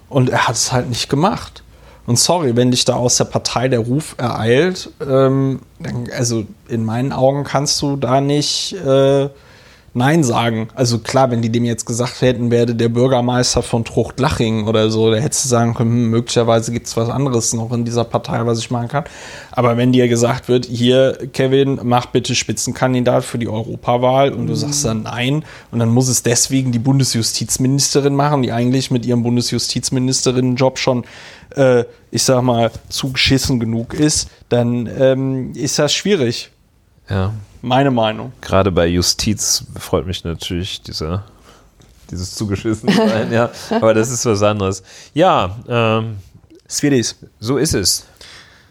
und er hat es halt nicht gemacht. Und sorry, wenn dich da aus der Partei der Ruf ereilt, ähm, also in meinen Augen kannst du da nicht, äh, Nein sagen. Also klar, wenn die dem jetzt gesagt hätten, werde der Bürgermeister von Truchtlaching oder so, da hättest du sagen können, hm, möglicherweise gibt es was anderes noch in dieser Partei, was ich machen kann. Aber wenn dir gesagt wird, hier, Kevin, mach bitte Spitzenkandidat für die Europawahl und du Mhm. sagst dann nein und dann muss es deswegen die Bundesjustizministerin machen, die eigentlich mit ihrem Bundesjustizministerinnenjob schon, äh, ich sag mal, zugeschissen genug ist, dann ähm, ist das schwierig. Ja. Meine Meinung. Gerade bei Justiz freut mich natürlich dieser, dieses zugeschissen sein, ja. Aber das ist was anderes. Ja, ähm, Sweeties. so ist es.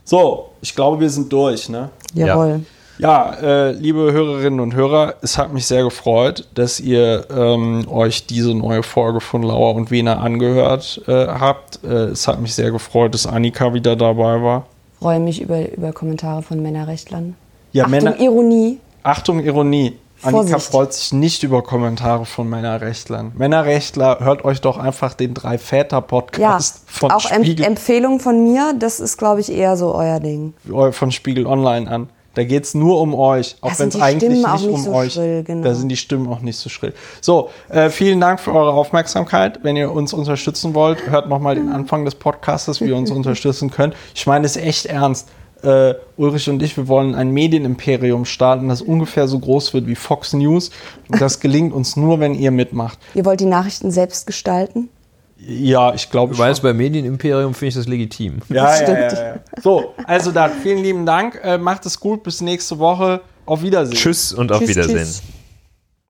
So, ich glaube, wir sind durch, ne? Jawohl. Ja, äh, liebe Hörerinnen und Hörer, es hat mich sehr gefreut, dass ihr ähm, euch diese neue Folge von Lauer und Wiener angehört äh, habt. Äh, es hat mich sehr gefreut, dass Annika wieder dabei war. Freue mich über, über Kommentare von Männerrechtlern. Ja, Achtung, Männer, Ironie. Achtung, Ironie. Annika Vorsicht. freut sich nicht über Kommentare von Männerrechtlern. Männerrechtler, hört euch doch einfach den Drei-Väter-Podcast Ja, von, auch Em Spiegel, Empfehlung von mir, das ist, glaube ich, eher so euer Ding. von Spiegel Online an. Da geht es nur um euch, auch wenn es eigentlich auch nicht nicht um so euch schrill, genau. Da sind die Stimmen auch nicht so schrill. So, äh, vielen Dank für eure Aufmerksamkeit. Wenn ihr uns unterstützen wollt, hört nochmal den Anfang des Podcasts, wie ihr uns unterstützen könnt. Ich meine es echt ernst. Äh, Ulrich und ich, wir wollen ein Medienimperium starten, das ungefähr so groß wird wie Fox News. Und das gelingt uns nur, wenn ihr mitmacht. Ihr wollt die Nachrichten selbst gestalten? Ja, ich glaube Du weißt, bei Medienimperium finde ich das legitim. Ja, ja, Stimmt. ja, ja. So, also dann, vielen lieben Dank. Äh, macht es gut. Bis nächste Woche. Auf Wiedersehen. Tschüss und auf Tschüss, Wiedersehen. tschüss.